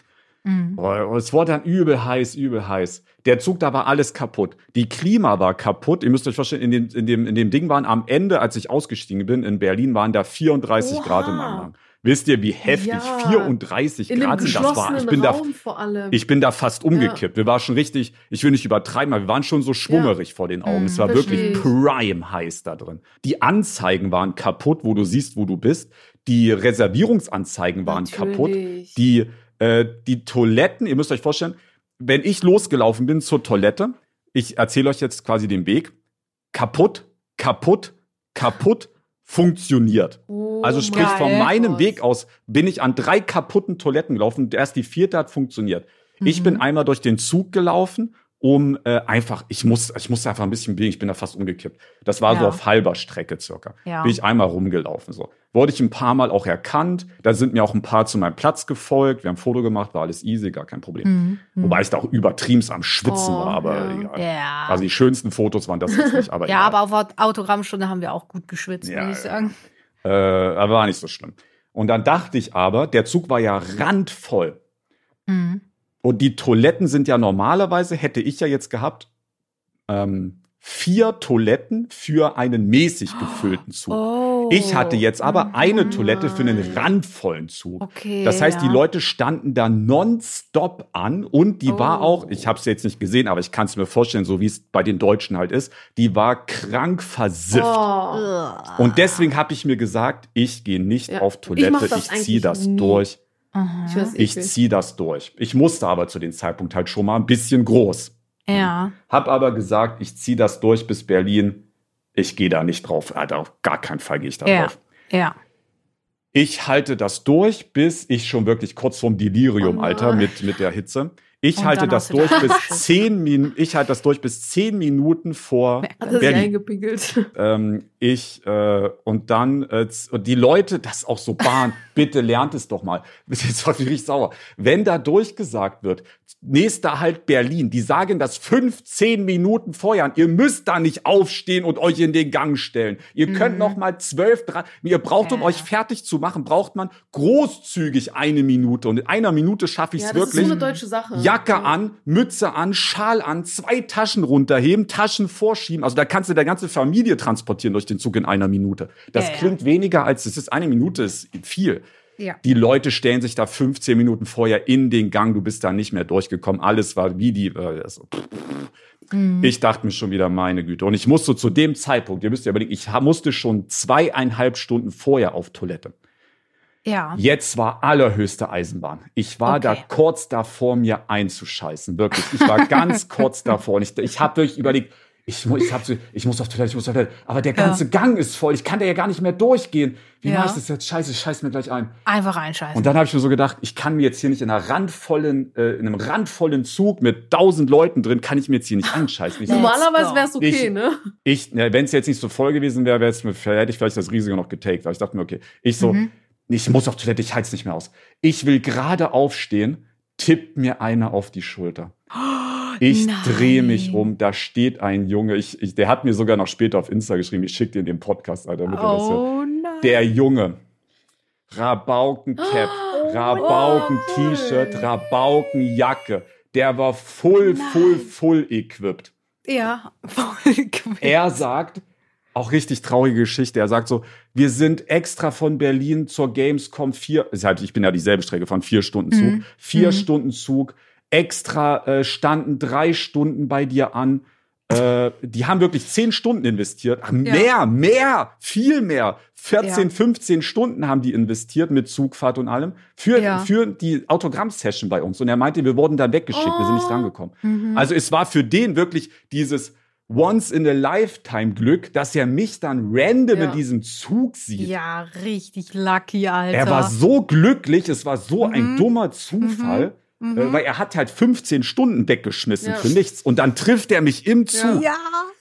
Mhm. Oh, es wurde dann übel heiß, übel heiß. Der Zug, da war alles kaputt. Die Klima war kaputt. Ihr müsst euch vorstellen, in dem, in dem, in dem Ding waren am Ende, als ich ausgestiegen bin, in Berlin waren da 34 Oha. Grad meinem Wagen. Wisst ihr, wie heftig Ja. 34 In dem Grad sind das war? Ich bin da, Raum allem. ich bin da fast umgekippt. Wir waren schon richtig, ich will nicht übertreiben, aber wir waren schon so schwummerig vor den Augen. Hm, es war versteh wirklich ich. prime heiß da drin. Die Anzeigen waren kaputt, wo du siehst, wo du bist. Die Reservierungsanzeigen waren kaputt. Natürlich. Die, äh, die Toiletten, ihr müsst euch vorstellen, wenn ich losgelaufen bin zur Toilette, ich erzähle euch jetzt quasi den Weg, kaputt, kaputt, kaputt, funktioniert. Oh Also sprich, mein von meinem. Weg aus bin ich an drei kaputten Toiletten gelaufen erst die vierte hat funktioniert. Ich Mhm. bin einmal durch den Zug gelaufen, um äh, einfach, ich muss, ich musste einfach ein bisschen bewegen, ich bin da fast umgekippt. Das war so Ja. auf halber Strecke circa. Ja. Bin ich einmal rumgelaufen. So. Wurde ich ein paar Mal auch erkannt. Da sind mir auch ein paar zu meinem Platz gefolgt. Wir haben ein Foto gemacht, war alles easy, gar kein Problem. Mhm. Wobei ich da auch übertrieben am Schwitzen Oh, war, aber ja. egal. Ja. Also die schönsten Fotos waren das jetzt nicht, aber [LAUGHS] ja, egal. aber auf Autogrammstunde haben wir auch gut geschwitzt, Ja, muss ich sagen. Äh, aber war nicht so schlimm. Und dann dachte ich aber, der Zug war ja randvoll. Mhm. Und die Toiletten sind ja normalerweise, hätte ich ja jetzt gehabt, ähm, vier Toiletten für einen mäßig gefüllten Zug. Oh. Ich hatte jetzt aber eine Toilette für einen randvollen Zug. Okay. Das heißt, die ja. Leute standen da nonstop an und die war Oh. auch, ich habe es jetzt nicht gesehen, aber ich kann es mir vorstellen, so wie es bei den Deutschen halt ist, die war krank versifft. Oh. Und deswegen habe ich mir gesagt, ich gehe nicht Ja, auf ich Toilette, ich, das ziehe das nie. durch. Ich Ich ziehe das durch. Ich musste aber zu dem Zeitpunkt halt schon mal ein bisschen groß. Ja. Hab aber gesagt, ich ziehe das durch bis Berlin. Ich gehe da nicht drauf. Alter, auf gar keinen Fall gehe ich da Ja. drauf. Ja. Ich halte das durch, bis ich schon wirklich kurz vorm Delirium, Oh Alter, mit, mit der Hitze. Ich Und halte das durch bis zehn Minuten. Ich halte das durch bis zehn Minuten vor Hat er Berlin. eingepinkelt. ähm, ich äh, und dann äh, und die Leute, das ist auch so Bahn, [LAUGHS] bitte lernt es doch mal. Jetzt war ich richtig sauer. Wenn da durchgesagt wird, nächster Halt Berlin, die sagen das 15 Minuten vorher. an. Ihr müsst da nicht aufstehen und euch in den Gang stellen. Ihr könnt noch mal 12, 3, ihr braucht, um euch fertig zu machen, braucht man großzügig eine Minute. Und in einer Minute schaffe ich es Ja, das ist so wirklich. eine deutsche Sache. Jacke an, Mütze an, Schal an, zwei Taschen runterheben, Taschen vorschieben. Also da kannst du deine ganze Familie transportieren durch den Zug in einer Minute. Das Ja, ja. klingt weniger als es ist. Eine Minute ist viel. Ja. Die Leute stellen sich da 15 Minuten vorher in den Gang. Du bist da nicht mehr durchgekommen. Alles war wie die. Äh, also, Mhm. Ich dachte mir schon wieder, meine Güte. Und ich musste zu dem Zeitpunkt, ihr müsst ja überlegen, ich musste schon zweieinhalb Stunden vorher auf Toilette. Ja. Jetzt war allerhöchste Eisenbahn. Ich war da Okay. kurz davor, mir einzuscheißen. Wirklich. Ich war ganz [LAUGHS] kurz davor. Und ich, ich habe wirklich überlegt, ich, ich, hab so, ich muss auf Toilette, ich muss auf Toilette. Aber der ganze Gang ist voll. Ich kann da ja gar nicht mehr durchgehen. Wie Ja. mache ich das jetzt? Scheiße, ich scheiß mir gleich ein. Einfach einscheißen. Und dann habe ich mir so gedacht, ich kann mir jetzt hier nicht in einer randvollen, äh, in einem randvollen Zug mit tausend Leuten drin, kann ich mir jetzt hier nicht einscheißen. Ich, Normalerweise wäre es okay, Ich- ne? ich wenn es jetzt nicht so voll gewesen wäre, wäre es mir, hätte ich vielleicht das Risiko noch getaked. Aber ich dachte mir, okay, ich so, Mhm. ich muss auf Toilette, ich halte es nicht mehr aus. Ich will gerade aufstehen, tippt mir einer auf die Schulter. [GASPS] Ich Nein. drehe mich um, da steht ein Junge, ich, ich, der hat mir sogar noch später auf Insta geschrieben, ich schicke dir den Podcast, Alter, damit er das hört. Oh nein. Der Junge. Rabauken-Cap, Rabauken-T-Shirt, Rabauken-Jacke. Der war full, full, full equipped. ja, [LAUGHS] voll gewinnt. Er sagt, auch richtig traurige Geschichte, er sagt so, wir sind extra von Berlin zur Gamescom vier, ist halt, ich bin ja dieselbe Strecke von vier Stunden Zug, Mhm. vier Mhm. Stunden Zug, extra äh, standen drei Stunden bei dir an. Äh, die haben wirklich zehn Stunden investiert. Ach, Mehr, mehr, viel mehr. 14, Ja. 15 Stunden haben die investiert mit Zugfahrt und allem für, Ja. für die Autogramm-Session bei uns. Und er meinte, wir wurden dann weggeschickt, wir sind nicht Oh. rangekommen. Mhm. Also es war für den wirklich dieses once in a lifetime Glück, dass er mich dann random Ja. in diesem Zug sieht. ja, richtig lucky, Alter. Er war so glücklich, es war so ein Mhm. dummer Zufall, Mhm. Äh, weil er hat halt 15 Stunden weggeschmissen Ja. für nichts. Und dann trifft er mich im Zug. Ja,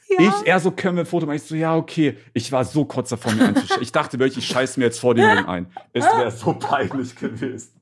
ja. Ich, er so, können wir ein Foto machen? Ich so, ja, okay. Ich war so kurz davor, mir einzuscheißen. Ich dachte wirklich, ich scheiß mir jetzt vor den Jungen ein. Es wäre so peinlich gewesen.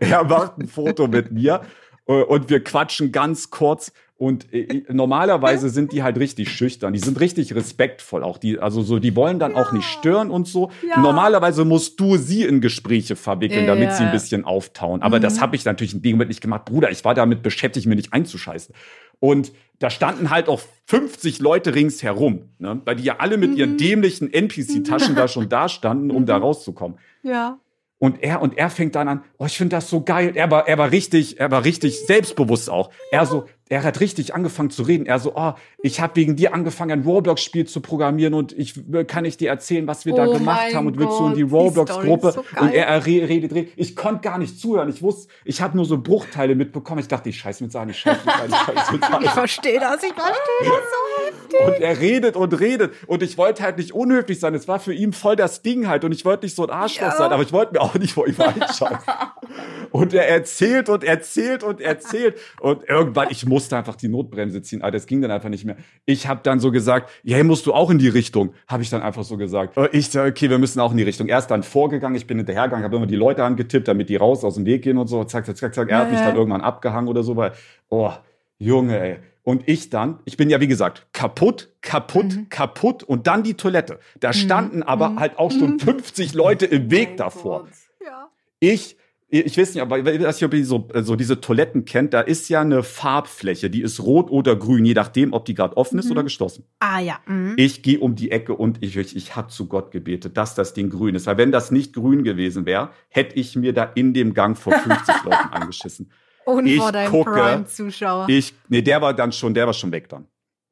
Er macht ein Foto mit mir äh, und wir quatschen ganz kurz. Und äh, normalerweise [LAUGHS] sind die halt richtig schüchtern. Die sind richtig respektvoll auch. Die, also so, die wollen dann auch nicht stören und so. Ja. Normalerweise musst du sie in Gespräche verwickeln, Ja, damit ja. sie ein bisschen auftauen. Aber das Mhm. habe ich natürlich in dem Moment nicht gemacht. Bruder, ich war damit beschäftigt, mir nicht einzuscheißen. Und da standen halt auch 50 Leute ringsherum, ne? weil die ja alle mit ihren Mhm. dämlichen NPC-Taschen da schon da standen, um da rauszukommen. ja. Und er, und er fängt dann an, oh, ich finde das so geil. Er war, er war richtig, er war richtig selbstbewusst auch. Er so, er hat richtig angefangen zu reden. Er so, oh, ich habe wegen dir angefangen, ein Roblox-Spiel zu programmieren und ich kann ich dir erzählen, was wir da Oh gemacht mein haben und willst du in die Gott, Roblox-Gruppe? So und er, er re- redet, redet. Ich konnte gar nicht zuhören. Ich wusste, ich habe nur so Bruchteile mitbekommen. Ich dachte, ich scheiß mit sein, ich scheiß mit sein, ich scheiß mit. Ich verstehe das, ich verstehe das so heftig. Und er redet und redet. Und ich wollte halt nicht unhöflich sein. Es war für ihn voll das Ding halt. Und ich wollte nicht so ein Arschloch Ja. sein, aber ich wollte mir auch nicht vor ihm einscheißen. [LAUGHS] und er erzählt und erzählt und erzählt. Und irgendwann, ich musste einfach die Notbremse ziehen. Alter, das ging dann einfach nicht mehr. Ich habe dann so gesagt, ja, hey, musst du auch in die Richtung? Habe ich dann einfach so gesagt. Äh, Ich sage, okay, wir müssen auch in die Richtung. Er ist dann vorgegangen, ich bin hinterhergegangen, habe immer die Leute angetippt, damit die raus aus dem Weg gehen und so. Zack, zack, zack, zack. Er hat mich ja. dann irgendwann abgehangen oder so, weil, oh, Junge, ey. Und ich dann, ich bin ja wie gesagt kaputt, kaputt, Mhm. kaputt und dann die Toilette. Da standen aber Mhm. halt auch schon 50 Leute im Weg davor. Ja. Ich, ich weiß nicht, aber ich weiß nicht, ob ihr so, so diese Toiletten kennt, da ist ja eine Farbfläche, die ist rot oder grün, je nachdem, ob die gerade offen ist Mhm. oder geschlossen. Ah ja. Mhm. Ich gehe um die Ecke und ich, ich, ich habe zu Gott gebetet, dass das Ding grün ist. Weil wenn das nicht grün gewesen wäre, hätte ich mir da in dem Gang vor 50 [LAUGHS] Leuten eingeschissen. Und ich vor deinem Prime-Zuschauer. Ich, nee, der war dann schon, der war schon weg dann.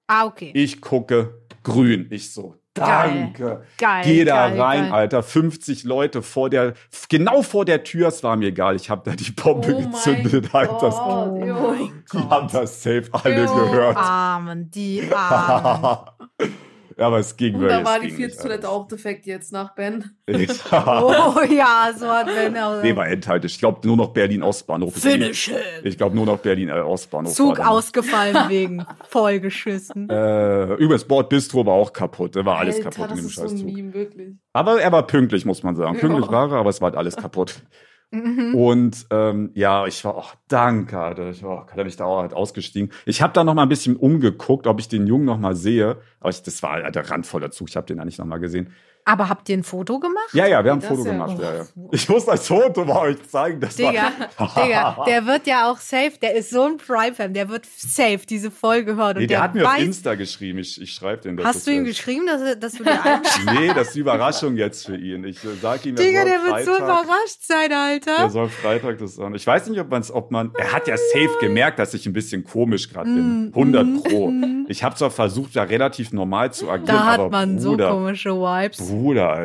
Ah, okay. Ich gucke grün. Ich so. Danke. Geil. Geh da geil, rein, geil. Alter. 50 Leute vor der, genau vor der Tür, es war mir egal. Ich habe da die Bombe Oh mein gezündet. [LAUGHS] Alter. Das, Gott, Oh die haben das safe alle Jo. gehört. Armen, die Armen. [LAUGHS] aber es ging Und wirklich. da war die ging vierte nicht Toilette anders. auch defekt jetzt nach Ben. [LAUGHS] Oh ja, so hat Ben auch. nee, war endhaltig. Ich glaube nur noch Berlin-Ostbahnhof. Finish. Ich glaube nur noch Berlin-Ostbahnhof. Zug ausgefallen [LAUGHS] wegen vollgeschissen. Äh, übrigens, Bord Bistro war auch kaputt. Da war alles Alter, kaputt in das dem ist so ein Scheißzug. Meme, wirklich. Aber er war pünktlich, muss man sagen. Ja. Pünktlich war er, aber es war halt alles [LAUGHS] kaputt. Mhm. Und ähm, ja, ich war auch danke, Alter. Ich war, hat er mich da auch halt ausgestiegen. Ich habe da noch mal ein bisschen umgeguckt, ob ich den Jungen noch mal sehe. Aber ich, das war halt der randvoller Zug. Ich habe den da nicht noch mal gesehen. Aber habt ihr ein Foto gemacht? Ja, ja, wir haben ein Foto ja- gemacht. Ja, ja. Ich muss das Foto mal euch zeigen. Das Digga, war, Digga, [LAUGHS] der wird ja auch safe, der ist so ein Prime-Fan, der wird safe diese Folge hören. Und nee, der, der hat mir auf weiß, Insta geschrieben. Ich, ich schreibe den. dass Hast das du ihm ist- geschrieben, dass, dass du dir? Nee, das ist die Überraschung jetzt für ihn. Ich sag ihm, Digga, der wird so Freitag- überrascht sein, Der Alter. soll Freitag das an. Ich weiß nicht, ob man es, ob man. Er hat ja safe gemerkt, dass ich ein bisschen komisch gerade bin. Mm, 100 pro. Ich habe zwar versucht, da relativ normal zu agieren, Da hat aber man so Bruder, komische Vibes. Bruder,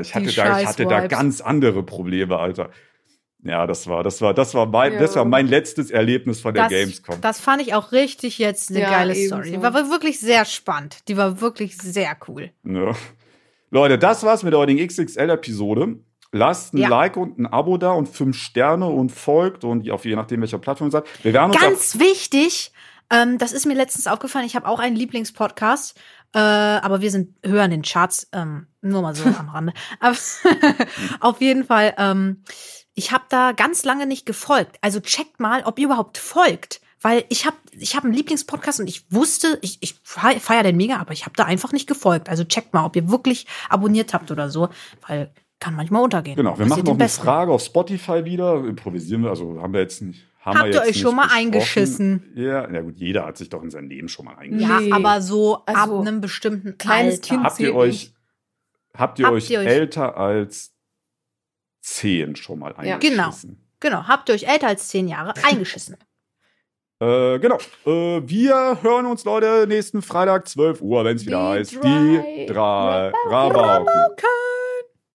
ich hatte da, ich hatte da ganz andere Probleme, Alter. Ja, das war, das war, das war mein, Ja. das war mein letztes Erlebnis von der Das, Gamescom. das fand ich auch richtig jetzt eine Ja, geile. Story. Die war wirklich sehr spannend. Die war wirklich sehr cool. Ne? Leute, das war's mit der heutigen XXL-Episode. Lasst ein Ja. Like und ein Abo da und fünf Sterne und folgt und auf je nachdem, welcher Plattform ihr seid. Wir werden uns Ganz wichtig, ähm, das ist mir letztens aufgefallen, ich habe auch einen Lieblingspodcast, äh, aber wir sind höher in den Charts, ähm, nur mal so am Rande. Aber [LAUGHS] auf jeden Fall, ähm, ich habe da ganz lange nicht gefolgt. Also checkt mal, ob ihr überhaupt folgt. weil ich habe ich hab einen Lieblingspodcast und ich wusste, ich, ich feiere den mega, aber ich habe da einfach nicht gefolgt. Also checkt mal, ob ihr wirklich abonniert habt oder so, weil kann manchmal untergehen. Genau, wir machen noch eine Besten. Frage auf Spotify wieder. Improvisieren wir, also haben wir jetzt nicht. Haben Habt ihr euch schon mal besprochen. eingeschissen? Ja, ja gut, jeder hat sich doch in seinem Leben schon mal Ja, eingeschissen. Nee. aber so ab Also, einem bestimmten kleines Alter. Kind Habt ihr euch, nicht. habt ihr Habt euch ihr euch- älter als zehn schon mal Ja. eingeschissen? Genau, habt ihr euch älter als zehn Jahre [LAUGHS] eingeschissen? Äh, genau. Äh, wir hören uns, Leute, nächsten Freitag, 12 Uhr, wenn es wieder heißt. Die drei Rabauken. Rabauken.